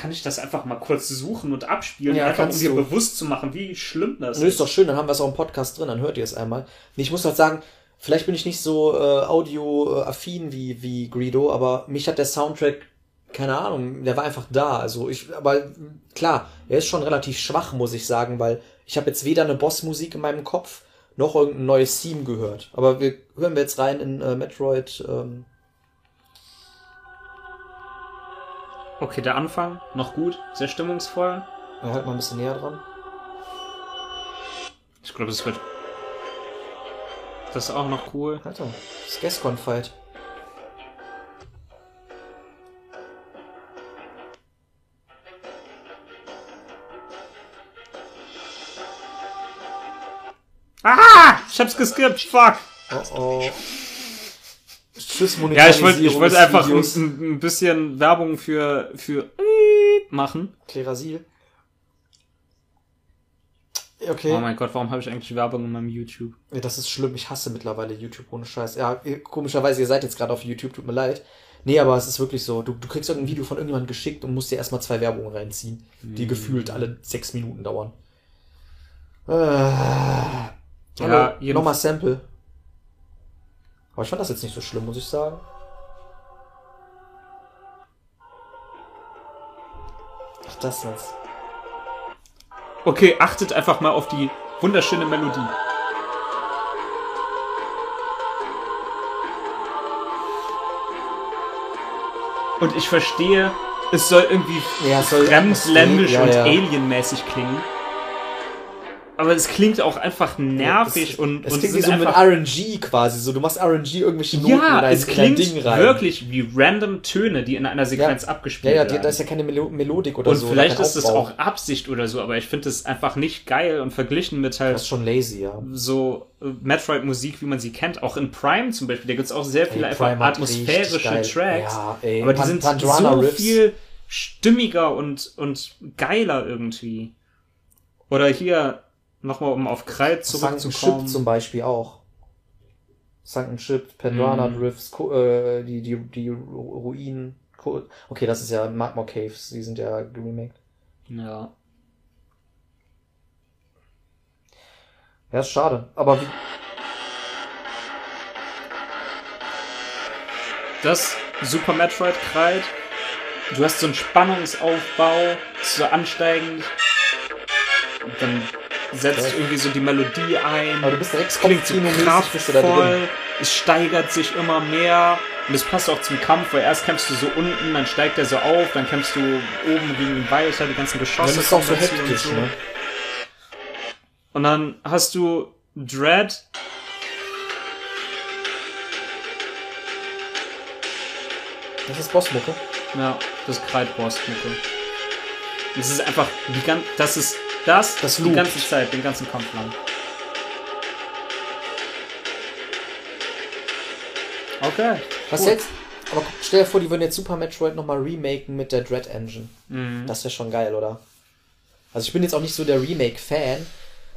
kann ich das einfach mal kurz suchen und abspielen, Ja, einfach um dir bewusst zu machen, wie schlimm das Nö, ist doch schön, dann haben wir es auch im Podcast drin, dann hört ihr es einmal. Ich muss halt sagen, vielleicht bin ich nicht so äh, audio-affin wie, wie Greedo, aber mich hat der Soundtrack, keine Ahnung, der war einfach da. Also ich, aber klar, er ist schon relativ schwach, muss ich sagen, weil ich habe jetzt weder eine Bossmusik in meinem Kopf, noch irgendein neues Theme gehört. Aber wir hören wir jetzt rein in äh, Metroid. Ähm, Okay, der Anfang, noch gut, sehr stimmungsvoll. ja, halt mal ein bisschen näher dran. Ich glaube, das wird. Das ist auch noch cool. Alter, das Gascon-Fight. Ah! Ich hab's geskippt, fuck! Oh oh. Tschüss, Ja, ich wollte ich des einfach ein, ein bisschen Werbung für, für machen. Klerasil. Okay. Oh mein Gott, warum habe ich eigentlich Werbung in meinem YouTube? Ja, das ist schlimm. Ich hasse mittlerweile YouTube ohne Scheiß. Ja, komischerweise, ihr seid jetzt gerade auf YouTube, tut mir leid. Nee, aber es ist wirklich so. Du, du kriegst irgendein Video von irgendjemandem geschickt und musst dir erstmal zwei Werbungen reinziehen, die gefühlt alle sechs Minuten dauern. Äh, Ja, nochmal Sample. Aber ich fand das jetzt nicht so schlimm, muss ich sagen. Ach, das jetzt. Okay, achtet einfach mal auf die wunderschöne Melodie. Und ich verstehe, es soll irgendwie Ja, soll fremdländisch ja, und ja. alienmäßig klingen. Aber es klingt auch einfach nervig es, und, es und klingt wie so mit RNG quasi. So, du machst RNG irgendwelche Noten ja, in, ein, es in klingt Ding rein. wirklich wie random Töne, die in einer Sequenz Ja, abgespielt ja, werden. da ist ja keine Melo Melodik oder und so. vielleicht kein ist es auch Absicht oder so, aber ich finde es einfach nicht geil und verglichen mit Das halt ist schon lazy, ja. so äh, Metroid-Musik, wie man sie kennt. Auch in Prime zum Beispiel, da gibt es auch sehr viele Ey, einfach atmosphärische. Tracks. Ja, ey, aber die Pan- sind Pandrana so Riffs. viel stimmiger und, und geiler irgendwie. Oder hier, nochmal um auf Kreit Sunken zurückzukommen. Ship zum Beispiel auch. Sunken Ship, Pandrana Mhm. Drifts, äh, die, die, die Ru- Ruinen. Okay, das ist ja Magma Caves, die sind ja remaked. Ja. Ja, ist schade. Aber wie, Das Super Metroid Kreit. Du hast so einen Spannungsaufbau, so ansteigend. Und dann setzt irgendwie so die Melodie ein. aber du bist direkt klingt so kraftvoll, es steigert sich immer mehr und es passt auch zum Kampf, weil erst kämpfst du so unten, dann steigt er so auf, dann kämpfst du oben gegen ihn weiter, die ganzen Geschosse Das ist auch so hektisch, und so. ne? Und dann hast du Dread. Das ist Bossmucke. Ja, das Kreidborstmucke. Das ist einfach das ist das, Das die loopt. ganze Zeit, den ganzen Kampf lang. Okay. Was cool. jetzt? Aber guck, stell dir vor, die würden jetzt Super Metroid nochmal remaken mit der Dread Engine. Mhm. Das wäre schon geil, oder? Also ich bin jetzt auch nicht so der Remake-Fan,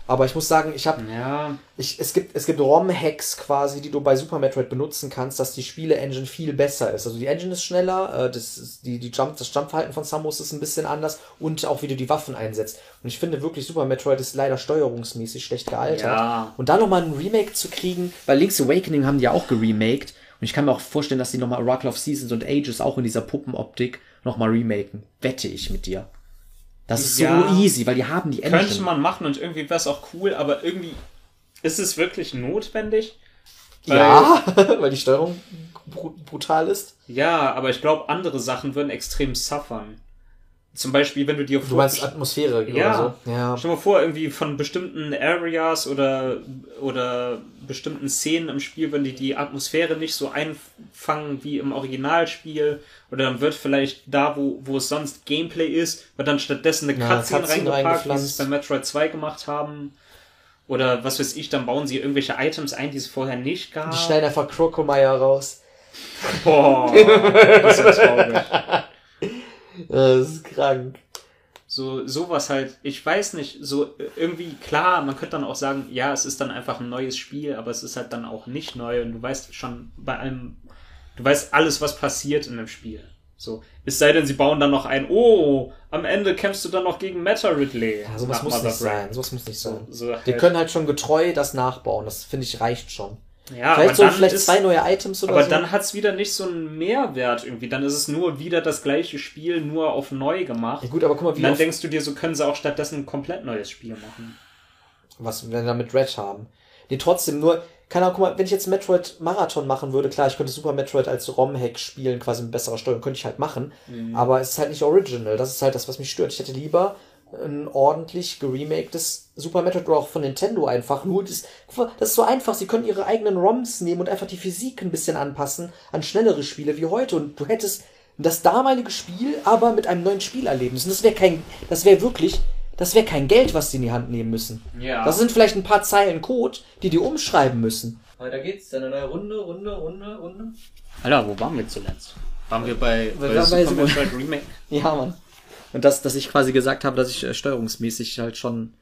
aber ich muss sagen, ich habe Ja, Ich, es gibt, es gibt ROM-Hacks quasi, die du bei Super Metroid benutzen kannst, dass die Spiele-Engine viel besser ist. Also die Engine ist schneller, äh, das, ist, die, die Jump, das Jumpverhalten von Samus ist ein bisschen anders und auch wie du die Waffen einsetzt. Und ich finde wirklich, Super Metroid ist leider steuerungsmäßig schlecht gealtert. Ja. Und da nochmal ein Remake zu kriegen, weil Link's Awakening haben die ja auch geremaked. Und ich kann mir auch vorstellen, dass die nochmal Oracle of Seasons und Ages auch in dieser Puppenoptik nochmal remaken. Wette ich mit dir. Das ist Ja. so easy, weil die haben die Engine. könnte man machen und irgendwie wäre es auch cool, aber irgendwie ist es wirklich notwendig? Weil- ja, *laughs* weil die Steuerung bru brutal ist. Ja, aber ich glaube, andere Sachen würden extrem suffern. Zum Beispiel, wenn du dir Du meinst Atmosphäre Ja. oder so? Ja. Stell dir mal vor, irgendwie von bestimmten Areas oder, oder bestimmten Szenen im Spiel, wenn die die Atmosphäre nicht so einfangen wie im Originalspiel, oder dann wird vielleicht da, wo, wo es sonst Gameplay ist, wird dann stattdessen eine Ja, Cutscene reingepackt, wie sie es bei Metroid 2 gemacht haben. Oder was weiß ich, dann bauen sie irgendwelche Items ein, die es vorher nicht gab. Die schneiden einfach Crocomire raus. Boah, das ist ja traurig. *laughs* *laughs* Das ist krank. So, sowas halt, ich weiß nicht, so irgendwie, klar, man könnte dann auch sagen, ja, es ist dann einfach ein neues Spiel, aber es ist halt dann auch nicht neu und du weißt schon bei allem, du weißt alles, was passiert in dem Spiel. So, es sei denn, sie bauen dann noch ein, oh, am Ende kämpfst du dann noch gegen Meta Ridley. Ja, sowas muss nicht Mother Brain. sein. Sowas muss nicht sein. So, so Die halt, können halt schon getreu das nachbauen. Das finde ich reicht schon. Ja, vielleicht aber so dann vielleicht ist, zwei neue Items oder aber so. dann hat's wieder nicht so einen Mehrwert irgendwie. Dann ist es nur wieder das gleiche Spiel, nur auf neu gemacht. ja, gut, aber guck mal, Und wie dann oft, denkst du dir, so können sie auch stattdessen ein komplett neues Spiel machen. was wir da mit Red haben. Nee, trotzdem nur, keine Ahnung, guck mal, wenn ich jetzt Metroid Marathon machen würde, klar, ich könnte Super Metroid als ROM-Hack spielen, quasi mit besserer Steuerung, könnte ich halt machen. Mhm. Aber es ist halt nicht original. Das ist halt das, was mich stört. Ich hätte lieber ein ordentlich geremakedes Super Metroid oder auch von Nintendo einfach. Nur das, das ist so einfach. Sie können ihre eigenen ROMs nehmen und einfach die Physik ein bisschen anpassen an schnellere Spiele wie heute. Und du hättest das damalige Spiel, aber mit einem neuen Spielerlebnis. Und das wäre kein, das wäre wirklich, das wäre kein Geld, was sie in die Hand nehmen müssen. Ja. Das sind vielleicht ein paar Zeilen Code, die die umschreiben müssen. Weiter geht's, eine neue Runde, Runde, Runde, Runde. Alter, wo waren wir zuletzt? Waren wir bei, bei bei Super Super- Metroid Remake? Ja, Mann. Und das, dass ich quasi gesagt habe, dass ich äh, steuerungsmäßig halt schon,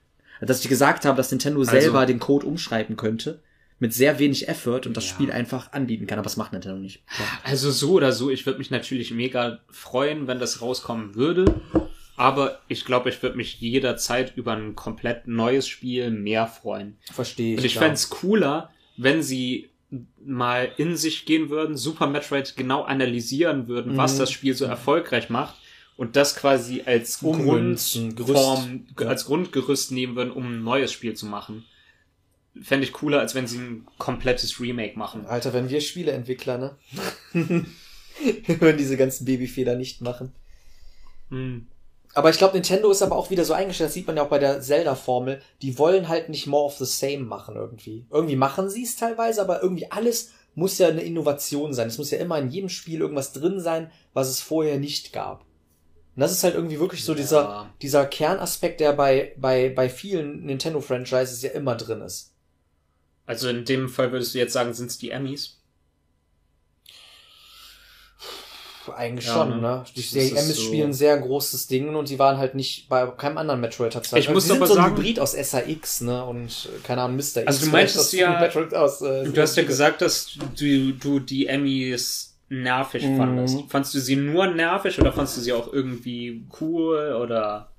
dass ich gesagt habe, dass Nintendo selber Also- den Code umschreiben könnte, mit sehr wenig Effort und das Ja. Spiel einfach anbieten kann, aber das macht Nintendo nicht. Also so oder so, ich würde mich natürlich mega freuen, wenn das rauskommen würde. Aber ich glaube, ich würde mich jederzeit über ein komplett neues Spiel mehr freuen. Verstehe ich. Und ich fände es cooler, wenn sie mal in sich gehen würden, Super Metroid genau analysieren würden, was Mhm. das Spiel so erfolgreich macht und das quasi als Grundform, Gerüst. als Grundgerüst nehmen würden, um ein neues Spiel zu machen. Fände ich cooler, als wenn sie ein komplettes Remake machen. Alter, wenn wir Spieleentwickler, ne? wir *laughs* würden diese ganzen Babyfehler nicht machen. Hm. Aber ich glaube, Nintendo ist aber auch wieder so eingestellt, das sieht man ja auch bei der Zelda-Formel, die wollen halt nicht more of the same machen irgendwie. Irgendwie machen sie es teilweise, aber irgendwie alles muss ja eine Innovation sein. Es muss ja immer in jedem Spiel irgendwas drin sein, was es vorher nicht gab. Und das ist halt irgendwie wirklich so Ja. dieser, dieser Kernaspekt, der bei, bei, bei vielen Nintendo-Franchises ja immer drin ist. Also in dem Fall würdest du jetzt sagen, sind es die Emmys? Eigentlich Ja, schon, ne? ne? Die die MS so- spielen sehr großes Ding und sie waren halt nicht bei keinem anderen Metroid tatsächlich. Ich muss sie sind aber so ein sagen- Hybrid aus SAX, ne? Und äh, keine Ahnung, Mr. X. Also du meintest ja- aus, äh, Du hast ja gesagt, dass du, du die Emmys nervig Mhm. fandest. Fandst du sie nur nervig oder fandst du sie auch irgendwie cool oder?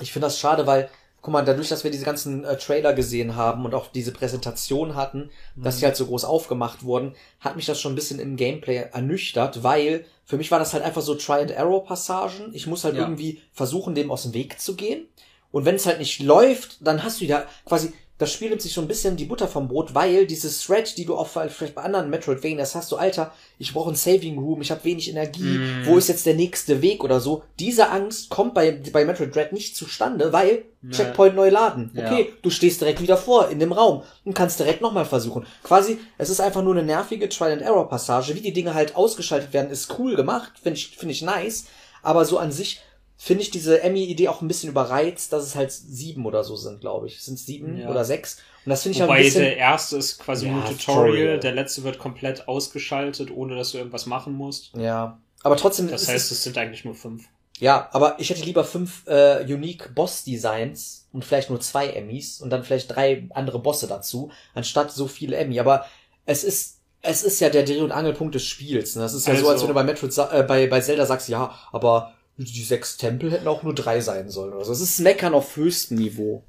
Ich finde das schade, weil, guck mal, dadurch, dass wir diese ganzen äh, Trailer gesehen haben und auch diese Präsentation hatten, dass Mhm. die halt so groß aufgemacht wurden, hat mich das schon ein bisschen im Gameplay ernüchtert, weil für mich war das halt einfach so Try-and-Error-Passagen. Ich muss halt Ja. irgendwie versuchen, dem aus dem Weg zu gehen. Und wenn es halt nicht läuft, dann hast du ja quasi, das Spiel nimmt sich so ein bisschen die Butter vom Brot, weil diese Thread, die du auch vielleicht bei anderen Metroidvanias hast, du, Alter, ich brauche einen Saving Room, ich habe wenig Energie, Mm. wo ist jetzt der nächste Weg oder so. Diese Angst kommt bei, bei Metroid Dread nicht zustande, weil Ja. Checkpoint neu laden. Ja. Okay, du stehst direkt wieder vor in dem Raum und kannst direkt nochmal versuchen. Quasi, es ist einfach nur eine nervige Trial-and-Error-Passage. Wie die Dinge halt ausgeschaltet werden, ist cool gemacht, finde ich, finde ich nice. Aber so an sich finde ich diese Emmy-Idee auch ein bisschen überreizt, dass es halt sieben oder so sind, glaube ich. Sind sieben Ja. oder sechs? Und das finde ich halt ein Wobei bisschen. der erste ist quasi Ja, nur Tutorial, Tutorial. der letzte wird komplett ausgeschaltet, ohne dass du irgendwas machen musst. Ja. Aber trotzdem Das heißt, es, sind eigentlich nur fünf. ja, aber ich hätte lieber fünf äh, unique Boss-Designs und vielleicht nur zwei Emmys und dann vielleicht drei andere Bosse dazu, anstatt so viele Emmy. Aber es ist es ist ja der Dreh- und Angelpunkt des Spiels. Ne? Das ist ja so, als Also- wenn du bei Metroid, äh, bei, bei Zelda sagst, ja, aber die sechs Tempel hätten auch nur drei sein sollen oder so. Es ist Meckern auf höchstem Niveau.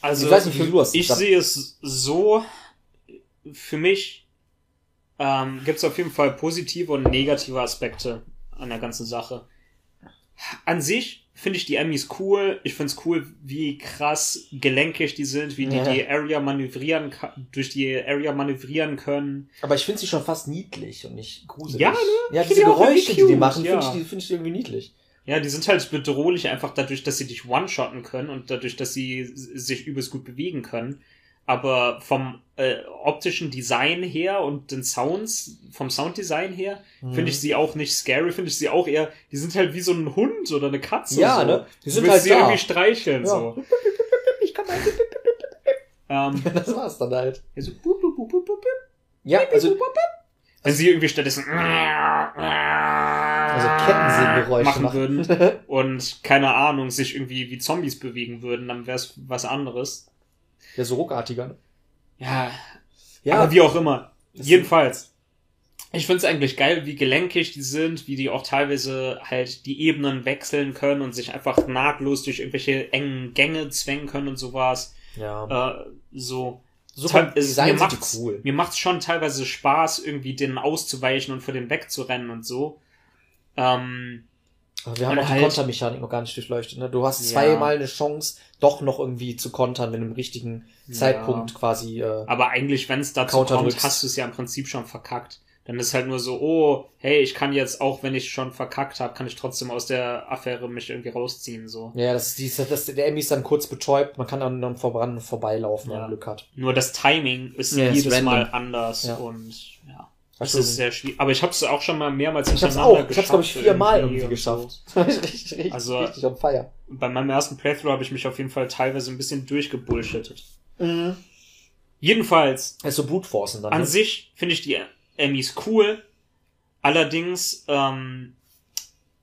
Also Ich weiß nicht, wie du das ich sehe es so, für mich ähm, gibt es auf jeden Fall positive und negative Aspekte an der ganzen Sache. An sich finde ich die Emmys cool. Ich finde es cool, wie krass gelenkig die sind, wie die Ja. die Area manövrieren, durch die Area manövrieren können. Aber ich finde sie schon fast niedlich und nicht gruselig. Ja, ne? Ja, Ich diese find die Geräusche, die die machen, ja. finde ich, die- finde ich irgendwie niedlich. Ja, die sind halt bedrohlich einfach dadurch, dass sie dich one-shotten können und dadurch, dass sie sich übelst gut bewegen können. Aber vom äh, optischen Design her und den Sounds, vom Sounddesign her, Mhm. finde ich sie auch nicht scary, finde ich sie auch eher, die sind halt wie so ein Hund oder eine Katze. Ja, so. ne? Die Du sind willst halt sie da. irgendwie streicheln, Ja. so. Ich kann mal. *laughs* Ähm, *laughs* Das war's dann halt. ja, so bup, bup, bup, bup, bup, bup. Ja, also, Wenn sie irgendwie stattdessen *laughs* also Kettensägengeräusche machen machen. würden und keine Ahnung, sich irgendwie wie Zombies bewegen würden, dann wäre es was anderes. Ja, so ruckartiger. ne? Ja, Ja, aber wie auch immer. Das Jedenfalls. Ich finde es eigentlich geil, wie gelenkig die sind, wie die auch teilweise halt die Ebenen wechseln können und sich einfach nahtlos durch irgendwelche engen Gänge zwängen können und sowas. ja. Äh, so. vom es- mir macht's, cool. Mir macht's schon teilweise Spaß, irgendwie denen auszuweichen und vor denen wegzurennen und so. Ähm, Aber wir haben Und auch die halt- Kontermechanik noch gar nicht durchleuchtet. Ne? Du hast Ja. zweimal eine Chance, doch noch irgendwie zu kontern, wenn du im richtigen Zeitpunkt quasi. Äh, aber eigentlich, wenn es dazu Counter kommt, drückst. hast du es ja im Prinzip schon verkackt. Dann ist halt nur so, oh, hey, ich kann jetzt, auch wenn ich schon verkackt habe, kann ich trotzdem aus der Affäre mich irgendwie rausziehen, so. ja, das ist die, das, der Emmy ist dann kurz betäubt, man kann dann, dann voran vorbeilaufen, wenn Ja. man Glück hat. Nur das Timing ist Ja, jedes random. Mal anders Ja. und ja. Das ist sehr schwierig. Aber ich habe es auch schon mal mehrmals Ich hab's hintereinander auch, ich hab's glaube ich viermal irgendwie und geschafft. So. *laughs* richtig, richtig, Also- richtig on fire. Bei meinem ersten Playthrough habe ich mich auf jeden Fall teilweise ein bisschen durchgebullshittet. Mhm. Jedenfalls, Also Brute Forcen dann. an ne? sich finde ich die Emmys cool. Allerdings, ähm,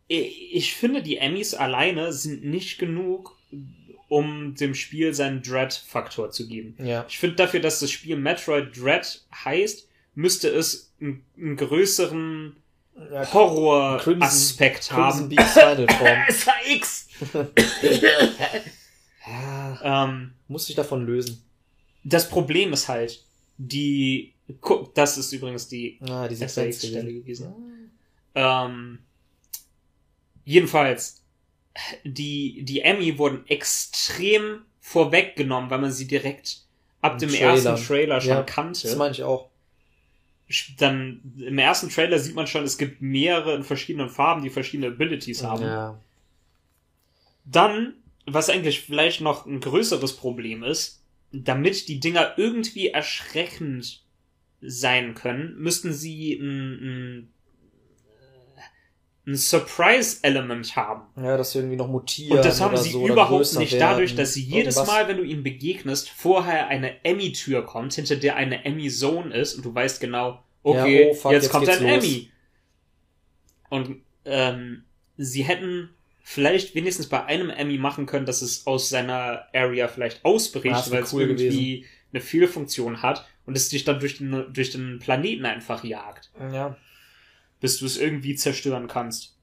ich, ich finde, die Emmys alleine sind nicht genug, um dem Spiel seinen Dread-Faktor zu geben. Ja. Ich finde dafür, dass das Spiel Metroid Dread heißt, müsste es einen, größeren Horror-Aspekt Crimson haben. *laughs* Form. SAX! ja, ähm, muss sich davon lösen. das Problem ist halt, die, guck, das ist übrigens die Ah, die SAX-Stelle gewesen. Ähm, jedenfalls, die, die Emmy wurden extrem vorweggenommen, weil man sie direkt ab Im dem Trailer. ersten Trailer schon Ja, kannte. Das meine ich auch. Dann im ersten Trailer sieht man schon, es gibt mehrere in verschiedenen Farben, die verschiedene Abilities haben. Ja. Dann, was eigentlich vielleicht noch ein größeres Problem ist, damit die Dinger irgendwie erschreckend sein können, müssten sie ein, ein, ein Surprise-Element haben. Ja, dass sie irgendwie noch mutieren. Und das haben sie so, überhaupt nicht werden. dadurch, dass sie jedes Irgendwas. Mal, wenn du ihnen begegnest, vorher eine Emmy-Tür kommt, hinter der eine Emmy-Zone ist und du weißt genau, okay, Ja, oh, fuck, jetzt, jetzt kommt ein los. Emmy. Und ähm, sie hätten vielleicht wenigstens bei einem Emmy machen können, dass es aus seiner Area vielleicht ausbricht, weil es cool irgendwie eine Fehlfunktion hat und es dich dann durch den, durch den Planeten einfach jagt, Ja. Bis du es irgendwie zerstören kannst.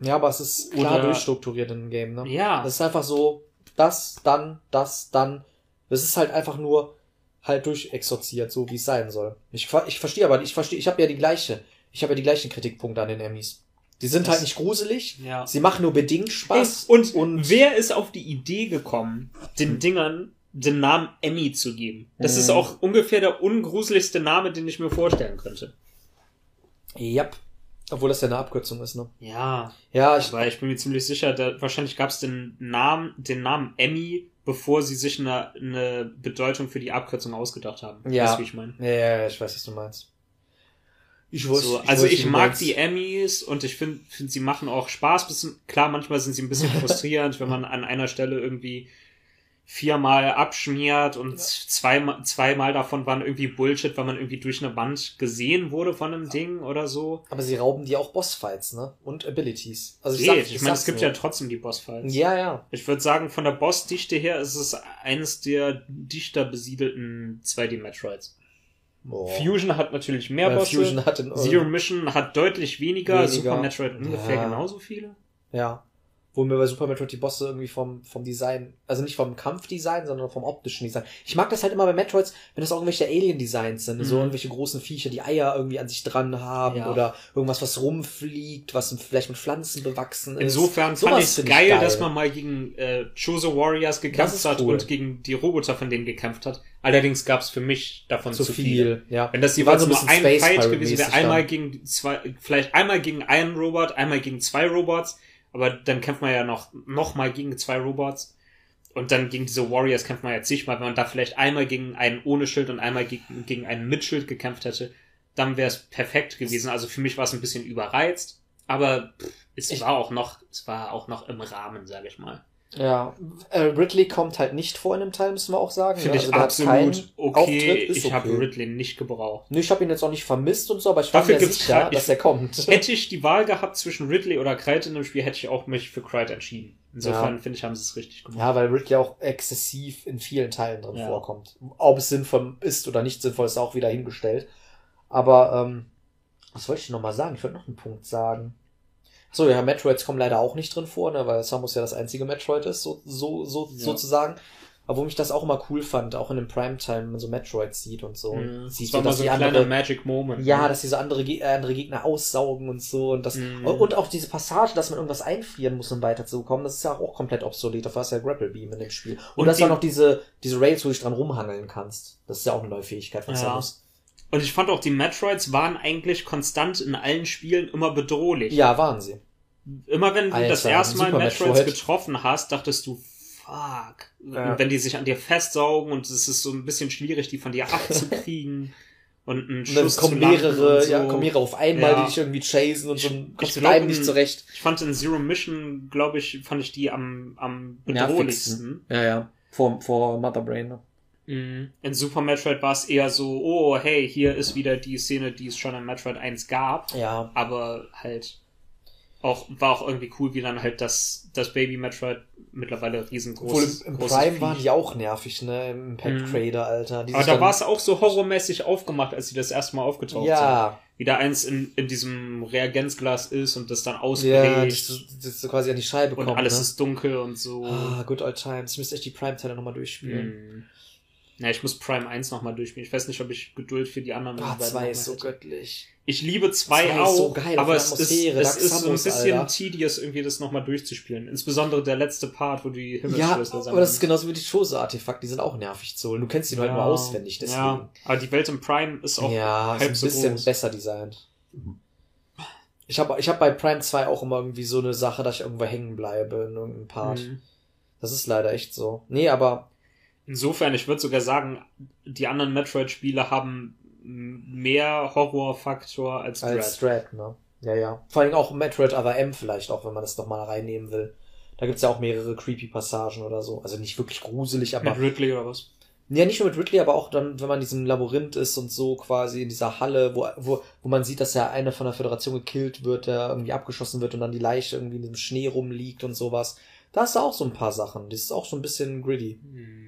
Ja, aber es ist klar Oder- durchstrukturiert in dem Game, ne? Ja. Das ist einfach so, das, dann, das, dann. Das ist halt einfach nur halt durchexorziert, so wie es sein soll. Ich, ich verstehe aber, ich verstehe, ich habe ja die gleiche, ich habe ja die gleichen Kritikpunkte an den Emmys. Die sind Das- halt nicht gruselig, ja. sie machen nur bedingt Spaß. Und, und wer ist auf die Idee gekommen, den Dingern den Namen Emmy zu geben? Das ist Mhm. auch ungefähr der ungruseligste Name, den ich mir vorstellen könnte. Yep. Obwohl das ja eine Abkürzung ist, ne? Ja, Ja, ich, aber ich bin mir ziemlich sicher, da, wahrscheinlich gab es den Namen, den Namen Emmy, bevor sie sich eine, eine Bedeutung für die Abkürzung ausgedacht haben. Ja. Weißt du, wie ich meine? ja, ja, ich weiß, was du meinst. Ich So, also ich mag die Emmys und ich finde, find, sie machen auch Spaß. Bisschen, klar, manchmal sind sie ein bisschen *laughs* frustrierend, wenn man an einer Stelle irgendwie viermal abschmiert und zweimal, zweimal davon waren irgendwie Bullshit, weil man irgendwie durch eine Wand gesehen wurde von einem Ding oder so. Aber sie rauben dir auch Bossfights, ne? Und Abilities. Also ich, sag, Ich, meine, es gibt nur. ja trotzdem die Bossfights. Ja, ja. Ich würde sagen, von der Bossdichte her ist es eines der dichter besiedelten 2D-Metroids. Boah. Fusion hat natürlich mehr Weil Bosse. Fusion hat Zero Mission hat deutlich weniger, Weniger. Super Metroid ungefähr Ja. genauso viele. Ja. Wo mir bei Super Metroid die Bosse irgendwie vom, vom Design, also nicht vom Kampfdesign, sondern vom optischen Design. Ich mag das halt immer bei Metroids, wenn das auch irgendwelche Alien-Designs sind, so Mhm. irgendwelche großen Viecher, die Eier irgendwie an sich dran haben Ja. oder irgendwas, was rumfliegt, was vielleicht mit Pflanzen bewachsen ist. Insofern fand Sowas ich es find geil, geil. dass man mal gegen äh, Chozo Warriors gekämpft ist hat cool. und gegen die Roboter von denen gekämpft hat. Allerdings gab es für mich davon zu zu, viel. viel. Ja. Wenn das jeweils so nur ein Space Fight gewesen wäre, einmal gegen zwei, vielleicht einmal gegen einen Robot, einmal gegen zwei Robots, Aber dann kämpft man ja noch, noch mal gegen zwei Robots. Und dann gegen diese Warriors kämpft man ja zigmal. Wenn man da vielleicht einmal gegen einen ohne Schild und einmal gegen, gegen einen mit Schild gekämpft hätte, dann wäre es perfekt gewesen. Also für mich war es ein bisschen überreizt. Aber pff, es Ich- war auch noch, es war auch noch im Rahmen, sage ich mal. Ja, äh, Ridley kommt halt nicht vor in dem Teil, müssen wir auch sagen. Finde ne? ich der hat absolut okay. Auftritt, Ich habe okay. Ridley nicht gebraucht. Nö, ich habe ihn jetzt auch nicht vermisst und so, aber ich war Dafür mir sicher, dass er kommt. Hätte ich die Wahl gehabt zwischen Ridley oder Kryte in dem Spiel, hätte ich auch mich für Kryte entschieden. Insofern Ja. finde ich, haben sie es richtig gemacht. Ja, weil Ridley auch exzessiv in vielen Teilen drin Ja. vorkommt. Ob es sinnvoll ist oder nicht sinnvoll, ist auch wieder hingestellt. Aber, ähm, was wollte ich noch mal sagen? Ich wollte noch einen Punkt sagen. So, ja, Metroids kommen leider auch nicht drin vor, ne, weil Samus ja das einzige Metroid ist, so, so, so, Ja. sozusagen. Aber wo mich das auch immer cool fand, auch in dem Primetime, wenn man so Metroids sieht und so. Mhm. Und sieht das war so, mal so ein andere, Magic Moment. ja, ne? dass diese andere, Ge- äh, andere Gegner aussaugen und so und das Mhm. und auch diese Passage, dass man irgendwas einfrieren muss, um weiterzukommen, das ist ja auch komplett obsolet. Dafür hast du ja Grapple Beam in dem Spiel. Und, Und auch die- noch diese diese Rails, wo du dich dran rumhangeln kannst. Das ist ja auch eine neue Fähigkeit von Ja. Samus. Und ich fand auch, die Metroids waren eigentlich konstant in allen Spielen immer bedrohlich. Ja, waren sie. Immer wenn du Alter, das erste Mal Super Metroids Metroid. getroffen hast, dachtest du, fuck. Ja. Und wenn die sich an dir festsaugen und es ist so ein bisschen schwierig, die von dir *laughs* abzukriegen und einen Und dann Schuss kommen mehrere, und so. ja, kommen mehrere auf einmal, Ja. die dich irgendwie chasen und so kommst du bleiben nicht zurecht. Ich fand in Zero Mission, glaube ich, fand ich die am, am bedrohlichsten. Ja, ja. Vor, vor Mother Brain. Ne? Mhm. In Super Metroid war es eher so, oh, hey, hier ist wieder die Szene, die es schon in Metroid 1 gab. Ja. aber halt auch war auch irgendwie cool, wie dann halt das, das Baby Metroid mittlerweile riesengroß Obwohl im, im Prime Viech. waren die auch nervig, ne? Im Impact Mhm. Crater, Alter. Die Aber da war es auch so horrormäßig aufgemacht, als sie das erste Mal aufgetaucht sind. Ja, Wie da eins in, in diesem Reagenzglas ist und das dann ja, ausbricht das, das, das so quasi an die Scheibe und kommt. alles ne? ist dunkel und so. Ah, good old times. Ich müsste echt die Prime-Teile nochmal durchspielen. Hm. Ja, ich muss Prime 1 nochmal durchspielen. Ich weiß nicht, ob ich Geduld für die anderen Ah, beiden zwei noch ist so hätte. göttlich. Ich liebe zwei, Zwei ist auch, so geil, aber es ist, es ist so ein bisschen Alter. tedious, irgendwie das nochmal durchzuspielen. Insbesondere der letzte Part, wo die Ja, Himmelsschlüssel aber das ist genauso wie die Chose-Artefakte, die sind auch nervig zu holen. Du kennst die nur halt nur auswendig, deswegen. Ja, aber die Welt im Prime ist auch Ja, ist halb ein so bisschen groß. besser designt. Ich habe ich hab bei Prime 2 auch immer irgendwie so eine Sache, dass ich irgendwo hängen bleibe in irgendeinem Part. Mhm. Das ist leider echt so. Nee, aber Insofern, ich würde sogar sagen, die anderen Metroid-Spiele haben mehr Horrorfaktor als Dread. als Dread, ne? Ja, ja. Vor allem auch Metroid Other M vielleicht auch, wenn man das noch mal reinnehmen will. Da gibt's ja auch mehrere creepy Passagen oder so. Also nicht wirklich gruselig, aber Mit Ridley oder was? Ja, nicht nur mit Ridley, aber auch dann, wenn man in diesem Labyrinth ist und so quasi in dieser Halle, wo, wo, wo man sieht, dass ja einer von der Föderation gekillt wird, der irgendwie abgeschossen wird und dann die Leiche irgendwie in dem Schnee rumliegt und sowas. Da hast du auch so ein paar Sachen. Das ist auch so ein bisschen gritty. Hm, ja.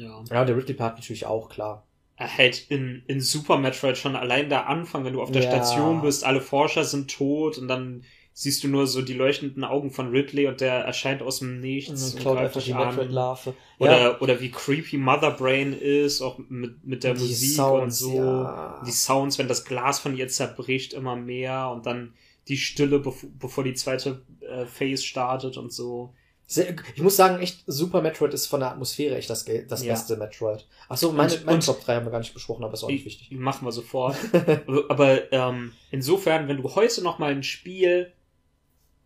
Ja. Ja, der Ridley-Part natürlich auch, klar. Halt in, in Super Metroid schon allein der Anfang, wenn du auf der Ja. Station bist, alle Forscher sind tot und dann siehst du nur so die leuchtenden Augen von Ridley und der erscheint aus dem Nichts Und klaut einfach die. Metroid-Larve. Oder, Ja, oder wie creepy Mother Brain ist, auch mit, mit der Die Musik Sounds, und so. ja. Die Sounds, wenn das Glas von ihr zerbricht, immer mehr und dann die Stille, bev bevor die zweite äh, Phase startet und so. Sehr, ich muss sagen, echt, Super Metroid ist von der Atmosphäre echt das, das Ja. beste Metroid. Ach so, meine, Und- meine Top 3 haben wir gar nicht besprochen, aber ist auch nicht wichtig. Machen wir sofort. *laughs* Aber ähm, insofern, wenn du heute noch mal ein Spiel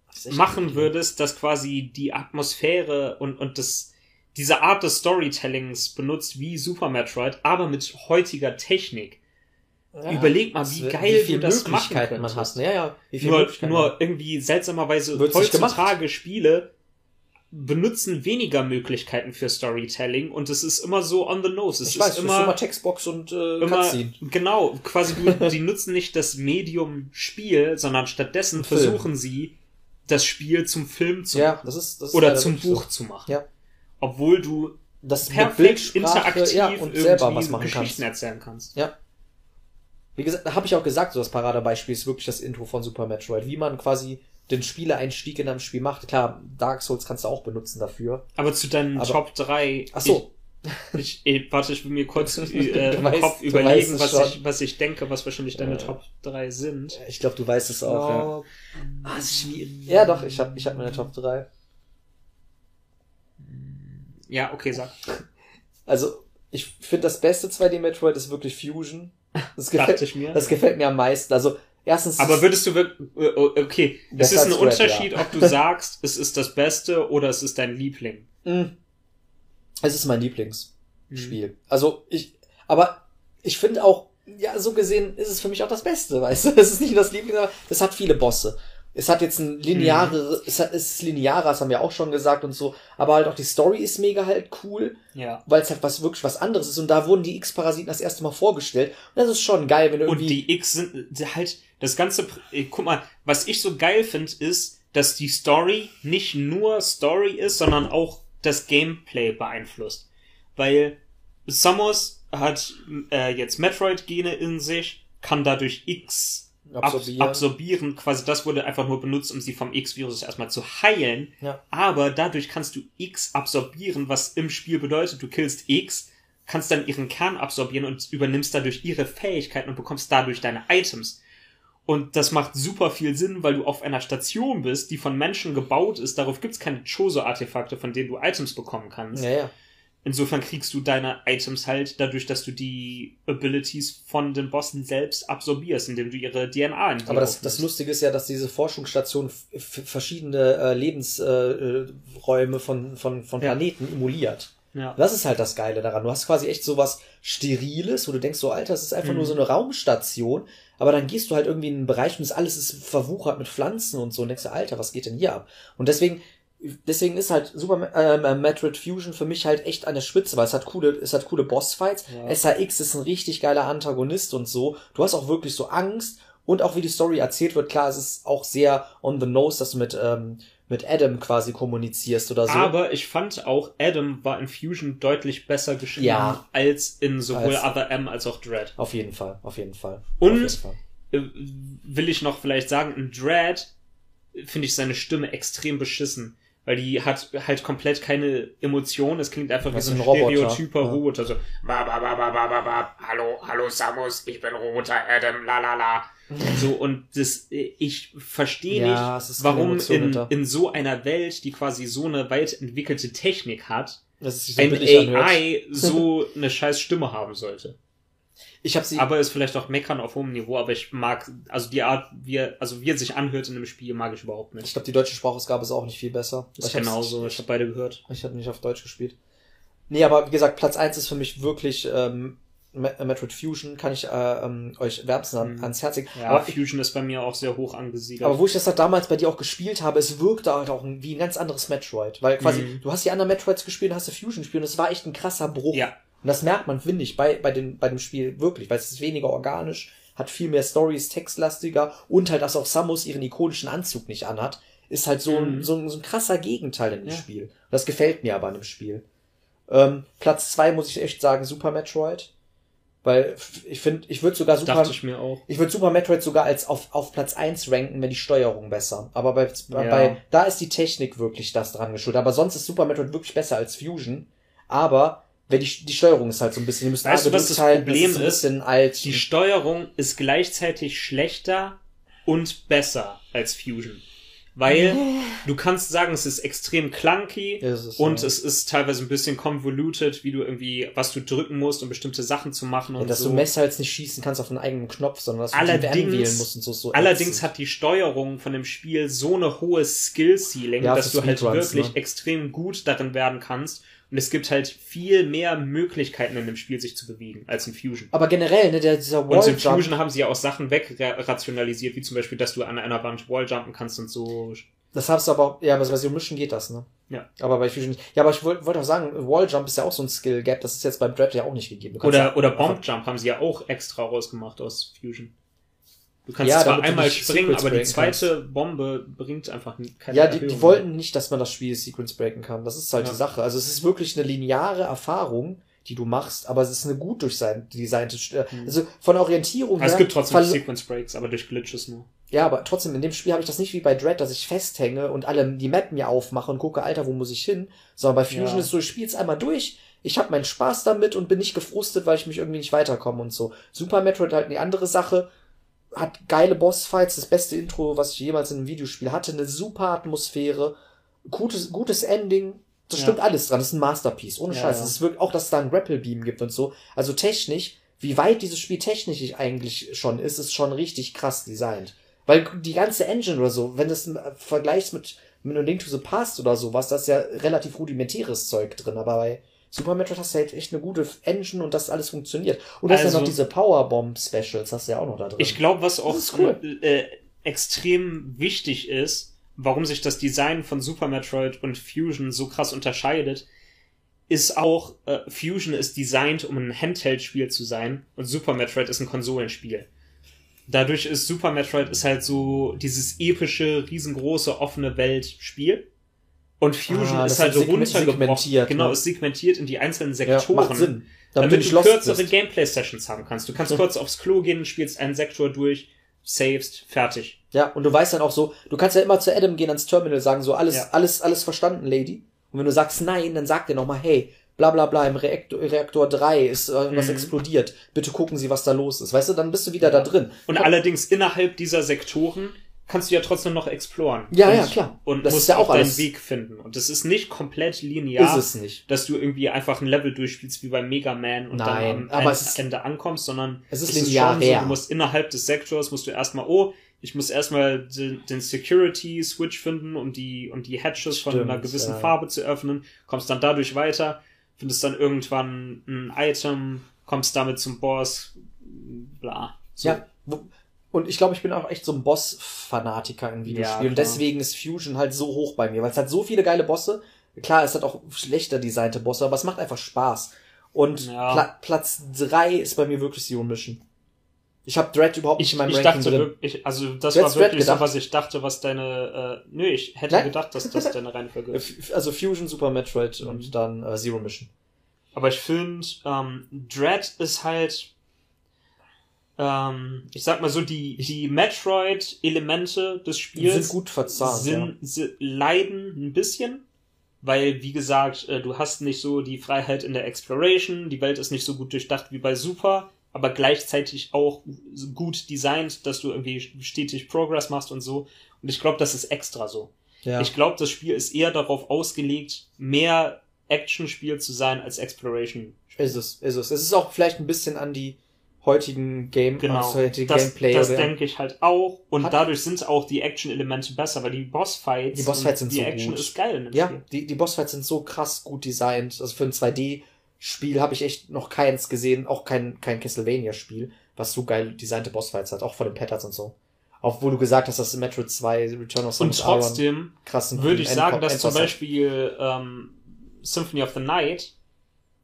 Das machen würdest, das quasi die Atmosphäre und, und das, diese Art des Storytellings benutzt wie Super Metroid, aber mit heutiger Technik. Ja, Überleg mal, das wie wär- geil wie viel du das machen Möglichkeiten man könntest. hat. Ja, ja, wie viele Nur, nur irgendwie seltsamerweise heutzutage Spiele benutzen weniger Möglichkeiten für Storytelling und es ist immer so on the nose. Es Ich ist weiß, es ist immer, immer Textbox und äh, immer Cutscene. genau, quasi die *laughs* nutzen nicht das Medium Spiel, sondern stattdessen Film. versuchen sie das Spiel zum Film zu Ja, das ist das ist oder zum Buch So. zu machen. Ja. Obwohl du Das perfekt interaktiv ja, und irgendwie selber was machen Geschichten kannst. erzählen kannst. Ja. Wie gesagt, habe ich auch gesagt, so das Paradebeispiel ist wirklich das Intro von Super Metroid. Wie man quasi den Spielereinstieg in einem Spiel macht. Klar, Dark Souls kannst du auch benutzen dafür. Aber zu deinen Aber- Top 3. Ach so, Ich, ich, warte, ich will mir kurz äh, *laughs* im weißt- Kopf überlegen, was schon. ich, was ich denke, was wahrscheinlich deine Äh. Top 3 sind. ich glaube, du weißt es auch. Ja, Oh, ah, ist schwierig. ja doch, ich habe ich hab meine Top 3. Ja, okay, sag. *laughs* Also, ich finde das beste 2D Metroid ist wirklich Fusion. Das gefällt, ich mir. das gefällt mir am meisten. Also, Erstens. Aber würdest du wirklich, äh, okay, es ist ein Red, Unterschied, ja. ob du sagst, *laughs* es ist das Beste oder es ist dein Liebling. mh, es ist mein Lieblingsspiel. Also ich, aber ich finde auch, ja, so gesehen ist es für mich auch das Beste, weißt du? *laughs* Es ist nicht das Lieblings, aber es hat viele Bosse. Es hat jetzt ein lineare, es, hat, es ist linearer, das haben wir auch schon gesagt und so, aber halt auch die Story ist mega halt cool. Ja. weil es halt was wirklich was anderes ist und da wurden die X-Parasiten das erste Mal vorgestellt und das ist schon geil, wenn du Und irgendwie die X sind halt, das ganze, äh, guck mal, was ich so geil finde, ist, dass die Story nicht nur Story ist, sondern auch das Gameplay beeinflusst. Weil Samus hat äh, jetzt Metroid-Gene in sich, kann dadurch X absorbieren. absorbieren. Quasi das wurde einfach nur benutzt, um sie vom X-Virus erstmal zu heilen. Ja. Aber dadurch kannst du X absorbieren, was im Spiel bedeutet, du killst X, kannst dann ihren Kern absorbieren und übernimmst dadurch ihre Fähigkeiten und bekommst dadurch deine Items. Und das macht super viel Sinn, weil du auf einer Station bist, die von Menschen gebaut ist. Darauf gibt's keine Choso-Artefakte, von denen du Items bekommen kannst. ja, ja. Insofern kriegst du deine Items halt dadurch, dass du die Abilities von den Bossen selbst absorbierst, indem du ihre DNA in Aber das, das Lustige ist ja, dass diese Forschungsstation verschiedene äh, Lebensräume äh, von, von, von Ja. Planeten emuliert. Ja. Das ist halt das Geile daran. Du hast quasi echt sowas Steriles, wo du denkst, so, Alter, das ist einfach Mhm. nur so eine Raumstation. Aber dann gehst du halt irgendwie in einen Bereich und das alles ist verwuchert mit Pflanzen und so und denkst, Alter, was geht denn hier ab? Und deswegen, deswegen ist halt Super ähm, Metroid Fusion für mich halt echt an der Spitze, weil es hat coole, es hat coole Bossfights. Ja. SAX ist ein richtig geiler Antagonist und so. Du hast auch wirklich so Angst und auch wie die Story erzählt wird, klar, es ist auch sehr on the nose, dass du mit, ähm, mit Adam quasi kommunizierst oder so. Aber ich fand auch, Adam war in Fusion deutlich besser geschrieben Ja. als in sowohl Als- Other M als auch Dread. Auf jeden Fall, auf jeden Fall. Und- jeden Fall. Äh, Will ich noch vielleicht sagen, in Dread finde ich seine Stimme extrem beschissen. Weil die hat halt komplett keine Emotion. Es klingt einfach wie Das so ist ein, ein Roboter. stereotyper Ja. Roboter. So, ba, ba, ba, ba, ba, ba, ba. Hallo, hallo Samus, ich bin Roboter Adam, la la la. *laughs* So, und das, ich verstehe Ja, nicht, warum Emotion in, hinter. in so einer Welt, die quasi so eine weit entwickelte Technik hat, so ein billig anhört. AI so eine scheiß Stimme haben sollte. Ich habe sie. Aber ist vielleicht auch meckern auf hohem Niveau, aber ich mag, also die Art, wie er, also wie er sich anhört in einem Spiel, mag ich überhaupt ich nicht. glaube, die deutsche Sprachausgabe ist auch nicht viel besser. Das ist Ich genauso, ich habe beide gehört. Ich habe nicht auf Deutsch gespielt. Nee, aber wie gesagt, Platz eins ist für mich wirklich ähm, Me- Metroid Fusion, kann ich äh, ähm, euch wärmstens an, Mhm. ans Herz legen. Ja, aber, ich, Fusion ist bei mir auch sehr hoch angesiedelt. aber wo ich das halt damals bei dir auch gespielt habe, es wirkte halt auch wie ein ganz anderes Metroid. Weil quasi, Mhm. du hast die anderen Metroids gespielt, hast du Fusion gespielt und es war echt ein krasser Bruch. ja, Und das merkt man, finde ich, bei, bei, den, bei dem Spiel wirklich, weil es ist weniger organisch, hat viel mehr Stories, textlastiger und halt, dass auch Samus ihren ikonischen Anzug nicht anhat, ist halt so, ein, Mhm. so, ein, so ein krasser Gegenteil in dem Ja. Spiel. Und das gefällt mir aber an dem Spiel. Ähm, Platz zwei muss ich echt sagen, Super Metroid. Weil ich finde, ich würde sogar Super, dachte ich mir auch. ich würde Super Metroid sogar als auf, auf Platz eins ranken, wenn die Steuerung besser. Aber bei, bei, Ja. bei da ist die Technik wirklich das dran geschuldet. Aber sonst ist Super Metroid wirklich besser als Fusion. Aber wenn die, die Steuerung ist halt so ein bisschen, die müssen Weißt du, was das durchteilen, Problem ein ist? alt. Die Steuerung ist gleichzeitig schlechter und besser als Fusion. Weil du kannst sagen, es ist extrem clunky Ja, es ist, und ja. es ist teilweise ein bisschen convoluted, wie du irgendwie, was du drücken musst, um bestimmte Sachen zu machen ja, und dass so. du Messer jetzt nicht schießen kannst auf einen eigenen Knopf, sondern dass du Allerdings- die wählen musst und so. so Allerdings ätzend. hat die Steuerung von dem Spiel so eine hohe Skill-Ceiling, Ja, dass du halt wirklich ne? extrem gut darin werden kannst. Und es gibt halt viel mehr Möglichkeiten in dem Spiel, sich zu bewegen, als in Fusion. Aber generell, ne, der, dieser Und in Fusion haben sie ja auch Sachen wegrationalisiert, wie zum Beispiel, dass du an einer Wand Walljumpen kannst und so. das hast du aber, ja, aber bei so Mischen geht das, ne? Ja. Aber bei Fusion nicht. Ja, aber ich wollte wollte auch sagen, Walljump ist ja auch so ein Skill-Gap, das ist jetzt beim Dread ja auch nicht gegeben. Oder, ja oder Bombjump haben sie ja auch extra rausgemacht aus Fusion. Du kannst Ja, zwar einmal springen, aber die zweite Bombe bringt einfach keine Ja, die, Erhöhung. die wollten nicht, dass man das Spiel Sequence breaken kann. Das ist halt Ja. die Sache. Also es ist wirklich eine lineare Erfahrung, die du machst, aber es ist eine gut durchdesignte, St- Mhm. also von Orientierung Also es her. gibt trotzdem Sequence Breaks, aber durch Glitches nur. Ja, aber trotzdem, in dem Spiel habe ich das nicht wie bei Dread, dass ich festhänge und alle die Map mir aufmache und gucke, Alter, wo muss ich hin? Sondern bei Fusion Ja. ist so, ich spiel's einmal durch, ich habe meinen Spaß damit und bin nicht gefrustet, weil ich mich irgendwie nicht weiterkomme und so. Super Metroid halt eine andere Sache, hat geile Bossfights, das beste Intro, was ich jemals in einem Videospiel hatte, eine super Atmosphäre, gutes, gutes Ending, das Ja. stimmt alles dran, das ist ein Masterpiece, ohne Ja, Scheiß. ja. Es ist wirklich auch, dass es da einen Grapple Beam gibt und so. Also technisch wie weit dieses Spiel technisch eigentlich schon ist, ist schon richtig krass designt. Weil die ganze Engine oder so, wenn du es vergleichst mit, mit einem Link to the Past oder sowas, da ist ja relativ rudimentäres Zeug drin, aber bei Super Metroid hast du halt echt eine gute Engine und das alles funktioniert. Und du hast ja Also- noch diese Powerbomb Specials, hast du ja auch noch da drin. Ich glaube, was auch cool. äh, extrem wichtig ist, warum sich das Design von Super Metroid und Fusion so krass unterscheidet, ist auch, äh, Fusion ist designt, um ein Handheld-Spiel zu sein und Super Metroid ist ein Konsolenspiel. Dadurch ist Super Metroid ist halt so dieses epische, riesengroße, offene Welt-Spiel. Und Fusion Ah, ist halt so runtergebrochen. Genau, ne? ist segmentiert in die einzelnen ja, Sektoren macht Sinn. damit, du du kürzere. Gameplay-Sessions haben kannst. Du kannst *laughs* kurz aufs Klo gehen, spielst einen Sektor durch, savest, fertig. Ja, und du weißt dann auch so, du kannst ja immer zu Adam gehen ans Terminal, sagen so, alles, Ja. alles, alles verstanden, Lady. Und wenn du sagst nein, dann sagt er nochmal, hey, bla bla bla, im Reaktor, Reaktor 3 ist irgendwas Mhm. explodiert. Bitte gucken Sie, was da los ist. Weißt du, dann bist du wieder da drin. Und allerdings innerhalb dieser Sektoren kannst du ja trotzdem noch exploren. Ja, und, ja, klar. Und Das musst ist ja auch auch deinen Weg finden. Und das ist nicht komplett linear, Ist es nicht. dass du irgendwie einfach ein Level durchspielst wie bei Mega Man und Nein, dann am es ist- Ende ankommst, sondern es ist schon linear. so, du musst innerhalb des Sektors musst du erstmal, oh, ich muss erstmal den, den Security-Switch finden, um die, um die Hatches von Stimmt, einer gewissen ja. Farbe zu öffnen, kommst dann dadurch weiter, findest dann irgendwann ein Item, kommst damit zum Boss, bla. So. Ja. Und ich glaube, ich bin auch echt so ein Boss-Fanatiker in Videospielen. und klar. deswegen ist Fusion halt so hoch bei mir, weil es hat so viele geile Bosse. Klar, es hat auch schlechter designte Bosse, aber es macht einfach Spaß. Und Ja. Pla Platz drei ist bei mir wirklich Zero Mission. Ich habe Dread überhaupt nicht Ich, in meinem ich Ranking dachte drin. wirklich, also das war wirklich so, was ich dachte, was deine, äh, nö, ich hätte Nein. gedacht, dass das deine Reihenfolge *laughs* ist. Also Fusion, Super Metroid Mhm. und dann äh, Zero Mission. Aber ich finde, ähm, Dread ist halt, ähm, ich sag mal so, die, die Metroid-Elemente des Spiels sind gut verzahnt. sind, sie leiden ein bisschen, weil, wie gesagt, äh, du hast nicht so die Freiheit in der Exploration, die Welt ist nicht so gut durchdacht wie bei Super, aber gleichzeitig auch gut designt, dass du irgendwie stetig Progress machst und so. Und ich glaube, das ist extra so. ja. ja. Ich glaube, das Spiel ist eher darauf ausgelegt, mehr Action-Spiel zu sein als Exploration. ist es, ist es. Es ist auch vielleicht ein bisschen an die heutigen Game, Genau. ans heutige Das, Gameplay. das oder- denke ich halt auch. Und Hat- dadurch sind auch die Action-Elemente besser, weil die Bossfights, Die Bossfights und sind die so Action gut. ist geil Ja, Spiel. die, die Bossfights sind so krass gut designt. Also für ein 2D-Spiel habe ich echt noch keins gesehen, auch kein, kein Castlevania-Spiel, was so geil designte Bossfights hat, auch von den Patterns und so. Wo du gesagt hast, dass Metroid 2 Return of Und Samus Aran trotzdem krassen würde ich sagen, dass zum. Beispiel ähm, Symphony of the Night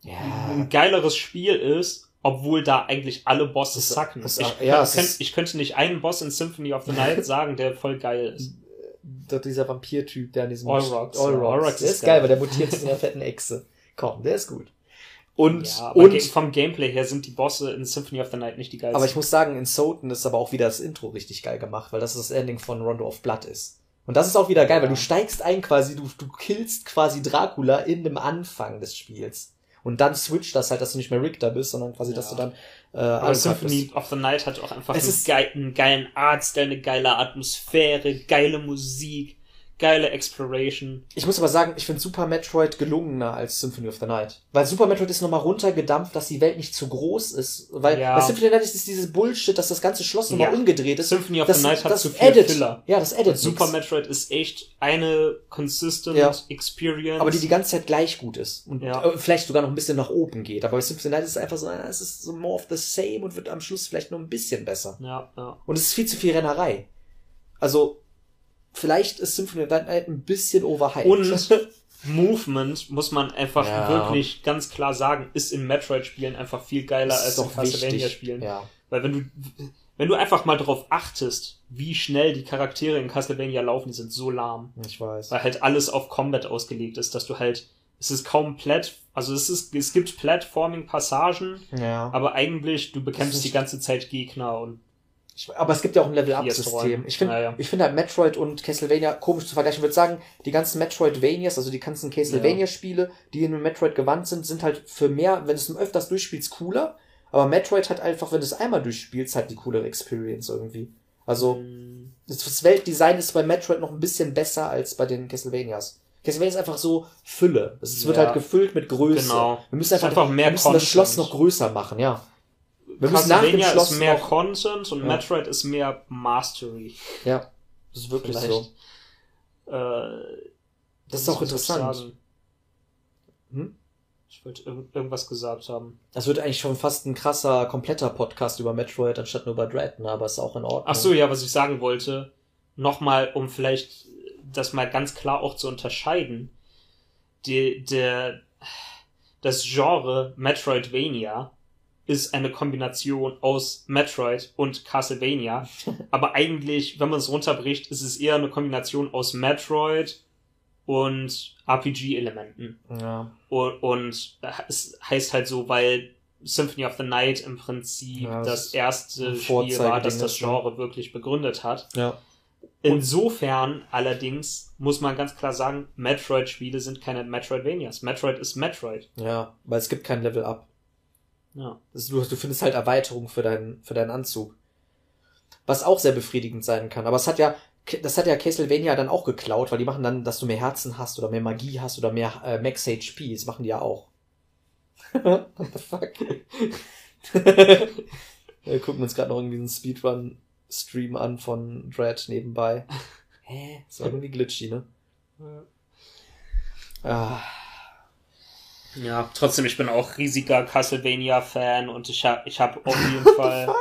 Ja, ein geileres Spiel ist, obwohl da eigentlich alle Bosse sacken. das- ich, ja, es könnt, ich könnte nicht einen Boss in Symphony of the Night *laughs* sagen, der voll geil ist. Dort dieser Vampir-Typ, der an diesem Allrox. Allrox. Der ist geil, geil. weil der mutiert zu einer fetten Echse. Komm, der ist gut. Und, Ja, und vom Gameplay her sind die Bosse in Symphony of the Night nicht die geilsten. Aber ich muss sagen, in Soten ist aber auch wieder das Intro richtig geil gemacht, weil das das Ending von Rondo of Blood ist. Und das ist auch wieder geil, Ja. weil du steigst ein quasi, du, du killst quasi Dracula in dem Anfang des Spiels. Und dann switcht das halt, dass du nicht mehr Richter bist, sondern quasi, dass Ja. du dann äh, Aber Symphony bist. of the Night hat auch einfach Es einen, ist- geil, einen geilen Artstyle, eine geile Atmosphäre, geile Musik, geile Exploration. Ich muss aber sagen, ich finde Super Metroid gelungener als Symphony of the Night. Weil Super Metroid ist nochmal runtergedampft, dass die Welt nicht zu groß ist. Weil Ja. bei Symphony of the Night ist es dieses Bullshit, dass das ganze Schloss nochmal Ja. umgedreht ist. Symphony of das, the Night hat zu viel edit. Filler. Ja, das edit Super. Metroid ist echt eine consistent Ja. Experience. aber die die ganze Zeit gleich gut ist und Ja. äh, vielleicht sogar noch ein bisschen nach oben geht. Aber bei Symphony of the Night ist es einfach so, äh, es ist so more of the same und wird am Schluss vielleicht nur ein bisschen besser. ja, ja. Und es ist viel zu viel Rennerei. Also vielleicht ist Symphony of the Night ein bisschen overhyped. Und *laughs* Movement, muss man einfach Ja. wirklich ganz klar sagen, ist in Metroid-Spielen einfach viel geiler als in. Castlevania-Spielen. Ja. Weil wenn du, wenn du einfach mal darauf achtest, wie schnell die Charaktere in Castlevania laufen, die sind so lahm. Ich weiß. Weil halt alles auf Combat ausgelegt ist, dass du halt, es ist kaum Plat, also es ist, es gibt Platforming-Passagen, Ja. aber eigentlich, du bekämpfst die ganze Zeit Gegner und Ich, aber es gibt ja auch ein Level-Up-System. Ich finde Ja, ja. ich finde halt Metroid und Castlevania komisch zu vergleichen. Ich würde sagen, die ganzen Metroidvanias, also die ganzen Castlevania-Spiele, die in Metroid gewandt sind, sind halt für mehr, wenn du es öfters durchspielst, cooler. Aber Metroid hat einfach, wenn du es einmal durchspielst, halt die coolere Experience irgendwie. Also, Mm, das, Weltdesign ist bei Metroid noch ein bisschen besser als bei den Castlevanias. Castlevania ist einfach so Fülle. Es wird Ja. halt gefüllt mit Größe. Genau. Wir müssen einfach, einfach mehr wir müssen das. Schloss noch größer machen, ja. Wir müssen nach dem Castlevania Schloss ist mehr noch- Content und Ja. Metroid ist mehr Mastery. Ja, das ist wirklich Vielleicht. so. Äh, Das ist auch interessant. Hm? Ich wollte irg irgendwas gesagt haben. Das wird eigentlich schon fast ein krasser, kompletter Podcast über Metroid, anstatt nur über Dread, ne? aber ist auch in Ordnung. Ach so, ja, was ich sagen wollte, nochmal, um vielleicht das mal ganz klar auch zu unterscheiden. Die, der, das Genre Metroidvania ist eine Kombination aus Metroid und Castlevania. *laughs* aber eigentlich, wenn man es runterbricht, ist es eher eine Kombination aus Metroid und RPG-Elementen. Ja, Und, und es heißt halt so, weil Symphony of the Night im Prinzip Ja, das das erste Spiel war, das das ne? Genre wirklich begründet hat. ja. Insofern allerdings muss man ganz klar sagen, Metroid-Spiele sind keine Metroidvanias. Metroid ist Metroid. Ja, weil es gibt kein Level Up. Ja. Das, du, du findest halt Erweiterung für deinen, für deinen Anzug. Was auch sehr befriedigend sein kann. Aber es hat ja, das hat ja Castlevania dann auch geklaut, weil die machen dann, dass du mehr Herzen hast oder mehr Magie hast oder mehr äh, Max HP. Das machen die ja auch. *laughs* What the fuck? *laughs* Wir gucken uns gerade noch irgendwie einen Speedrun-Stream an von Dread nebenbei. *laughs* Hä? Das war irgendwie glitchy, ne? Ah, Ja, trotzdem, ich bin auch riesiger Castlevania-Fan und ich habe *laughs* *laughs* ich hab auf jeden Fall.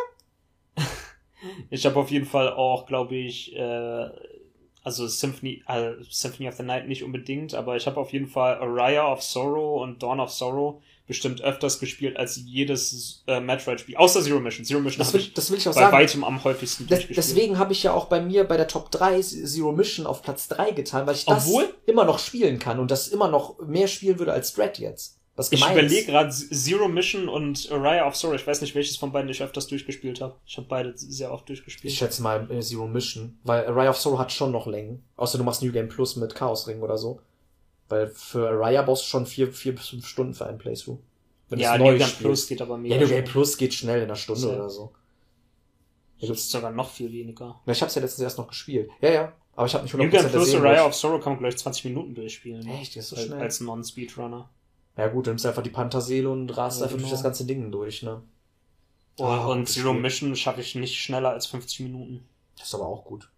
ich habe auf jeden Fall auch, glaube ich, äh, also Symphony, äh, Symphony of the Night nicht unbedingt, aber ich habe auf jeden Fall Araya of Sorrow und Dawn of Sorrow bestimmt öfters gespielt als jedes äh, Metroid-Spiel. Außer Zero Mission. Zero Mission das, will, ich das will ich auch bei sagen. weitem am häufigsten durchgespielt. deswegen habe ich ja auch bei mir bei der Top 3 Zero Mission auf Platz 3 getan, weil ich das Obwohl- immer noch spielen kann und das immer noch mehr spielen würde als Dread jetzt. Was Ich überlege gerade Zero Mission und Araya of Sorrow. Ich weiß nicht, welches von beiden ich öfters durchgespielt habe. Ich habe beide sehr oft durchgespielt. Ich schätze mal äh, Zero Mission, weil Araya of Sorrow hat schon noch Längen. Außer du machst New Game Plus mit Chaos Ring oder so. Weil für brauchst du schon vier, vier bis fünf Stunden für einen Playthrough. Wenn du ja, New Game. Plus geht aber mega. Ja, New Game schnell. Plus geht schnell in einer Stunde So. oder so. Das ist sogar noch viel weniger. Ja, ich hab's ja letztens erst noch gespielt. Ja, ja. Aber ich habe nicht 100% New Game Plus durch. of Sorrow kann man gleich 20 Minuten durchspielen. Echt, das ist so Als- schnell. Als Non-Speedrunner. Ja gut, du nimmst einfach die Pantherseele und rast Ja, einfach durch genau. das ganze Ding durch, ne? Und, Ah, und gutes Zero. Mission schaffe ich nicht schneller als 50 Minuten. Das ist aber auch gut.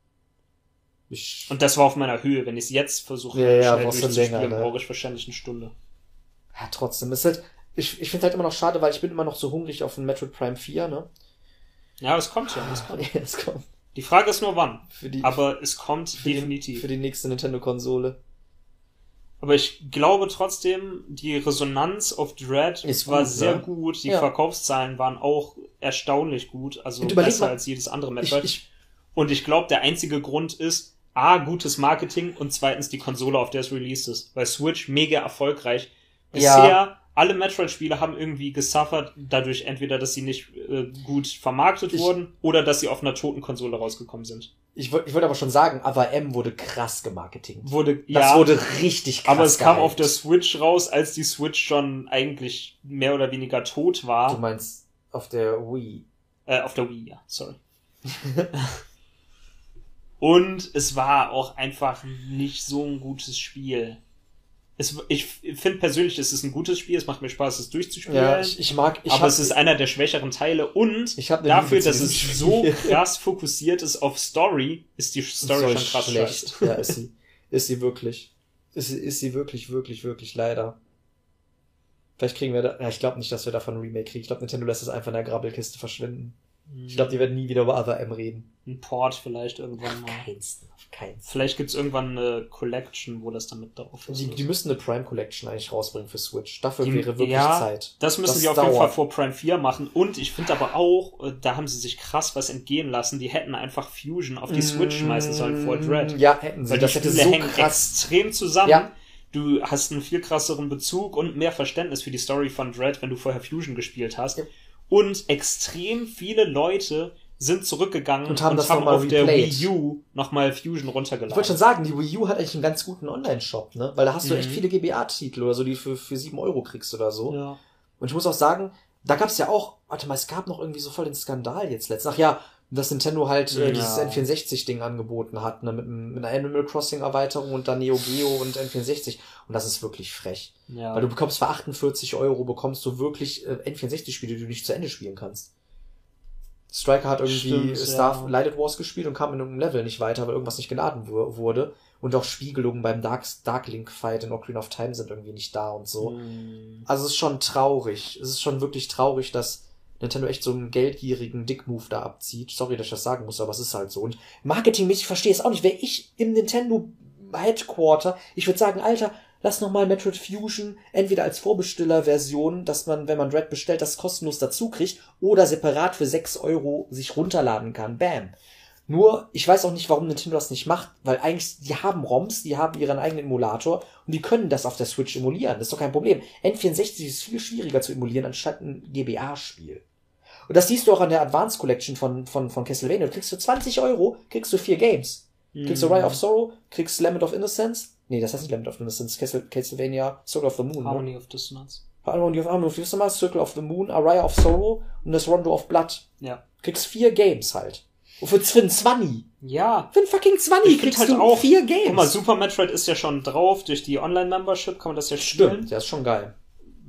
Ich, Und das war auf meiner Höhe. Wenn ich es jetzt versuche, Ja, ja, schnell durchzuspielen, länger, ne? brauche ich wahrscheinlich eine Stunde. ja, trotzdem, ist halt, ich, ich finde halt immer noch schade, weil ich bin immer noch so hungrig auf ein Metroid Prime 4, ne? Ja, es kommt ja. Es kommt. *laughs* Ja, es kommt. Die Frage ist nur wann. Für die, Aber es kommt für die, definitiv. für die nächste Nintendo-Konsole. Aber ich glaube trotzdem, die Resonanz auf Dread Ist war gut, sehr ne? gut. Die Ja. Verkaufszahlen waren auch erstaunlich gut. Also besser mal, als jedes andere Ich, Metroid. ich, Und ich glaube, der einzige Grund ist, A, gutes Marketing und zweitens die Konsole, auf der es released ist. Weil Switch mega erfolgreich. Bisher, Ja. alle Metroid-Spiele haben irgendwie gesuffert, dadurch entweder, dass sie nicht äh, gut vermarktet Ich- wurden oder dass sie auf einer toten Konsole rausgekommen sind. ich wollte ich wollte aber schon sagen, aber M wurde krass gemarketingt. Wurde, Das ja, wurde richtig krass aber es kam gehypt. auf der Switch raus, als die Switch schon eigentlich mehr oder weniger tot Du war. meinst auf der Wii. Äh, auf der Wii, ja, sorry. *laughs* Und es war auch einfach nicht so ein gutes Spiel. Es, ich finde persönlich, es ist ein gutes Spiel, es macht mir Spaß, es durchzuspielen. Ja, ich, ich mag, ich aber hab, es ist einer der schwächeren Teile und dafür, dass es so krass fokussiert ist auf Story, ist die Story Soll schon krass schlecht. schlecht. Ja, ist sie. Ist sie wirklich. Ist sie, ist sie wirklich, wirklich, wirklich leider. Vielleicht kriegen wir da, ja, ich glaube nicht, dass wir davon ein Remake kriegen. Ich glaube, Nintendo lässt es einfach in der Grabbelkiste verschwinden. Ich glaube, die werden nie wieder über Other M reden. Ein Port vielleicht irgendwann mal. Auf keinen Fall. Vielleicht gibt's irgendwann eine Collection, wo das dann mit drauf ist. Die, die müssen eine Prime Collection eigentlich rausbringen für Switch. Dafür Die- wäre wirklich ja, Zeit. Das müssen Das sie auf jeden. Fall vor Prime 4 machen. Und ich finde aber auch, äh, da haben sie sich krass was entgehen lassen. Die hätten einfach Fusion auf die Switch schmeißen sollen vor Dread. Mm, Ja, hätten sie. Weil Das die hätte Spiele so hängen krass. extrem zusammen. Ja. Du hast einen viel krasseren Bezug und mehr Verständnis für die Story von Dread, wenn du vorher Fusion gespielt hast. Ja. Und extrem viele Leute sind zurückgegangen Und haben das nochmal auf der replayed. Wii U nochmal Fusion Ich wollte runtergeladen. schon sagen, die Wii U hat eigentlich einen ganz guten Online-Shop, ne? Weil da hast du echt Mhm. viele GBA-Titel oder so, die für, für 7 Euro kriegst oder so. Ja. Und ich muss auch sagen, da gab es ja auch, warte mal, es gab noch irgendwie so voll den Skandal jetzt letztens. Ach ja, dass Nintendo halt äh, Ja. dieses N64-Ding angeboten hat, ne, mit, einem- mit einer Animal Crossing-Erweiterung und dann Neo Geo und N64. Und das ist wirklich frech. ja. Weil du bekommst für 48 Euro, bekommst du wirklich äh, N64-Spiele, die du nicht zu Ende spielen kannst. Striker hat irgendwie Stimmt, Star ja. Lighted Wars gespielt und kam in irgendeinem Level nicht weiter, weil irgendwas nicht geladen wu- wurde. Und auch Spiegelungen beim Dark, Dark Link Fight in Ocarina of Time sind irgendwie nicht da und so. Hm. Also es ist schon traurig. Es ist schon wirklich traurig, dass Nintendo echt so einen geldgierigen Dick-Move da abzieht. Sorry, dass ich das sagen muss, aber es ist halt so. Und marketingmäßig verstehe ich es auch nicht. Wäre ich im Nintendo Headquarter, ich würde sagen, Alter, lass noch mal Metroid Fusion entweder als Vorbestellerversion, dass man, wenn man Dread bestellt, das kostenlos dazu kriegt, oder separat für 6 Euro sich runterladen kann. Bam. Nur, ich weiß auch nicht, warum Nintendo das nicht macht, weil eigentlich, die haben ROMs, die haben ihren eigenen Emulator und die können das auf der Switch emulieren. Das ist doch kein Problem. N64 ist viel schwieriger zu emulieren, anstatt ein GBA-Spiel. Und das siehst du auch an der Advanced Collection von, von, von Castlevania. Du kriegst für 20 Euro, kriegst du vier Games. Kriegst du Mhm. Rise of Sorrow, kriegst Lament of Innocence. Nee, das heißt nicht Lament of Innocence, Castle, Castlevania, Circle of the Moon. Ne? Harmony of Dissonance. Harmony of Harmony of Dissonance, Circle of the Moon, Araya of Sorrow und das Rondo of Blood. Ja. Kriegst vier Games halt. Und für, für einen 20. Ja. Für einen fucking 20 Ich find kriegst halt du auch- vier Games. Guck mal, Super Metroid ist ja schon drauf. Durch die Online-Membership kann man das ja spielen. Stimmt, ja, ist schon geil.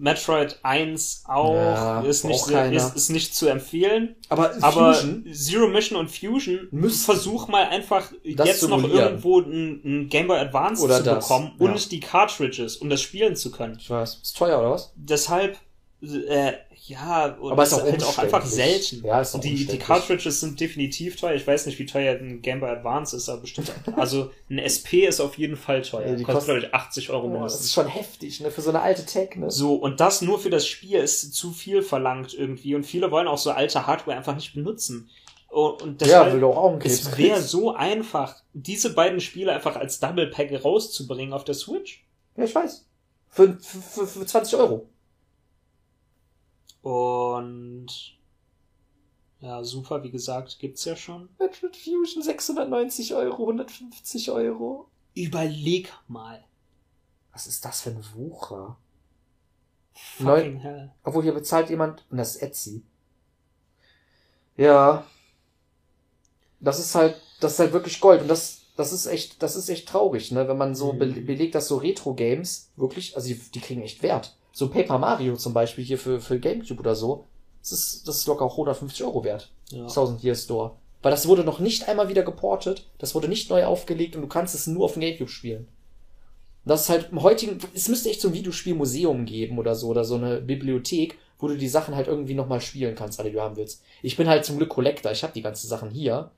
Metroid 1 auch. Ja, ist, nicht sehr, ist, ist nicht zu empfehlen. Aber, Aber Zero Mission und Fusion versuch mal einfach jetzt noch irgendwo ein, ein Game Boy Advance Oder zu das, bekommen ja. und die Cartridges, um das spielen zu können. ich weiß, ist teuer oder was? Deshalb, äh, ja, und Aber das ist auch halt auch einfach selten. Ja, ist auch die, die. Cartridges sind definitiv teuer. Ich weiß nicht, wie teuer ein Game Boy Advance ist, aber bestimmt. Also ein SP ist auf jeden Fall teuer. Ja, die Kostet, glaube ich, 80 Euro Ja, das ist schon heftig, ne, für so eine alte Tech, ne? So, und das nur für das Spiel ist zu viel verlangt irgendwie. Und viele wollen auch so alte Hardware einfach nicht benutzen. Und und ja, will doch es Krebs. wäre so einfach, diese beiden Spiele einfach als Double Pack rauszubringen auf der Switch. Ja, ich weiß. Für, für, für 20 Euro. Und ja, super, wie gesagt, gibt's ja schon. Metroid Fusion 690 Euro, 150 Euro. Überleg mal. Was ist das für ein Wucher? Fucking hell. Obwohl hier bezahlt jemand, und das ist Etsy. Ja. Das ist halt, das ist halt wirklich Gold. Und das, das ist echt, das ist echt traurig, ne? Wenn man so Mhm. be belegt, dass so Retro-Games wirklich, also die, die kriegen echt Wert. So Paper Mario zum Beispiel hier für, für Gamecube oder so. Das ist, das ist locker auch 150 Euro wert. Ja. 1000 Year Store. Weil das wurde noch nicht einmal wieder geportet, das wurde nicht neu aufgelegt und du kannst es nur auf dem Gamecube spielen. Und Das ist halt im heutigen, es müsste echt so ein Videospielmuseum geben oder so, oder so eine Bibliothek, wo du die Sachen halt irgendwie nochmal spielen kannst, alle die du haben willst. Ich bin halt zum Glück Collector, ich habe die ganzen Sachen hier.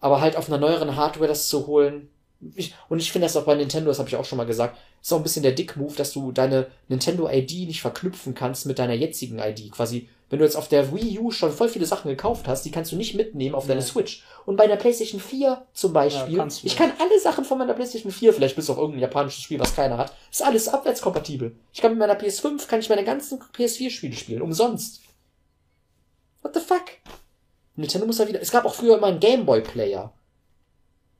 Aber halt auf einer neueren Hardware das zu holen. Ich, und ich finde das auch bei Nintendo, das habe ich auch schon mal gesagt, ist auch ein bisschen der Dick-Move, dass du deine Nintendo-ID nicht verknüpfen kannst mit deiner jetzigen ID. Quasi, wenn du jetzt auf der Wii U schon voll viele Sachen gekauft hast, die kannst du nicht mitnehmen auf deine Nee. Switch. Und bei der PlayStation 4 zum Beispiel, Ja, ich kann alle Sachen von meiner PlayStation 4, vielleicht bis auf irgendein japanisches Spiel, was keiner hat, ist alles abwärtskompatibel. Ich kann mit meiner PS5, kann ich meine ganzen PS4-Spiele spielen, umsonst. What the fuck? Nintendo muss ja wieder, es gab auch früher immer einen Gameboy-Player.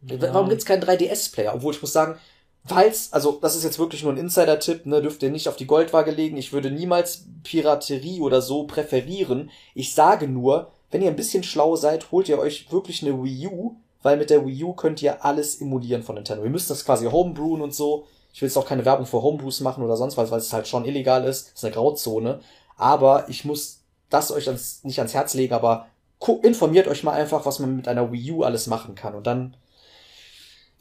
Ja. Warum gibt's keinen 3DS-Player? Obwohl ich muss sagen, falls, also das ist jetzt wirklich nur ein Insider-Tipp, ne, dürft ihr nicht auf die Goldwaage legen. Ich würde niemals Piraterie oder so präferieren. Ich sage nur, wenn ihr ein bisschen schlau seid, holt ihr euch wirklich eine Wii U, weil mit der Wii U könnt ihr alles emulieren von Nintendo. Ihr müsst das quasi homebrewen und so. Ich will jetzt auch keine Werbung für Homebrews machen oder sonst was, weil es halt schon illegal ist. Das ist eine Grauzone. Aber ich muss das euch ans, nicht ans Herz legen, aber informiert euch mal einfach, was man mit einer Wii U alles machen kann. Und dann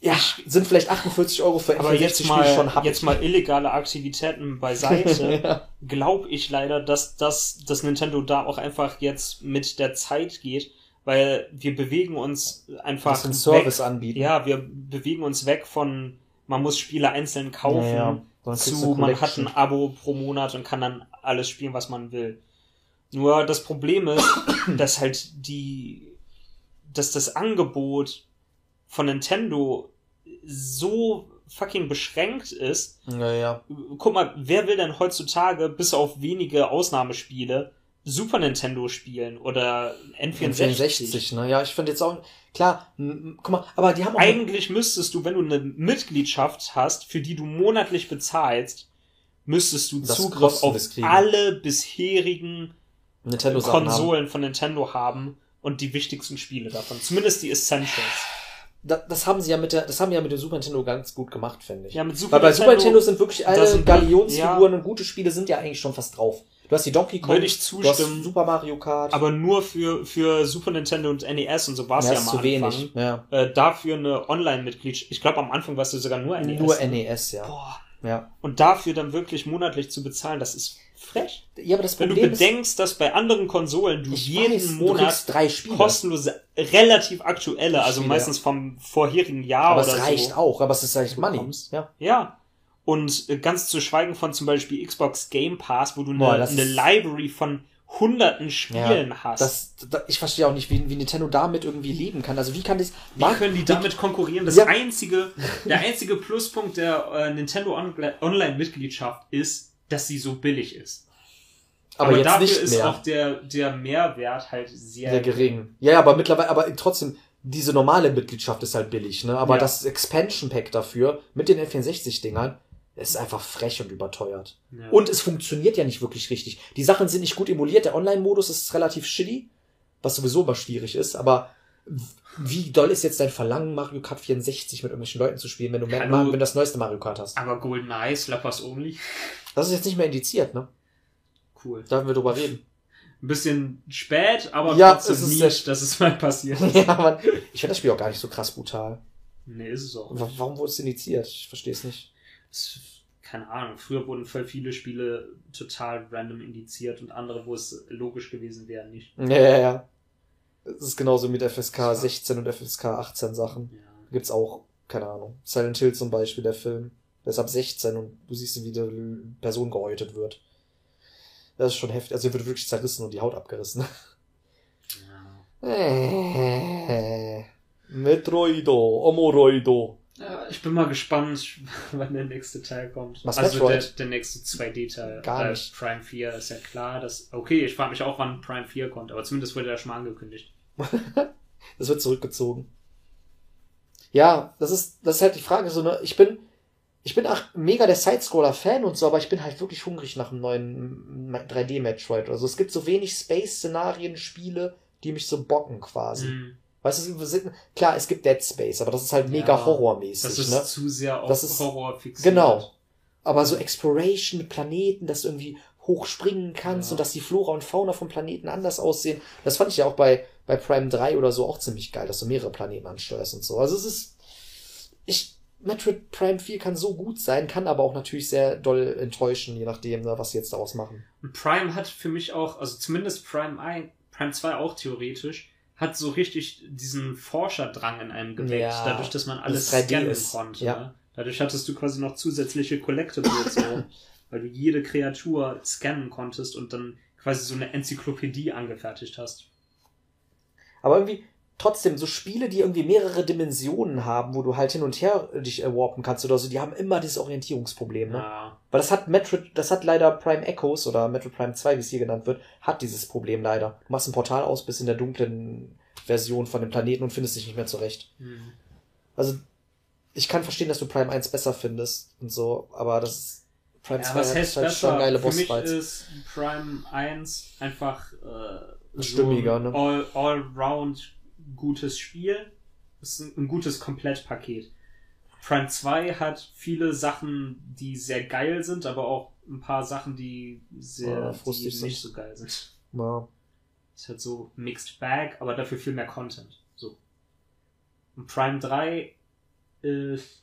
ja, sind vielleicht 48 Euro für Aber jetzt N64 mal, schon happig. jetzt mal illegale Aktivitäten beiseite. *laughs* ja. glaube ich leider, dass, dass, dass Nintendo da auch einfach jetzt mit der Zeit geht, weil wir bewegen uns einfach einen Service weg. anbieten. Ja, wir bewegen uns weg von, man muss Spiele einzeln kaufen, Ja, ja. Zu, man hat ein Abo pro Monat und kann dann alles spielen, was man will. Nur das Problem ist, *coughs* dass halt die, dass das Angebot von Nintendo so fucking beschränkt ist, Ja, ja. guck mal, wer will denn heutzutage bis auf wenige Ausnahmespiele Super Nintendo spielen oder N64? N64, ne? Ja, ich finde jetzt auch, klar, guck mal, aber die haben auch Eigentlich müsstest du, wenn du eine Mitgliedschaft hast, für die du monatlich bezahlst, müsstest du Zugriff auf alle bisherigen Nintendo Sachen haben. Konsolen von Nintendo haben und die wichtigsten Spiele davon. Zumindest die Essentials. Da, das haben sie ja mit der, das haben ja mit dem Super Nintendo ganz gut gemacht, finde ich. Ja, mit Super Weil bei Super Nintendo Nintendo sind wirklich alle sind- Galionsfiguren und gute Spiele sind ja eigentlich schon fast drauf. Du hast die Donkey Kong, Würde ich du hast zustimmen. Super Mario Kart. Aber nur für, für Super Nintendo und NES und so war es ja, ja, ist mal zu Anfang. wenig. Ja. Äh, dafür eine Online-Mitgliedschaft. Ich glaube, am Anfang warst du sogar nur NES. Nur ne? NES, ja. Boah. ja. Und dafür dann wirklich monatlich zu bezahlen, das ist frech. Ja, aber das Wenn du Problem ist, bedenkst, dass bei anderen Konsolen du jeden weiß, du Monat kriegst drei Spiele. kostenlose, relativ aktuelle, also Spiele, meistens vom vorherigen Jahr aber oder es reicht so. auch, aber es ist eigentlich Money. bekommst. Ja. Ja. Und äh, ganz zu schweigen von zum Beispiel Xbox Game Pass, wo du eine, Boah, das eine ist- Library von hunderten Spielen hast. Das, da, ich verstehe auch nicht, wie, wie Nintendo damit irgendwie leben kann. Also wie kann das... Wie können die damit konkurrieren? Das Ja. einzige, der *laughs* einzige Pluspunkt der äh, Nintendo Online-Mitgliedschaft ist, dass sie so billig ist. aber, jetzt dafür nicht ist mehr. auch der, der Mehrwert halt sehr, sehr gering. Ja, ja, aber mittlerweile, aber trotzdem, diese normale Mitgliedschaft ist halt billig, ne? Aber Ja. das Expansion Pack dafür mit den N64-Dingern ist einfach frech und überteuert. Ja. Und es funktioniert ja nicht wirklich richtig. Die Sachen sind nicht gut emuliert. Der Online-Modus ist relativ shitty, was sowieso immer schwierig ist. Aber wie doll ist jetzt dein Verlangen, Mario Kart 64 mit irgendwelchen Leuten zu spielen, wenn du, Hallo. wenn du das neueste Mario Kart hast? Aber GoldenEye, Slappers Only, Das ist jetzt nicht mehr indiziert, ne? cool. Da werden wir drüber reden. Ein bisschen spät, aber Ja, trotzdem es ist sehr- *laughs* dass es mal passiert. *laughs* ja, man, ich finde das Spiel auch gar nicht so krass brutal. nee, ist es auch. Wa- Warum wurde es indiziert? Ich verstehe es nicht. Keine Ahnung, früher wurden voll viele Spiele total random indiziert und andere, wo es logisch gewesen wäre, nicht. Ja, ja, ja. Es ist genauso mit FSK 16 und FSK 18 Sachen. Ja. Gibt's auch, keine Ahnung. Silent Hill zum Beispiel, der Film. Der ist ab 16 und du siehst, wie die Person gehäutet wird. Das ist schon heftig. Also, er wird wirklich zerrissen und die Haut abgerissen. Ja. Äh, *laughs* Metroido, Omoroido. Ja, ich bin mal gespannt, *laughs* wann der nächste Teil kommt. Was, also der, der nächste 2D-Teil. Gar Äh, nicht. Prime 4 ist ja klar. Dass, okay, ich frage mich auch, wann Prime 4 kommt, aber zumindest wurde er schon mal angekündigt. *laughs* Das wird zurückgezogen. Ja, das ist, das ist halt die Frage, so, ne, ich bin, ich bin auch mega der Sidescroller-Fan und so, aber ich bin halt wirklich hungrig nach einem neuen 3D-Metroid. Also es gibt so wenig Space-Szenarien, Spiele, die mich so bocken quasi. Mhm. Weißt du, wir sind, klar, es gibt Dead Space, aber das ist halt mega Ja, horrormäßig, Das ist ne? zu sehr auf Das ist- Horror fixiert. Genau. Aber so Exploration mit Planeten, dass du irgendwie hochspringen kannst Ja. und dass die Flora und Fauna vom Planeten anders aussehen. Das fand ich ja auch bei, bei Prime 3 oder so auch ziemlich geil, dass du mehrere Planeten ansteuerst und so. Also es ist, ich, Metroid Prime 4 kann so gut sein, kann aber auch natürlich sehr doll enttäuschen, je nachdem, ne, was sie jetzt daraus machen. Und Prime hat für mich auch, also zumindest Prime 1, Prime 2 auch theoretisch, hat so richtig diesen Forscherdrang in einem geweckt, Ja, dadurch, dass man alles das 3D scannen ist, konnte. ja. Ne? Dadurch hattest du quasi noch zusätzliche Collectibles, so, *laughs* weil du jede Kreatur scannen konntest und dann quasi so eine Enzyklopädie angefertigt hast. Aber irgendwie trotzdem so Spiele, die irgendwie mehrere Dimensionen haben, wo du halt hin und her dich äh, warpen kannst oder so, die haben immer dieses Orientierungsproblem, ne? Ja. Weil das hat Metroid, das hat leider Prime Echoes oder Metroid Prime 2, wie es hier genannt wird, hat dieses Problem leider. Du machst ein Portal aus, bist in der dunklen Version von dem Planeten und findest dich nicht mehr zurecht. Hm. Also, ich kann verstehen, dass du Prime 1 besser findest und so, aber das ist, Prime Ja, 2 was heißt halt schon geile Für mich Bossfights. ist Prime 1 einfach äh, Stimmiger, so ne? all, all-round gutes Spiel. Ist ein, ein gutes Komplettpaket. Prime 2 hat viele Sachen, die sehr geil sind, aber auch ein paar Sachen, die sehr Ja, die nicht sind. so geil sind. Ja. Ist halt so Mixed Bag, aber dafür viel mehr Content. So. Und Prime 3 ist,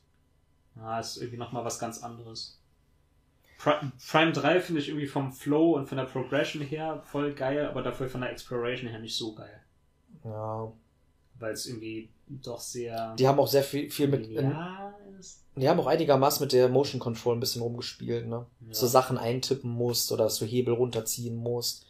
ah, ist irgendwie nochmal was ganz anderes. Pri- Prime 3 finde ich irgendwie vom Flow und von der Progression her voll geil, aber dafür von der Exploration her nicht so geil. ja. Weil es irgendwie doch sehr. Die haben auch sehr viel, viel mit, ja, die haben auch einigermaßen mit der Motion Control ein bisschen rumgespielt, ne? ja. So Sachen eintippen musst oder dass du Hebel runterziehen musst.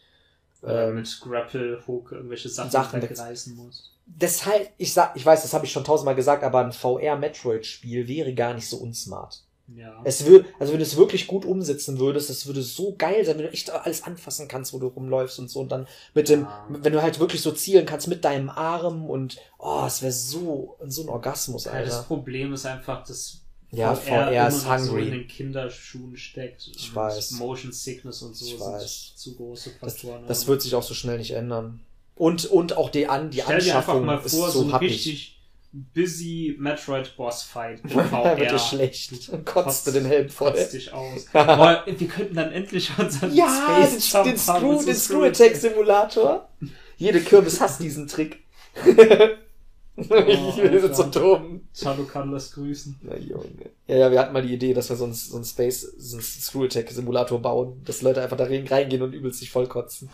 Oder Ähm, mit Grapple Hook irgendwelche Sachen, Sachen wegreißen musst. deshalb, ich sag, ich weiß, das habe ich schon tausendmal gesagt, aber ein VR-Metroid-Spiel wäre gar nicht so unsmart. Ja. Es würde, also wenn du es wirklich gut umsetzen würdest, das würde so geil sein, wenn du echt alles anfassen kannst, wo du rumläufst und so und dann mit dem, Ja. wenn du halt wirklich so zielen kannst mit deinem Arm und oh, es wäre so, so ein Orgasmus, Ja, das Alter. Problem ist einfach, dass Ja, VR, VR ist noch so in hungry. den Kinderschuhen steckt. Ich weiß. Motion Sickness und so Ich sind weiß. zu große Das, Faktoren. das wird sich auch so schnell nicht ändern. Und, und auch die, an, die Stell dir einfach Anschaffung mal ist vor, so so ein happig. richtig Busy Metroid Boss Fight in Da wird VR. schlecht. Und kotzt du den Helm voll. Kotzt dich aus. *laughs* Aber wir könnten dann endlich unseren Ja, den, Space den, haben Screw, den Screw Attack Simulator. Jede Kürbis hasst diesen Trick. *laughs* ich will Alter. so dumm. Shadow kann das grüßen. Na, Junge. Ja, ja, wir hatten mal die Idee, dass wir so einen, so einen Space, so einen Screw Attack Simulator bauen, dass Leute einfach da rein- reingehen und übelst sich vollkotzen.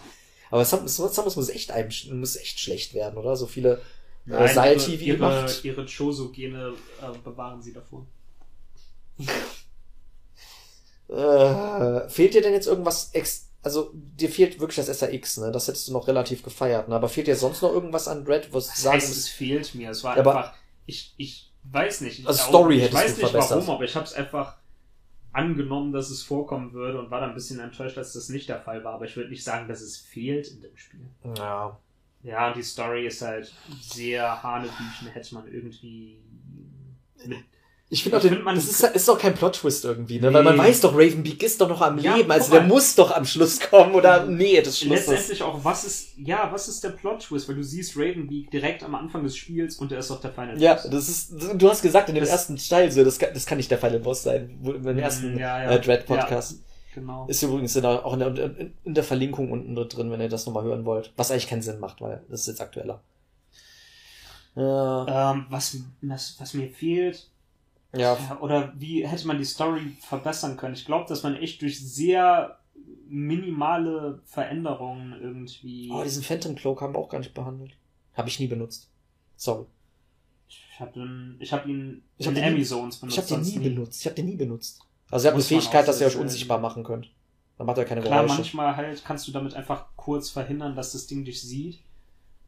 Aber Samus, Samus muss echt einem, muss echt schlecht werden, oder? So viele äh, Seil-TV ihre, gemacht. ihre, ihre Choso-Gene äh, bewahren sie davor. *laughs* Äh, fehlt dir denn jetzt irgendwas ex also dir fehlt wirklich das SAX, ne? Das hättest du noch relativ gefeiert, ne? Aber fehlt dir sonst noch irgendwas an Dread, was du Das sagen heißt, es fehlt mir. Es war Aber- einfach, ich, ich weiß nicht. Ich, Also Story ich hättest weiß nicht verbessert. warum, aber ich habe es einfach angenommen, dass es vorkommen würde und war dann ein bisschen enttäuscht, dass das nicht der Fall war. Aber ich würde nicht sagen, dass es fehlt in dem Spiel. Ja. Ja, und die Story ist halt sehr hanebüchen, hätte man irgendwie mit Ich finde auch, den, find, man- das ist, ist doch kein Plot-Twist irgendwie, ne? Weil man Nee. weiß doch, Ravenbeak ist doch noch am Ja, Leben, also der muss doch am Schluss kommen oder Nähe des Schlusses. Letztendlich auch, was ist, ja, was ist der Plot-Twist? Weil du siehst Ravenbeak direkt am Anfang des Spiels und der ist doch der Final Ja, Boss. das ist, du hast gesagt in dem Das- ersten Teil so, das kann, das kann nicht der Final Boss sein, wo- im ersten Mm, ja, ja. Äh, Dread-Podcast. Genau. Ist übrigens in der, auch in der, in, der Verlinkung unten drin, wenn ihr das nochmal hören wollt. Was eigentlich keinen Sinn macht, weil das ist jetzt aktueller. Ja, Ähm, was, was, was mir fehlt, ja, Ja, Oder wie hätte man die Story verbessern können? Ich glaube, dass man echt durch sehr minimale Veränderungen irgendwie. Oh, diesen Phantom Cloak haben wir auch gar nicht behandelt. Habe ich nie benutzt. Sorry. ich habe ihn, ich hab ihn Ich hab in den nie- Emmy Zones benutzt. Ich habe den nie nie. benutzt. Ich habe den nie benutzt. Also ihr habt eine Fähigkeit, dass ihr euch unsichtbar machen könnt. Dann macht er keine Klar, Geräusche. manchmal halt kannst du damit einfach kurz verhindern, dass das Ding dich sieht.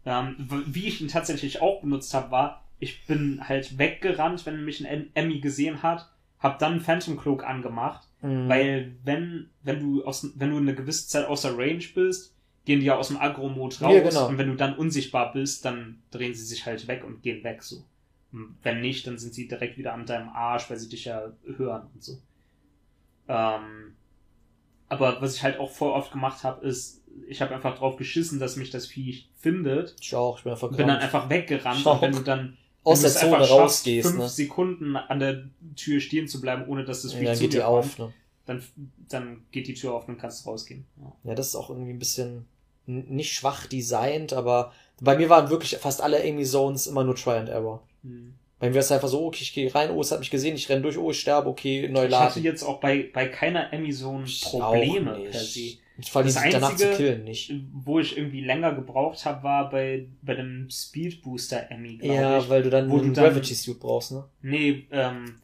Ähm, wie ich ihn tatsächlich auch benutzt habe, war, ich bin halt weggerannt, wenn mich ein Emmy gesehen hat, hab dann Phantom Cloak angemacht Mhm. Weil wenn, wenn du aus, wenn du eine gewisse Zeit außer Range bist, gehen die ja aus dem Agro-Mode raus. Ja, genau. Und wenn du dann unsichtbar bist, dann drehen sie sich halt weg und gehen weg so. Und wenn nicht, dann sind sie direkt wieder an deinem Arsch, weil sie dich ja hören und so. Ähm, aber was ich halt auch voll oft gemacht habe, ist, ich habe einfach drauf geschissen, dass mich das Viech findet. ich auch, ich bin einfach bin dann einfach weggerannt. Und wenn du dann aus der Zone rausgehst, fünf ne? Sekunden an der Tür stehen zu bleiben, ohne dass das Und Viech dann zu geht dir die kommt, auf, ne? dann, dann geht die Tür auf und kannst rausgehen. Ja. Ja, das ist auch irgendwie ein bisschen nicht schwach designt, aber bei mir waren wirklich fast alle Amy Zones immer nur Try and Error. Hm. Bei mir ist es einfach so, okay, ich gehe rein, oh, es hat mich gesehen, ich renne durch, oh, ich sterbe, okay, neu Ich hatte laden. jetzt auch bei, bei keiner Amazon Ich Probleme auch nicht. per se. Vor allem Das die danach zu Einzige- killen nicht. Wo ich irgendwie länger gebraucht habe, war bei, bei dem Speed Booster Emmy, glaube Ja, ich. weil du dann wo du einen Gravity Suit brauchst, ne? Nee, ähm,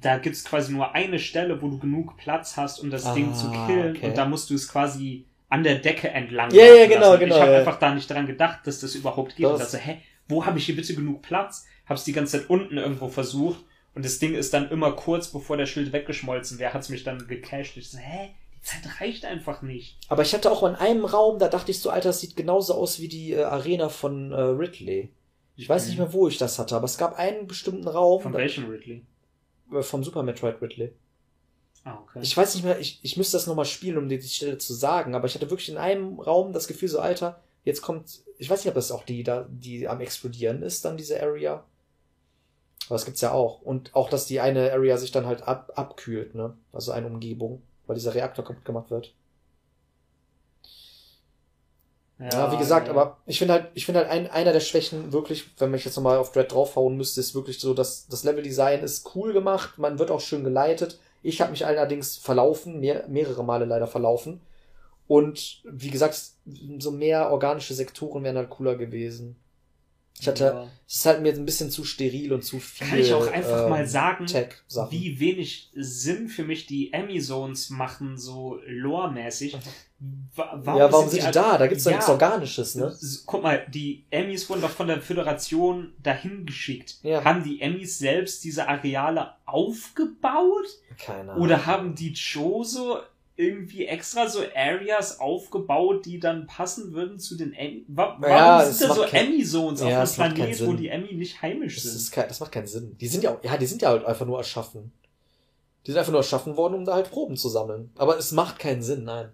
da gibt's quasi nur eine Stelle, wo du genug Platz hast, um das Ah, Ding zu killen. okay. Und da musst du es quasi an der Decke entlang Ja, ja, genau, lassen. genau, Ich habe ja. einfach da nicht dran gedacht, dass das überhaupt geht. Das- Und dachte, hä, wo habe ich hier bitte genug Platz? Hab's die ganze Zeit unten irgendwo versucht. Und das Ding ist dann immer kurz bevor der Schild weggeschmolzen wäre, hat's mich dann gecasht. Ich so, hä? Die Zeit reicht einfach nicht. Aber ich hatte auch in einem Raum, da dachte ich so, Alter, das sieht genauso aus wie die äh, Arena von äh, Ridley. Ich weiß nicht mehr, wo ich das hatte, aber es gab einen bestimmten Raum Von welchem Ridley? äh, vom Super Metroid Ridley. Ah, okay. Ich weiß nicht mehr, ich, ich müsste das nochmal spielen, um dir die Stelle zu sagen, aber ich hatte wirklich in einem Raum das Gefühl, so, Alter, jetzt kommt, ich weiß nicht, ob das auch die da, die am explodieren ist, dann diese Area. Aber das gibt's ja auch. Und auch, dass die eine Area sich dann halt ab, abkühlt, ne? Also eine Umgebung, weil dieser Reaktor kaputt gemacht wird. Ja, wie gesagt, ja. aber ich finde halt, ich finde halt ein, einer der Schwächen wirklich, wenn man jetzt nochmal auf Dread draufhauen müsste, ist wirklich so, dass das Leveldesign ist cool gemacht, man wird auch schön geleitet. Ich habe mich allerdings verlaufen, mehr, mehrere Male leider verlaufen. Und wie gesagt, so mehr organische Sektoren wären halt cooler gewesen. Ich hatte, Ja. es ist halt mir ein bisschen zu steril und zu viel. Kann ich auch einfach ähm, mal sagen, wie wenig Sinn für mich die Emmy-Zones machen, so lore-mäßig. Wa- ja, warum sind die all- da? Da gibt's doch Ja. nichts Organisches, ne? Guck mal, die Emmys wurden doch von der Föderation dahin geschickt. Ja. Haben die Emmys selbst diese Areale aufgebaut? Keine Ahnung. Oder haben die Choso irgendwie extra so Areas aufgebaut, die dann passen würden zu den Emmy? Wa warum Ja, sind da so Emmy-Zones Ja, auf einem Planet, wo die Emmy nicht heimisch Das, sind? ist kein, das macht keinen Sinn. Die sind ja auch, ja, die sind ja halt einfach nur erschaffen. Die sind einfach nur erschaffen worden, um da halt Proben zu sammeln. Aber es macht keinen Sinn, nein.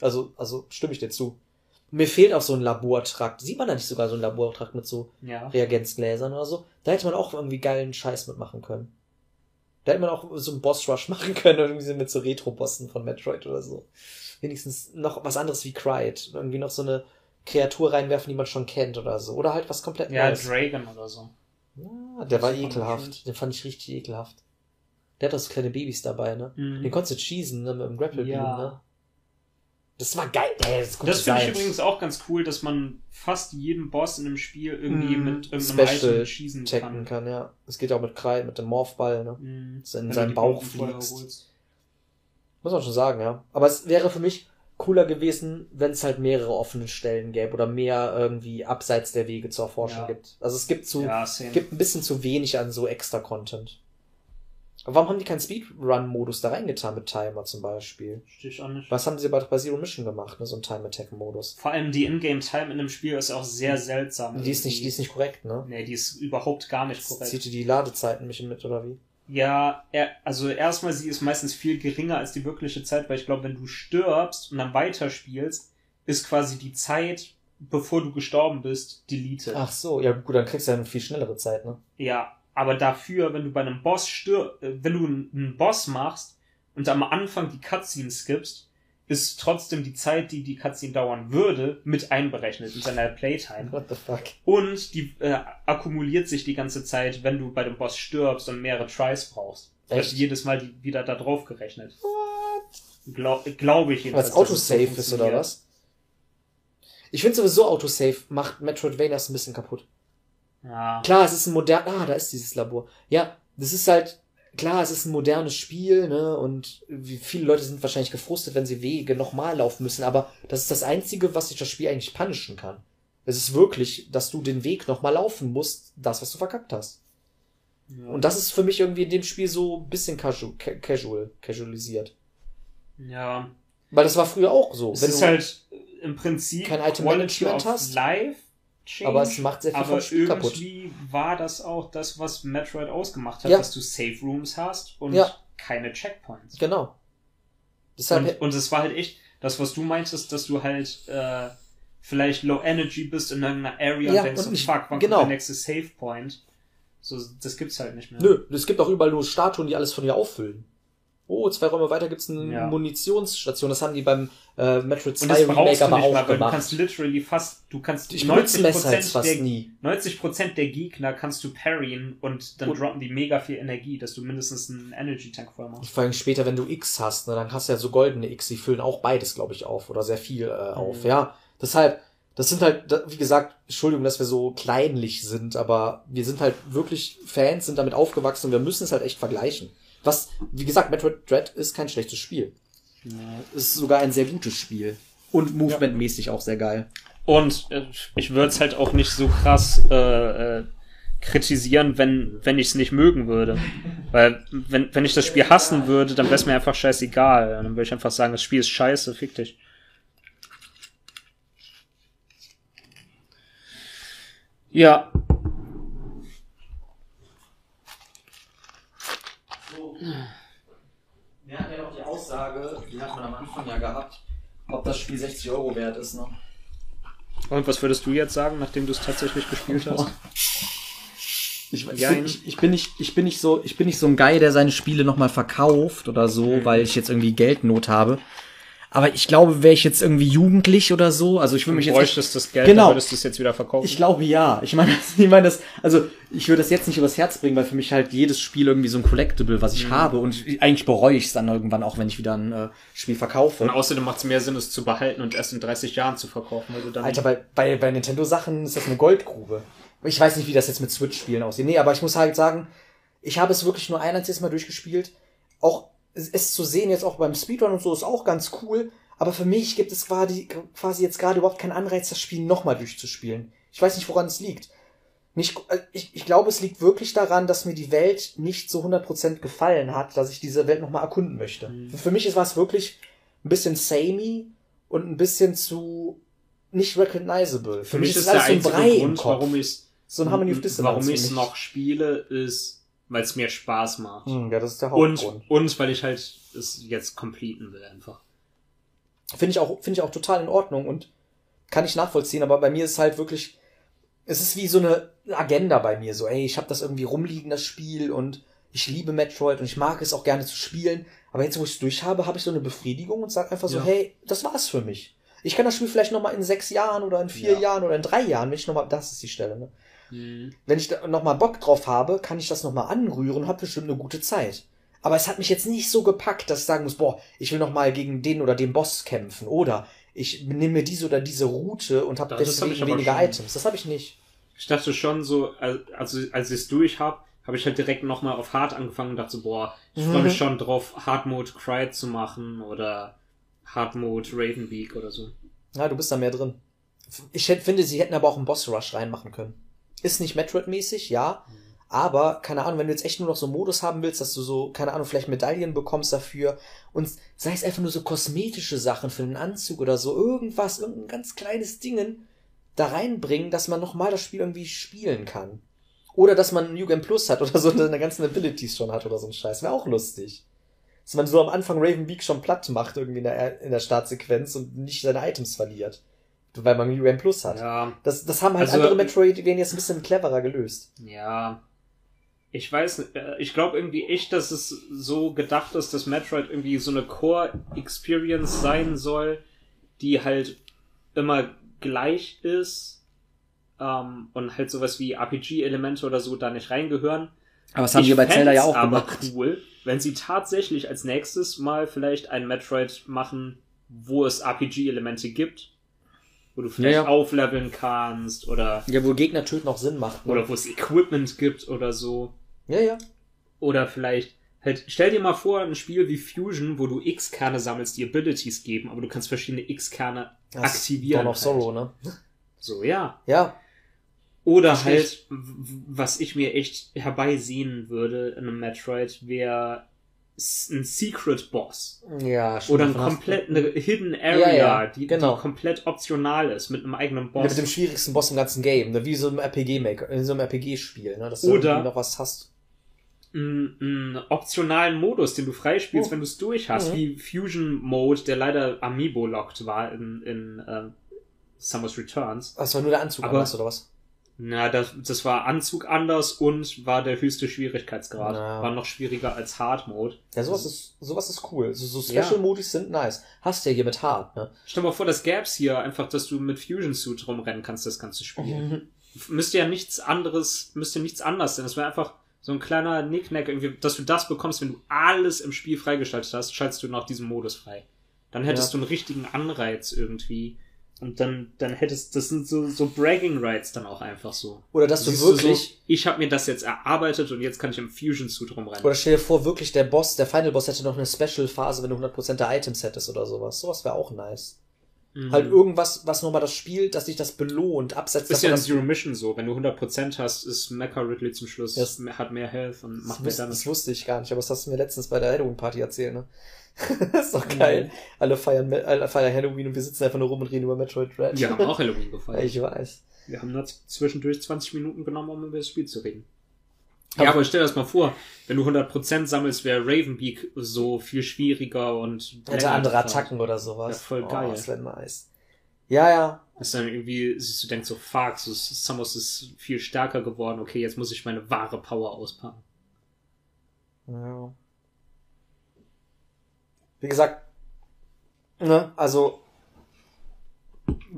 Also, also stimme ich dir zu. Mir fehlt auch so ein Labortrakt. Sieht man da nicht sogar so ein Labortrakt mit so Ja. Reagenzgläsern oder so? Da hätte man auch irgendwie geilen Scheiß mitmachen können. Da hätte man auch so einen Boss-Rush *laughs* machen können, irgendwie so mit so Retro-Bossen von Metroid oder so. Wenigstens noch was anderes wie Cryet. Irgendwie noch so eine Kreatur reinwerfen, die man schon kennt oder so. Oder halt was komplett Ja, Neues. Dragon oder so. Ja, der war Das ich ekelhaft. Den fand ich richtig ekelhaft. Der hat auch so kleine Babys dabei, ne? Mhm. Den konntest du cheesen, ne? Mit dem Grapple Beam, Ja. ne? Das war geil. Ey, das, Das finde ich übrigens auch ganz cool, dass man fast jeden Boss in dem Spiel irgendwie Mhm. mit irgendeinem Special Item schießen checken kann. kann, ja. Es geht auch mit Krei, mit dem Morphball, ne? Mhm. Dass in seinen die Bauch fliegst. Muss man schon sagen, ja. Aber es wäre für mich cooler gewesen, wenn es halt mehrere offene Stellen gäbe oder mehr irgendwie abseits der Wege zur Erforschung Ja. gibt. Also es gibt zu, Ja, gibt ein bisschen zu wenig an so extra Content. Aber warum haben die keinen Speedrun-Modus da reingetan mit Timer zum Beispiel? Verstehe ich auch nicht. Was haben sie bei, bei Zero Mission gemacht, ne? So ein Time-Attack-Modus. Vor allem die Ingame-Time in dem Spiel ist auch sehr seltsam. Die ist nicht, die ist nicht korrekt, ne? Nee, die ist überhaupt gar nicht korrekt. Zieht die Ladezeiten mich mit, oder wie? Ja, er, also erstmal, sie ist meistens viel geringer als die wirkliche Zeit, weil ich glaube, wenn du stirbst und dann weiterspielst, ist quasi die Zeit, bevor du gestorben bist, deleted. Ach so, ja gut, dann kriegst du ja eine viel schnellere Zeit, ne? Ja, aber dafür, wenn du bei einem Boss stirb, äh, wenn du einen Boss machst und am Anfang die Cutscene skippst, ist trotzdem die Zeit, die die Cutscene dauern würde, mit einberechnet in seiner Playtime. What the fuck? Und die äh, akkumuliert sich die ganze Zeit, wenn du bei dem Boss stirbst und mehrere Tries brauchst. Echt? Also jedes Mal die, wieder da drauf gerechnet. Glaube glaub ich Weil es dass es so Autosave ist, oder was? Ich finde sowieso Autosave macht Metroidvanias ein bisschen kaputt. Ja. Klar, es ist ein modern, ah, da ist dieses Labor. Ja, das ist halt, klar, es ist ein modernes Spiel, ne, und wie viele Leute sind wahrscheinlich gefrustet, wenn sie Wege nochmal laufen müssen, aber das ist das Einzige, was sich das Spiel eigentlich punishen kann. Es ist wirklich, dass du den Weg nochmal laufen musst, das, was du verkackt hast. ja. Und das ist für mich irgendwie in dem Spiel so ein bisschen casual, ca- casual, casualisiert. ja. Weil das war früher auch so. Es Wenn ist du- halt im Prinzip kein Item Quality Management hast, Life Change, aber es macht sehr viel aber vom Spiel kaputt. irgendwie war das auch das, was Metroid ausgemacht hat, Ja. dass du Safe Rooms hast und Ja. keine Checkpoints. Genau. Deshalb, Und, es war halt echt, das, was du meintest, dass du halt äh, vielleicht Low Energy bist in irgendeiner Area Ja, und denkst, und oh, nicht- fuck, wann genau. kommt der nächste Save Point? So, das gibt's halt nicht mehr. Nö, es gibt auch überall nur Statuen, die alles von dir auffüllen. Oh, zwei Räume weiter gibt's eine Ja. Munitionsstation. Das haben die beim äh, Metroid Und 2 das brauchst Remake du aber nicht auch mal, weil du gemacht. kannst literally fast, du kannst Ich benutze Messer 90% jetzt fast der, nie. 90% der Gegner kannst du parryen und dann Gut. droppen die mega viel Energie, dass du mindestens einen Energy Tank voll machst. Vor allem später, wenn du X hast, ne, dann hast du ja so goldene X, die füllen auch beides, glaube ich, auf. Oder sehr viel äh, auf. Mhm. Ja, deshalb, das sind halt, wie gesagt, Entschuldigung, dass wir so kleinlich sind, aber wir sind halt wirklich Fans, sind damit aufgewachsen und wir müssen es halt echt vergleichen. Was, wie gesagt, Metroid Dread ist kein schlechtes Spiel. Es ist sogar ein sehr gutes Spiel. Und movementmäßig auch sehr geil. Und äh, ich würde es halt auch nicht so krass äh, äh, kritisieren, wenn, wenn ich es nicht mögen würde. Weil, wenn, wenn ich das Spiel hassen würde, dann wäre es mir einfach scheißegal. Dann würde ich einfach sagen, das Spiel ist scheiße, fick dich. Ja, Wir hatten ja noch die Aussage, die hat man am Anfang ja gehabt, ob das Spiel 60 Euro wert ist, ne? und was würdest du jetzt sagen, nachdem du es tatsächlich gespielt hast? *laughs* Ich, ich, ich, ich, bin nicht, ich bin nicht so, ich bin nicht so ein Guy, der seine Spiele nochmal verkauft oder so, weil ich jetzt irgendwie Geldnot habe. Aber ich glaube, wäre ich jetzt irgendwie jugendlich oder so, also ich würde mich jetzt bräuchtest das Geld, Genau. dann würdest du es jetzt wieder verkaufen. ich glaube ja. Ich meine, *laughs* ich meine das, also ich würde das jetzt nicht übers Herz bringen, weil für mich halt jedes Spiel irgendwie so ein Collectible, was ich habe und ich, eigentlich bereue ich es dann irgendwann auch, wenn ich wieder ein äh, Spiel verkaufe. und außerdem macht es mehr Sinn, es zu behalten und erst in 30 Jahren zu verkaufen, weil du dann Alter, bei, bei, bei Nintendo-Sachen ist das eine Goldgrube. Ich weiß nicht, wie das jetzt mit Switch-Spielen aussieht. Nee, aber ich muss halt sagen, ich habe es wirklich nur ein einziges Mal durchgespielt. Auch es, zu sehen, jetzt auch beim Speedrun und so, ist auch ganz cool. Aber für mich gibt es quasi, quasi jetzt gerade überhaupt keinen Anreiz, das Spiel nochmal durchzuspielen. Ich weiß nicht, woran es liegt. Nicht, äh, ich, ich glaube, es liegt wirklich daran, dass mir die Welt nicht so 100% gefallen hat, dass ich diese Welt nochmal erkunden möchte. Für mich war es wirklich ein bisschen samey und ein bisschen zu nicht recognizable. Für mich ist der einzige Grund, warum ich so ein Harmony of Dissonance. warum für ich es noch spiele, ist, weil es mir Spaß macht. Hm, ja, das ist der Und, Hauptgrund. und weil ich halt es jetzt completen will einfach. Finde ich auch, finde ich auch total in Ordnung und kann ich nachvollziehen, aber bei mir ist halt wirklich, es ist wie so eine Agenda bei mir, so, ey, ich habe das irgendwie rumliegen, das Spiel, und ich liebe Metroid und ich mag es auch gerne zu spielen, aber jetzt, wo ich es durch habe, habe ich so eine Befriedigung und sage einfach so, Ja. hey, das war's für mich. Ich kann das Spiel vielleicht noch mal in sechs Jahren oder in vier Ja. Jahren oder in drei Jahren, wenn ich noch mal, das ist die Stelle, ne? Mhm. wenn ich da noch mal Bock drauf habe, kann ich das noch mal anrühren und habe bestimmt eine gute Zeit. Aber es hat mich jetzt nicht so gepackt, dass ich sagen muss, boah, ich will noch mal gegen den oder den Boss kämpfen oder ich nehme mir diese oder diese Route und habe Das hab deswegen aber weniger schon. Items. Das habe ich nicht. Ich dachte schon so, al- also als ich es durch hab, habe ich halt direkt nochmal auf Hard angefangen und dachte so, boah, ich freue Mhm. mich schon drauf, Hard Mode Cry zu machen oder Hard Mode Ravenbeak oder so. Ja, du bist da mehr drin. Ich hätte, finde, sie hätten aber auch einen Boss Rush reinmachen können. Ist nicht Metroid-mäßig, ja. Aber, keine Ahnung, wenn du jetzt echt nur noch so einen Modus haben willst, dass du so, keine Ahnung, vielleicht Medaillen bekommst dafür und sei es einfach nur so kosmetische Sachen für einen Anzug oder so, irgendwas, irgendein ganz kleines Dingen da reinbringen, dass man nochmal das Spiel irgendwie spielen kann. Oder dass man New Game Plus hat oder so, seine ganzen Abilities schon hat oder so ein Scheiß. Wäre auch lustig. Dass man so am Anfang Ravenbeak schon platt macht irgendwie in der, in der Startsequenz und nicht seine Items verliert. Weil man Game Plus hat. Ja, Das, das haben halt Also- andere Metroidvania jetzt ein bisschen cleverer gelöst. ja. Ich weiß, nicht, äh, ich glaube irgendwie echt, dass es so gedacht ist, dass Metroid irgendwie so eine Core-Experience sein soll, die halt immer gleich ist ähm, und halt sowas wie RPG-Elemente oder so da nicht reingehören. Aber das haben Ich die bei Zelda ja auch aber gemacht. cool, wenn sie tatsächlich als nächstes mal vielleicht ein Metroid machen, wo es RPG-Elemente gibt, wo du vielleicht Ja, ja. aufleveln kannst oder Ja, wo Gegner töten auch Sinn macht. Ne? oder wo es Equipment gibt oder so. Ja, ja. Oder vielleicht, halt, stell dir mal vor, ein Spiel wie Fusion, wo du X-Kerne sammelst, die Abilities geben, aber du kannst verschiedene X-Kerne aktivieren. Dawn of halt. Sorrow, ne? So, ja. Ja. Oder halt, was ich mir echt herbeisehen würde in einem Metroid, wäre ein Secret Boss. Ja, schon Oder ein komplett, eine Hidden Area, Ja, ja, die, genau. die komplett optional ist, mit einem eigenen Ja, Boss. mit dem schwierigsten Boss im ganzen Game, ne? wie so im RPG-Maker, in so einem RPG-Spiel, ne? dass du Oder- irgendwie noch was hast. einen, optionalen Modus, den du freispielst, Oh. wenn du es durch hast, Mhm. wie Fusion Mode, der leider Amiibo-locked war in, in ähm, Summer's Returns. Das war nur der Anzug Aber- anders, oder was? Na, das, das war Anzug anders und war der höchste Schwierigkeitsgrad. Na. War noch schwieriger als Hard Mode. Ja, sowas ist, sowas ist cool. So, so Ja. Special-Modis sind nice. Hast du ja hier mit Hard, ne? Stell dir mal vor, das gäb's hier einfach, dass du mit Fusion Suit rumrennen kannst, das ganze Spiel. Mhm. Müsste ja nichts anderes, müsste nichts anders sein. Das wäre einfach so ein kleiner Nicknack, irgendwie, dass du das bekommst, wenn du alles im Spiel freigeschaltet hast, schaltest du nach diesem Modus frei. Dann hättest Ja. du einen richtigen Anreiz irgendwie. Und dann, dann hättest, das sind so, so Bragging Rights dann auch einfach so. Oder dass du Siehst wirklich, so, ich habe mir das jetzt erarbeitet und jetzt kann ich im Fusion Suit rumrennen. oder stell dir vor, wirklich der Boss, der Final Boss hätte noch eine Special-Phase, wenn du 100% der Items hättest oder sowas. Sowas wäre auch nice. Mhm. Halt irgendwas, was nochmal das Spiel, dass dich das belohnt, absetzt ist ja in Zero Mission so. Wenn du 100% hast, ist Mecha Ridley zum Schluss, Das- hat mehr Health und macht mehr wus das Damage. wusste ich gar nicht, aber das hast du mir letztens bei der Halloween-Party erzählt, ne? Das *laughs* ist doch geil. Alle feiern, alle feiern Halloween und wir sitzen einfach nur rum und reden über Metroid Dread. Wir haben auch *laughs* Halloween gefeiert. Ich weiß. Wir haben nur zwischendurch 20 Minuten genommen, um über das Spiel zu reden. Aber- ja, aber stell dir das mal vor, wenn du 100% sammelst, wäre Ravenbeak so viel schwieriger und Hätte andere. Attacken oder sowas. Ja, voll geil. Oh, das wäre nice. Ja, ja. Dass dann irgendwie, siehst du, denkst so, fuck, so, Samus ist viel stärker geworden, okay, jetzt muss ich meine wahre Power auspacken. Ja. Wie gesagt, ne, also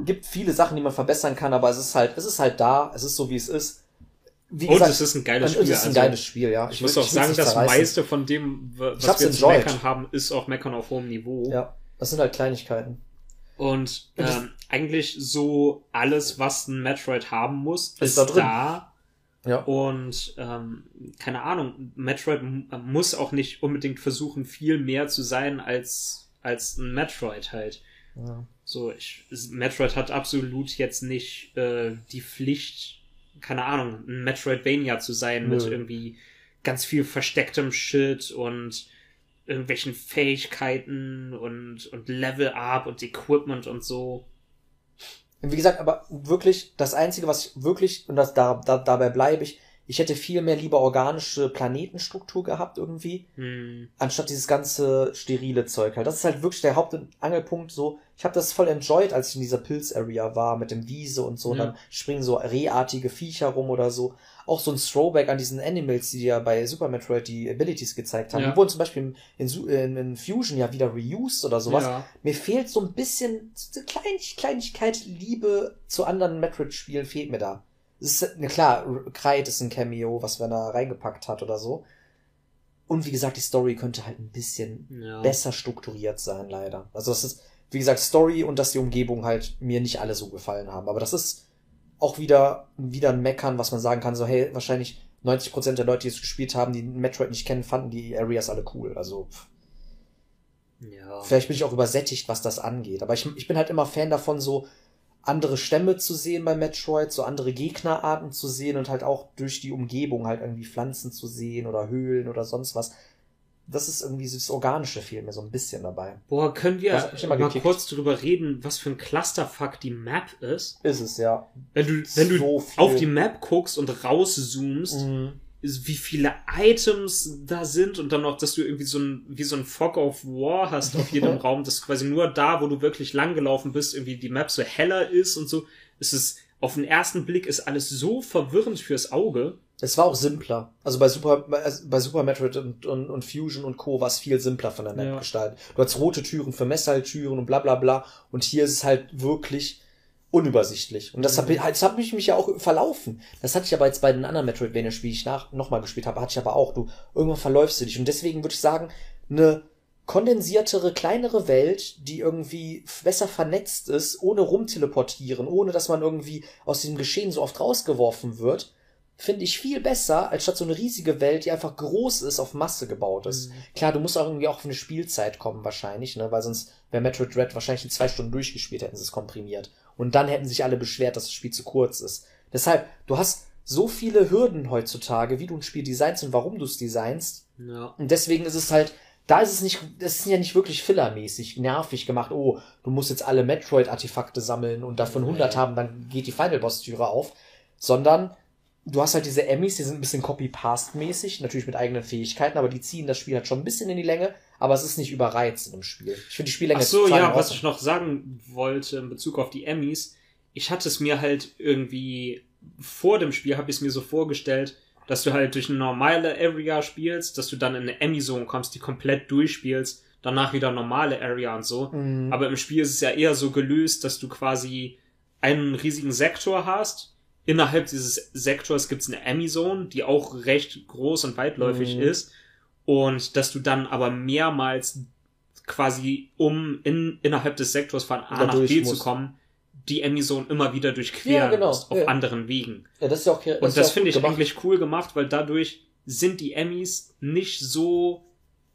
gibt viele Sachen, die man verbessern kann, aber es ist halt, es ist halt da, es ist so wie es ist. Wie Und es ist ein geiles und es Spiel. ist ein also, geiles Spiel, ja. ich muss will- auch will's sagen, das zerreißen. meiste von dem, was Ich wir zu enjoyed. meckern haben, ist auch Meckern auf hohem Niveau. Ja, das sind halt Kleinigkeiten. Und ähm, eigentlich so alles, was ein Metroid haben muss, Ist ist, da drin. da. Ja. Und ähm, keine Ahnung, Metroid m- muss auch nicht unbedingt versuchen, viel mehr zu sein als, als ein Metroid halt. ja. So, ich, Metroid hat absolut jetzt nicht äh, die Pflicht, keine Ahnung, ein Metroidvania zu sein mit Nö. irgendwie ganz viel verstecktem Shit und irgendwelchen Fähigkeiten und, und Level-Up und Equipment und so. Und wie gesagt, aber wirklich, das Einzige, was ich wirklich, und das, da, da, dabei bleibe ich, Ich hätte viel mehr lieber organische Planetenstruktur gehabt irgendwie, Hm. anstatt dieses ganze sterile Zeug halt. Das ist halt wirklich der Haupt- und Angelpunkt so. Ich habe das voll enjoyed, als ich in dieser Pilz-Area war mit dem Wiese und so. Und Ja. dann springen so rehartige Viecher rum oder so. Auch so ein Throwback an diesen Animals, die ja bei Super Metroid die Abilities gezeigt haben. Ja. Die wurden zum Beispiel in, in, in, Fusion ja wieder reused oder sowas. Ja. Mir fehlt so ein bisschen, so eine Klein Kleinigkeit, Liebe zu anderen Metroid-Spielen fehlt mir da. Es ist, na klar, Kreid ist ein Cameo, was wenn er reingepackt hat oder so. Und wie gesagt, die Story könnte halt ein bisschen Ja. besser strukturiert sein, leider. Also das ist, wie gesagt, Story und dass die Umgebung halt mir nicht alle so gefallen haben. Aber das ist auch wieder, wieder ein Meckern, was man sagen kann, so, hey, wahrscheinlich 90% der Leute, die es gespielt haben, die Metroid nicht kennen, fanden die Areas alle cool. Also, pff, ja. Vielleicht bin ich auch übersättigt, was das angeht. Aber ich, ich bin halt immer Fan davon, so andere Stämme zu sehen bei Metroid, so andere Gegnerarten zu sehen und halt auch durch die Umgebung halt irgendwie Pflanzen zu sehen oder Höhlen oder sonst was. Das ist irgendwie das Organische fehlt mir so ein bisschen dabei. Boah, können wir mal gekickt. kurz drüber reden, was für ein Clusterfuck die Map ist? Ist es, ja. Wenn du, wenn du So viel. auf die Map guckst und rauszoomst, Mhm. wie viele Items da sind und dann noch, dass du irgendwie so ein, wie so ein Fog of War hast auf jedem *laughs* Raum, dass quasi nur da, wo du wirklich lang gelaufen bist, irgendwie die Map so heller ist und so. Es ist, auf den ersten Blick ist alles so verwirrend fürs Auge. Es war auch simpler. Also bei Super, bei, Super Metroid und, und, und Fusion und Co. war es viel simpler von der Map Ja. gestaltet. Du hast rote Türen für Messertüren und bla bla bla. Und hier ist es halt wirklich unübersichtlich. Und das, hab, Mhm. das hat mich, mich ja auch verlaufen. Das hatte ich aber jetzt bei den anderen Metroidvania-Spielen, die ich nach, nochmal gespielt habe, hatte ich aber auch. Du, irgendwann verläufst du dich. Und deswegen würde ich sagen, eine kondensiertere, kleinere Welt, die irgendwie besser vernetzt ist, ohne rumteleportieren, ohne dass man irgendwie aus dem Geschehen so oft rausgeworfen wird, finde ich viel besser, als statt so eine riesige Welt, die einfach groß ist, auf Masse gebaut ist. Klar, du musst auch irgendwie auch auf eine Spielzeit kommen, wahrscheinlich, ne, weil sonst wäre Metroid Dread wahrscheinlich in zwei Stunden durchgespielt, hätten sie es komprimiert. Und dann hätten sich alle beschwert, dass das Spiel zu kurz ist. Deshalb, du hast so viele Hürden heutzutage, wie du ein Spiel designst und warum du es designst. Ja. Und deswegen ist es halt, da ist es nicht, das ist ja nicht wirklich fillermäßig, nervig gemacht. Oh, du musst jetzt alle Metroid-Artefakte sammeln und davon 100 haben, dann geht die Final Boss-Türe auf. Sondern du hast halt diese Emmys, die sind ein bisschen Copy-Paste-mäßig, natürlich mit eigenen Fähigkeiten, aber die ziehen das Spiel halt schon ein bisschen in die Länge, aber es ist nicht überreizt im Spiel. Ich finde die Spiellänge Ach so, ja, was ich noch sagen wollte in Bezug auf die Emmys, ich hatte es mir halt irgendwie vor dem Spiel habe ich es mir so vorgestellt, dass du halt durch eine normale Area spielst, dass du dann in eine Emmy-Zone kommst, die komplett durchspielst, danach wieder normale Area und so. Mhm. Aber im Spiel ist es ja eher so gelöst, dass du quasi einen riesigen Sektor hast. Innerhalb dieses Sektors gibt es eine Emmy-Zone, die auch recht groß und weitläufig Mhm. ist. Und dass du dann aber mehrmals quasi, um in, innerhalb des Sektors von A nach B zu musst. kommen, die Emmy-Zone immer wieder durchqueren Ja, genau, musst, auf ja. anderen Wegen. Ja, das ist ja auch, das Und das finde ich gemacht. eigentlich cool gemacht, weil dadurch sind die Emmys nicht so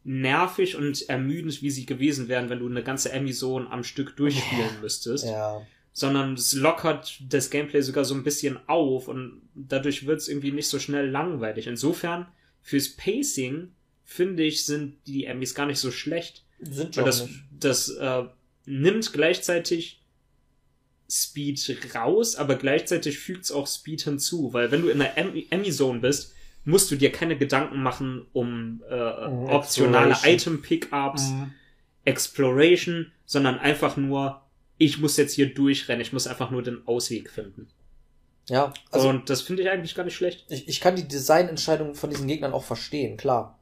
nervig und ermüdend, wie sie gewesen wären, wenn du eine ganze Emmy-Zone am Stück durchspielen müsstest. Ja. Sondern es lockert das Gameplay sogar so ein bisschen auf und dadurch wird es irgendwie nicht so schnell langweilig. Insofern, fürs Pacing, finde ich, sind die Emmys gar nicht so schlecht. Sind schon das, das äh, nimmt gleichzeitig Speed raus, aber gleichzeitig fügt es auch Speed hinzu. Weil wenn du in der Em- Emmy-Zone bist, musst du dir keine Gedanken machen um äh, optionale. Item-Pickups, Mhm. Exploration, sondern einfach nur, ich muss jetzt hier durchrennen, ich muss einfach nur den Ausweg finden. Ja, also Und das finde ich eigentlich gar nicht schlecht. ich, ich kann die Designentscheidungen von diesen Gegnern auch verstehen, klar.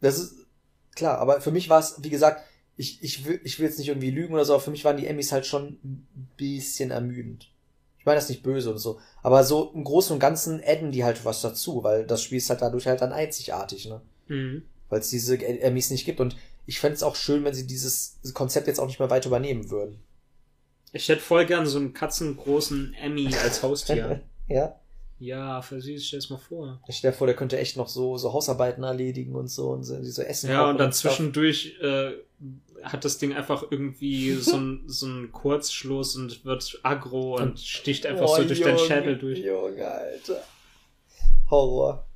Das ist klar, aber für mich war es, wie gesagt, ich, ich, will, ich will jetzt nicht irgendwie lügen oder so, aber für mich waren die Emmys halt schon ein bisschen ermüdend. Ich meine das nicht böse und so, aber so im Großen und Ganzen adden die halt was dazu, weil das Spiel ist halt dadurch halt dann einzigartig, ne? Mhm. Weil es diese Emmys nicht gibt und ich fände es auch schön, wenn sie dieses Konzept jetzt auch nicht mehr weiter übernehmen würden. Ich hätte voll gern so einen katzengroßen Emmy als Haustier. *laughs* Ja? ja, versiehst du das mal vor. Ich stell vor, der könnte echt noch so, so Hausarbeiten erledigen und so und so, so Essen Ja, und dann zwischendurch äh, hat das Ding einfach irgendwie so ein, so ein Kurzschluss und wird aggro und sticht einfach so Oh, durch deinen Junge, Schädel durch. Junge, Alter. Horror.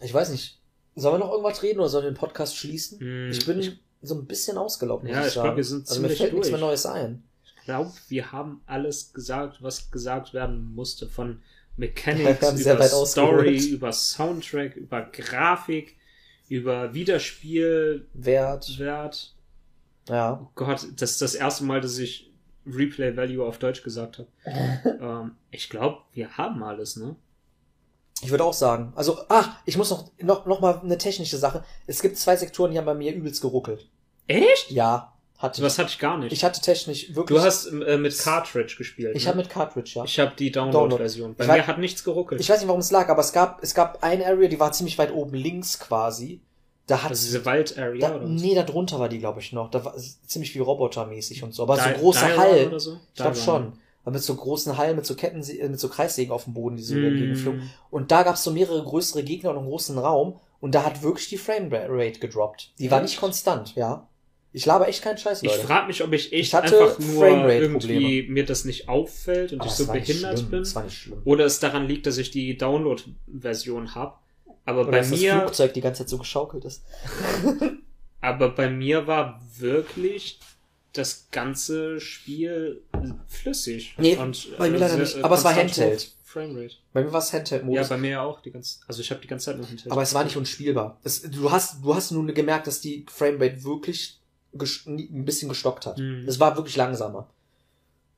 Ich weiß nicht. Sollen wir noch irgendwas reden oder sollen wir den Podcast schließen? Hm, ich bin so ein bisschen ausgelaugt, muss Ja, ich ich sagen. glaub, wir sind Also mir fällt nichts durch. mehr Neues ein. glaube, wir haben alles gesagt, was gesagt werden musste. Von *laughs* Mechanics, über Story, über Soundtrack, über Grafik, über Wiederspielwert. Wert. Ja. Oh Gott, das ist das erste Mal, dass ich Replay Value auf Deutsch gesagt habe. *laughs* ähm, ich glaube, wir haben alles, ne? Ich würde auch sagen. Also, ah, ich muss noch, noch, noch mal eine technische Sache. Es gibt zwei Sektoren, die haben bei mir übelst geruckelt. Echt? Ja, hatte Was ich. hatte ich gar nicht. Ich hatte technisch wirklich. du hast äh, mit Cartridge gespielt. Ich ne? habe mit Cartridge, ja. Ich habe die Download-Version. Bei Ich mir hat nichts geruckelt. Ich weiß nicht, warum es lag, aber es gab, es gab eine Area, die war ziemlich weit oben links quasi. Da hat also diese Wald-Area da, oder nee, da drunter war die, glaube ich, noch. Da war ziemlich viel robotermäßig und so. Aber Di- so große oder so? Ich glaube schon. Mit so großen Hallen, mit so Ketten, mit so Kreissägen auf dem Boden, die so Mm. entgegenflogen. Und da gab es so mehrere größere Gegner und einen großen Raum. Und da hat wirklich die Framerate gedroppt. Die war nicht konstant, ja. Ich laber echt keinen Scheiß, Ich Leute. frage mich, ob ich echt Ich hatte einfach nur irgendwie mir das nicht auffällt und Aber ich so behindert bin. Oder es daran liegt, dass ich die Download-Version habe. Aber Oder bei dass das mir, Flugzeug die ganze Zeit so geschaukelt ist. *laughs* aber bei mir war wirklich das ganze Spiel flüssig. Nee, und, bei mir äh, leider sehr, nicht. äh, Aber es war Handheld. Framerate. Bei mir war es Handheld-Modus. Ja, bei mir ja auch die ganze, also ich habe die ganze Zeit nur Handheld. Aber es war nicht unspielbar. Es, du hast, du hast nun gemerkt, dass die Framerate wirklich ein bisschen gestockt hat. Mhm. Es war wirklich langsamer. Und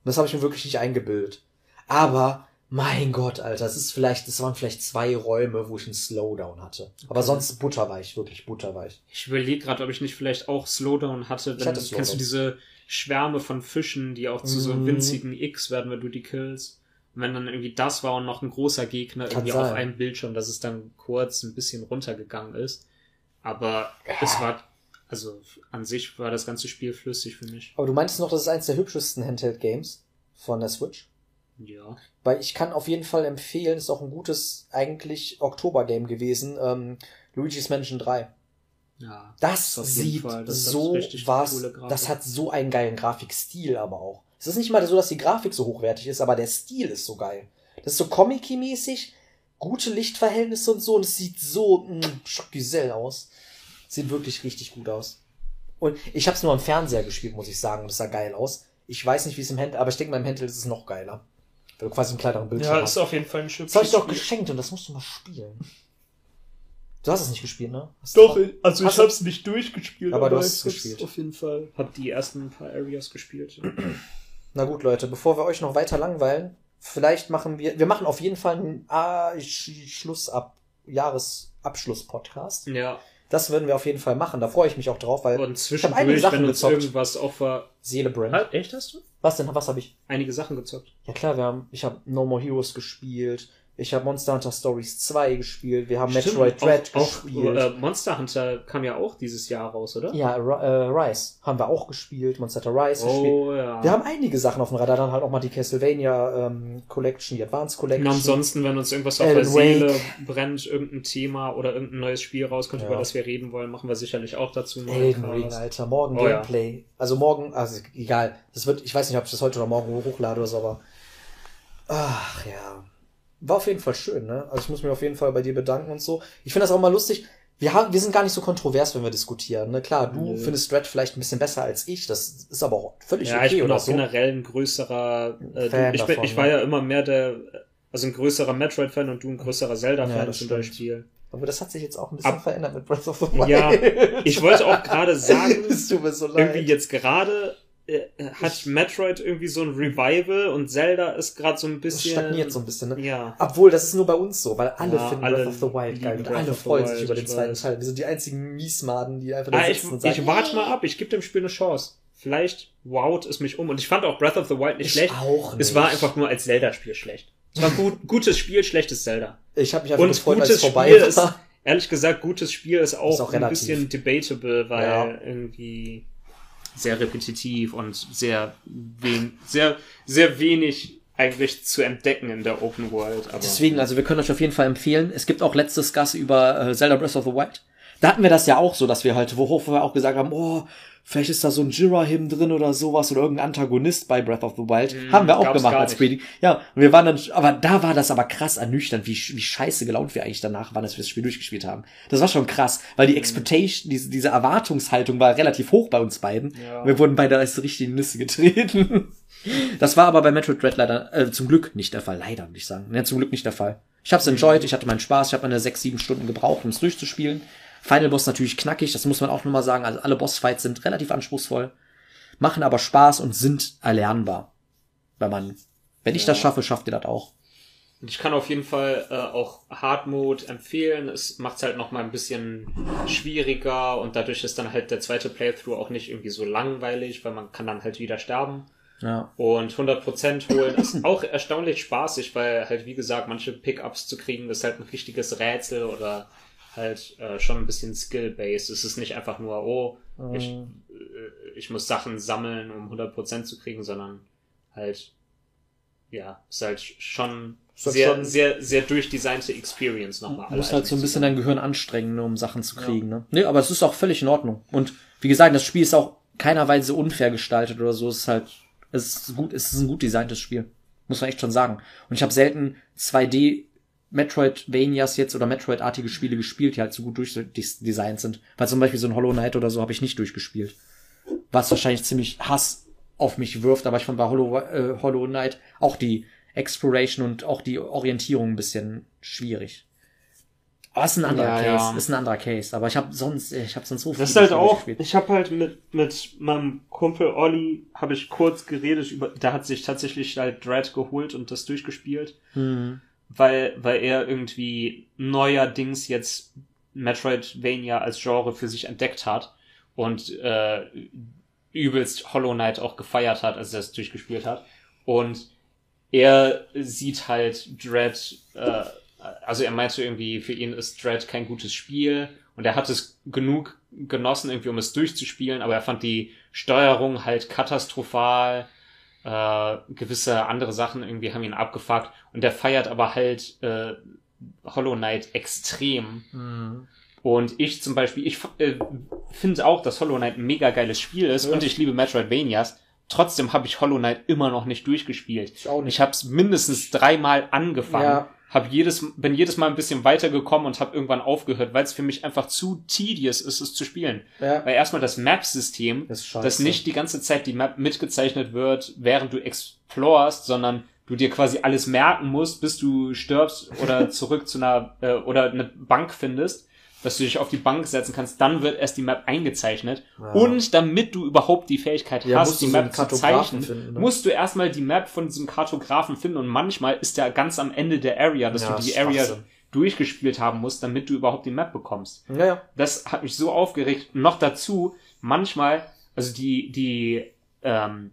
das habe ich mir wirklich nicht eingebildet. Aber, mein Gott, Alter, es ist vielleicht, es waren vielleicht zwei Räume, wo ich einen Slowdown hatte. Aber Okay. sonst butterweich, wirklich butterweich. Ich überlege gerade, ob ich nicht vielleicht auch Slowdown hatte. Wenn, hatte kennst Slowdown. du diese Schwärme von Fischen, die auch zu so Mhm. winzigen X werden, wenn du die killst? Und wenn dann irgendwie das war und noch ein großer Gegner Kann irgendwie sein. auf einem Bildschirm, dass es dann kurz ein bisschen runtergegangen ist. Aber es war, also an sich war das ganze Spiel flüssig für mich. Aber du meintest noch, das ist eins der hübschesten Handheld-Games von der Switch? Ja. Weil ich kann auf jeden Fall empfehlen, ist auch ein gutes, eigentlich Oktober-Game gewesen, ähm, Luigi's Mansion 3. Ja. Das sieht das so was, das hat so einen geilen Grafikstil aber auch. Es ist nicht mal so, dass die Grafik so hochwertig ist, aber der Stil ist so geil. Das ist so comic-mäßig, gute Lichtverhältnisse und so und es sieht so mh, Schockgesell aus. Sieht wirklich richtig gut aus. Und ich habe es nur am Fernseher gespielt, muss ich sagen, und es sah geil aus. Ich weiß nicht, wie es im Handel, aber ich denke, beim Handel ist es noch geiler. Weil du quasi einen kleineren Bildschirm Ja, hast. ist auf jeden Fall ein Das habe ich doch Spiel. geschenkt und das musst du mal spielen. Du hast es nicht gespielt, ne? Hast Doch, du- also ich hab's nicht durchgespielt, Aber du hast ich es hab's gespielt. Auf jeden Fall. Hab die ersten paar Areas gespielt. *clears throat* Na gut, Leute, bevor wir euch noch weiter langweilen, vielleicht machen wir, wir machen auf jeden Fall einen ah, Sch- Schluss ab, Jahresabschluss-Podcast. ja. Das würden wir auf jeden Fall machen. Da freue ich mich auch drauf, weil Und einige zwischendurch, Sachen wenn uns gezockt. irgendwas auf der... Seele brennt. Halt, echt hast du? Was denn? Was habe ich? Einige Sachen gezockt. Ja klar, wir haben, ich habe No More Heroes gespielt. Ich habe Monster Hunter Stories 2 gespielt. Wir haben Metroid Dread auch, auch, gespielt. äh, Monster Hunter kam ja auch dieses Jahr raus, oder? ja, äh, Rise haben wir auch gespielt. Monster Hunter Rise gespielt. Oh ja. Wir haben einige Sachen auf dem Radar, dann halt auch mal die Castlevania ähm, Collection, die Advanced Collection. Und ansonsten, wenn uns irgendwas auf Alan der Seele Wake. brennt, irgendein Thema oder irgendein neues Spiel rauskommt, Ja. über das wir reden wollen, machen wir sicherlich auch dazu. Elden. Ring, Alter. Morgen Oh, ja. Gameplay. Also morgen, also egal. Das wird, ich weiß nicht, ob ich das heute oder morgen hochlade oder so, aber. Ach ja. War auf jeden Fall schön, ne? Also ich muss mich auf jeden Fall bei dir bedanken und so. Ich finde das auch mal lustig. Wir, haben, wir sind gar nicht so kontrovers, wenn wir diskutieren. Ne? Klar, du Nö. findest Dread vielleicht ein bisschen besser als ich. Das ist aber auch völlig Ja, okay ich bin oder auch so. generell ein größerer. Äh, Fan du, ich, davon, ich war ne? ja immer mehr der. Also ein größerer Metroid-Fan und du ein größerer Ja, Zelda-Fan das zum stimmt. Beispiel. Aber das hat sich jetzt auch ein bisschen Ab- verändert mit Breath of the Wild. Ja, ich wollte auch gerade *laughs* sagen, irgendwie jetzt gerade hat Metroid irgendwie so ein Revival und Zelda ist gerade so ein bisschen. stagniert so ein bisschen, ne? Ja. Obwohl, das ist nur bei uns so, weil alle Ja, finden alle Breath of the Wild geil und alle freuen sich über den ich zweiten weiß. Teil. Wir sind die einzigen Miesmaden, die einfach da Ah, ich, sitzen und sagen, ich warte mal ab, ich gebe dem Spiel eine Chance. Vielleicht wowt es mich um. Und ich fand auch Breath of the Wild nicht ich schlecht. auch nicht. Es war einfach nur als Zelda-Spiel schlecht. Es war gut, *laughs* gutes Spiel, schlechtes Zelda. ich habe mich einfach Und gefreut, als es gutes vorbei Spiel war. ist, ehrlich gesagt, gutes Spiel ist auch, Ist auch ein relativ. bisschen debatable, weil Ja. irgendwie sehr repetitiv und sehr, wen sehr, sehr wenig eigentlich zu entdecken in der Open World. Aber Deswegen, also wir können euch auf jeden Fall empfehlen. Es gibt auch letztes Gas über äh, Zelda Breath of the Wild. Da hatten wir das ja auch so, dass wir halt, worauf wir auch gesagt haben, oh, vielleicht ist da so ein Jirahim drin oder sowas oder irgendein Antagonist bei Breath of the Wild. Haben wir auch gemacht als. Predict. Ja, und wir waren dann, aber da war das aber krass ernüchternd, wie, wie scheiße gelaunt wir eigentlich danach waren, als wir das Spiel durchgespielt haben. Das war schon krass, weil die Expectation, diese, diese Erwartungshaltung war relativ hoch bei uns beiden. Ja. Wir wurden beide als richtig in die Nüsse getreten. *laughs* Das war aber bei Metroid Dread leider, äh, zum Glück nicht der Fall. Leider, würde ich sagen. Ja, zum Glück nicht der Fall. Ich hab's enjoyed, ich hatte meinen Spaß, ich habe meine sechs, sieben Stunden gebraucht, um es durchzuspielen. Final Boss natürlich knackig, das muss man auch nochmal sagen. Also alle Bossfights sind relativ anspruchsvoll, machen aber Spaß und sind erlernbar. Wenn man, wenn ich das schaffe, schafft ihr das auch. Und ich kann auf jeden Fall äh, auch Hard Mode empfehlen. Es macht es halt noch mal ein bisschen schwieriger und dadurch ist dann halt der zweite Playthrough auch nicht irgendwie so langweilig, weil man kann dann halt wieder sterben. Ja. Und 100% holen ist *laughs* auch erstaunlich spaßig, weil halt, wie gesagt, manche Pickups zu kriegen, ist halt ein richtiges Rätsel oder halt äh, schon ein bisschen Skill-based. Es ist nicht einfach nur, oh, ich, äh, ich muss Sachen sammeln, um 100% zu kriegen, sondern halt, ja, ist halt schon Ist halt sehr, schon- sehr, sehr durchdesignte Experience nochmal. Du musst halt so ein bisschen dein Gehirn anstrengen, ne, um Sachen zu kriegen. Ne? Nee, aber es ist auch völlig in Ordnung. Und wie gesagt, das Spiel ist auch keiner Weise unfair gestaltet oder so. Es ist halt, es ist gut, es ist ein gut designtes Spiel. Muss man echt schon sagen. Und ich habe selten 2D Metroidvanias jetzt oder Metroid-artige Spiele gespielt, die halt so gut durchdesignt sind. Weil zum Beispiel so ein Hollow Knight oder so habe ich nicht durchgespielt. Was wahrscheinlich ziemlich Hass auf mich wirft, aber ich fand bei Hollow, äh, Hollow Knight auch die Exploration und auch die Orientierung ein bisschen schwierig. Aber ist ein anderer Ja, Case, ja. ist ein anderer Case. Aber ich habe sonst, ich habe sonst so viel Das ist halt Spiele auch, gespielt. ich habe halt mit, mit meinem Kumpel Olli, habe ich kurz geredet über, der hat sich tatsächlich halt Dread geholt und das durchgespielt, Hm. Weil, weil er irgendwie neuerdings jetzt Metroidvania als Genre für sich entdeckt hat und äh, übelst Hollow Knight auch gefeiert hat, als er es durchgespielt hat. Und er sieht halt Dread, äh, also er meinte irgendwie, für ihn ist Dread kein gutes Spiel und er hat es genug genossen, irgendwie um es durchzuspielen, aber er fand die Steuerung halt katastrophal. Äh, gewisse andere Sachen irgendwie haben ihn abgefuckt und der feiert aber halt äh, Hollow Knight extrem. Hm. Und ich zum Beispiel, ich äh, finde auch, dass Hollow Knight ein mega geiles Spiel ist und ich liebe Metroidvanias. Trotzdem habe ich Hollow Knight immer noch nicht durchgespielt. Ich auch nicht. Ich habe es mindestens dreimal angefangen, Ja. Hab jedes, bin jedes Mal ein bisschen weitergekommen und habe irgendwann aufgehört, weil es für mich einfach zu tedious ist, es zu spielen. Ja. Weil erstmal das Map-System, dass nicht die ganze Zeit die Map mitgezeichnet wird, während du explorst, sondern du dir quasi alles merken musst, bis du stirbst oder *laughs* zurück zu einer äh, oder eine Bank findest, dass du dich auf die Bank setzen kannst, dann wird erst die Map eingezeichnet. Ja. Und damit du überhaupt die Fähigkeit Ja, hast, die so Map zu zeichnen, finden, ne? musst du erstmal die Map von diesem Kartografen finden und manchmal ist der ganz am Ende der Area, dass Ja, du die Area durchgespielt haben musst, damit du überhaupt die Map bekommst das hat mich so aufgeregt. Noch dazu, manchmal, also die, die, ähm,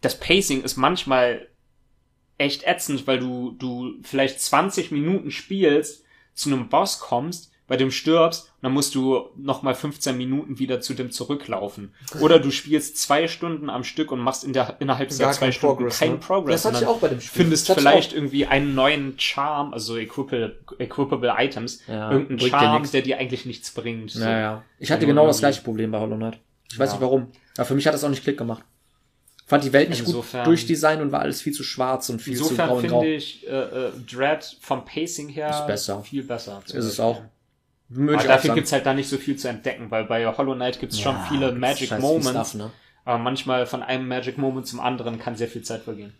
das Pacing ist manchmal echt ätzend, weil du, du vielleicht 20 Minuten spielst, zu einem Boss kommst, bei dem stirbst, und dann musst du nochmal 15 Minuten wieder zu dem zurücklaufen. Oder du spielst zwei Stunden am Stück und machst in der, innerhalb dieser zwei Stunden Progress, keinen ne? Progress. Das hatte ich auch bei dem Spiel. Findest vielleicht irgendwie einen neuen Charm, also equipable, equipable Items, Ja, irgendeinen Charm, der dir eigentlich nichts bringt. So. Ja, ja. Ich hatte So genau das gleiche Problem bei Hollow Knight. Ich weiß Ja. nicht warum. Aber für mich hat das auch nicht Klick gemacht. Fand die Welt nicht Insofern- gut durchdesignt und war alles viel zu schwarz und viel zu Insofern grau und grau. finde ich äh, äh, Dread vom Pacing her Ist besser. viel besser. Ist es auch. Würde Aber dafür gibt's halt da nicht so viel zu entdecken, weil bei Hollow Knight gibt's schon Ja, viele gibt's Magic Moments, Stuff, ne? aber manchmal von einem Magic Moment zum anderen kann sehr viel Zeit vergehen.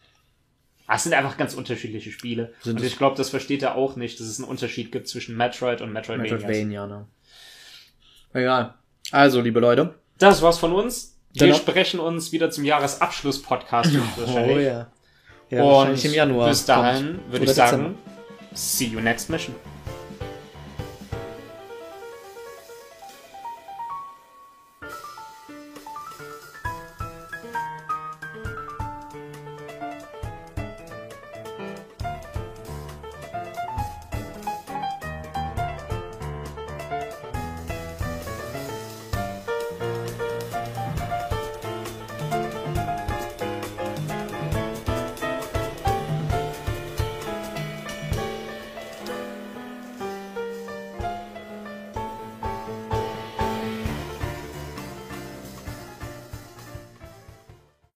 Ah, Es sind einfach ganz unterschiedliche Spiele. Sind und es. ich glaube, das versteht er auch nicht, dass es einen Unterschied gibt zwischen Metroid und Metroidvania. Metroidvania, ne? Egal. Also, liebe Leute. Das war's von uns. Wir sprechen uns wieder zum Jahresabschluss-Podcast. *laughs* Oh ja. Ja, Und wahrscheinlich im Januar. bis dahin würde ich sagen, see you next mission.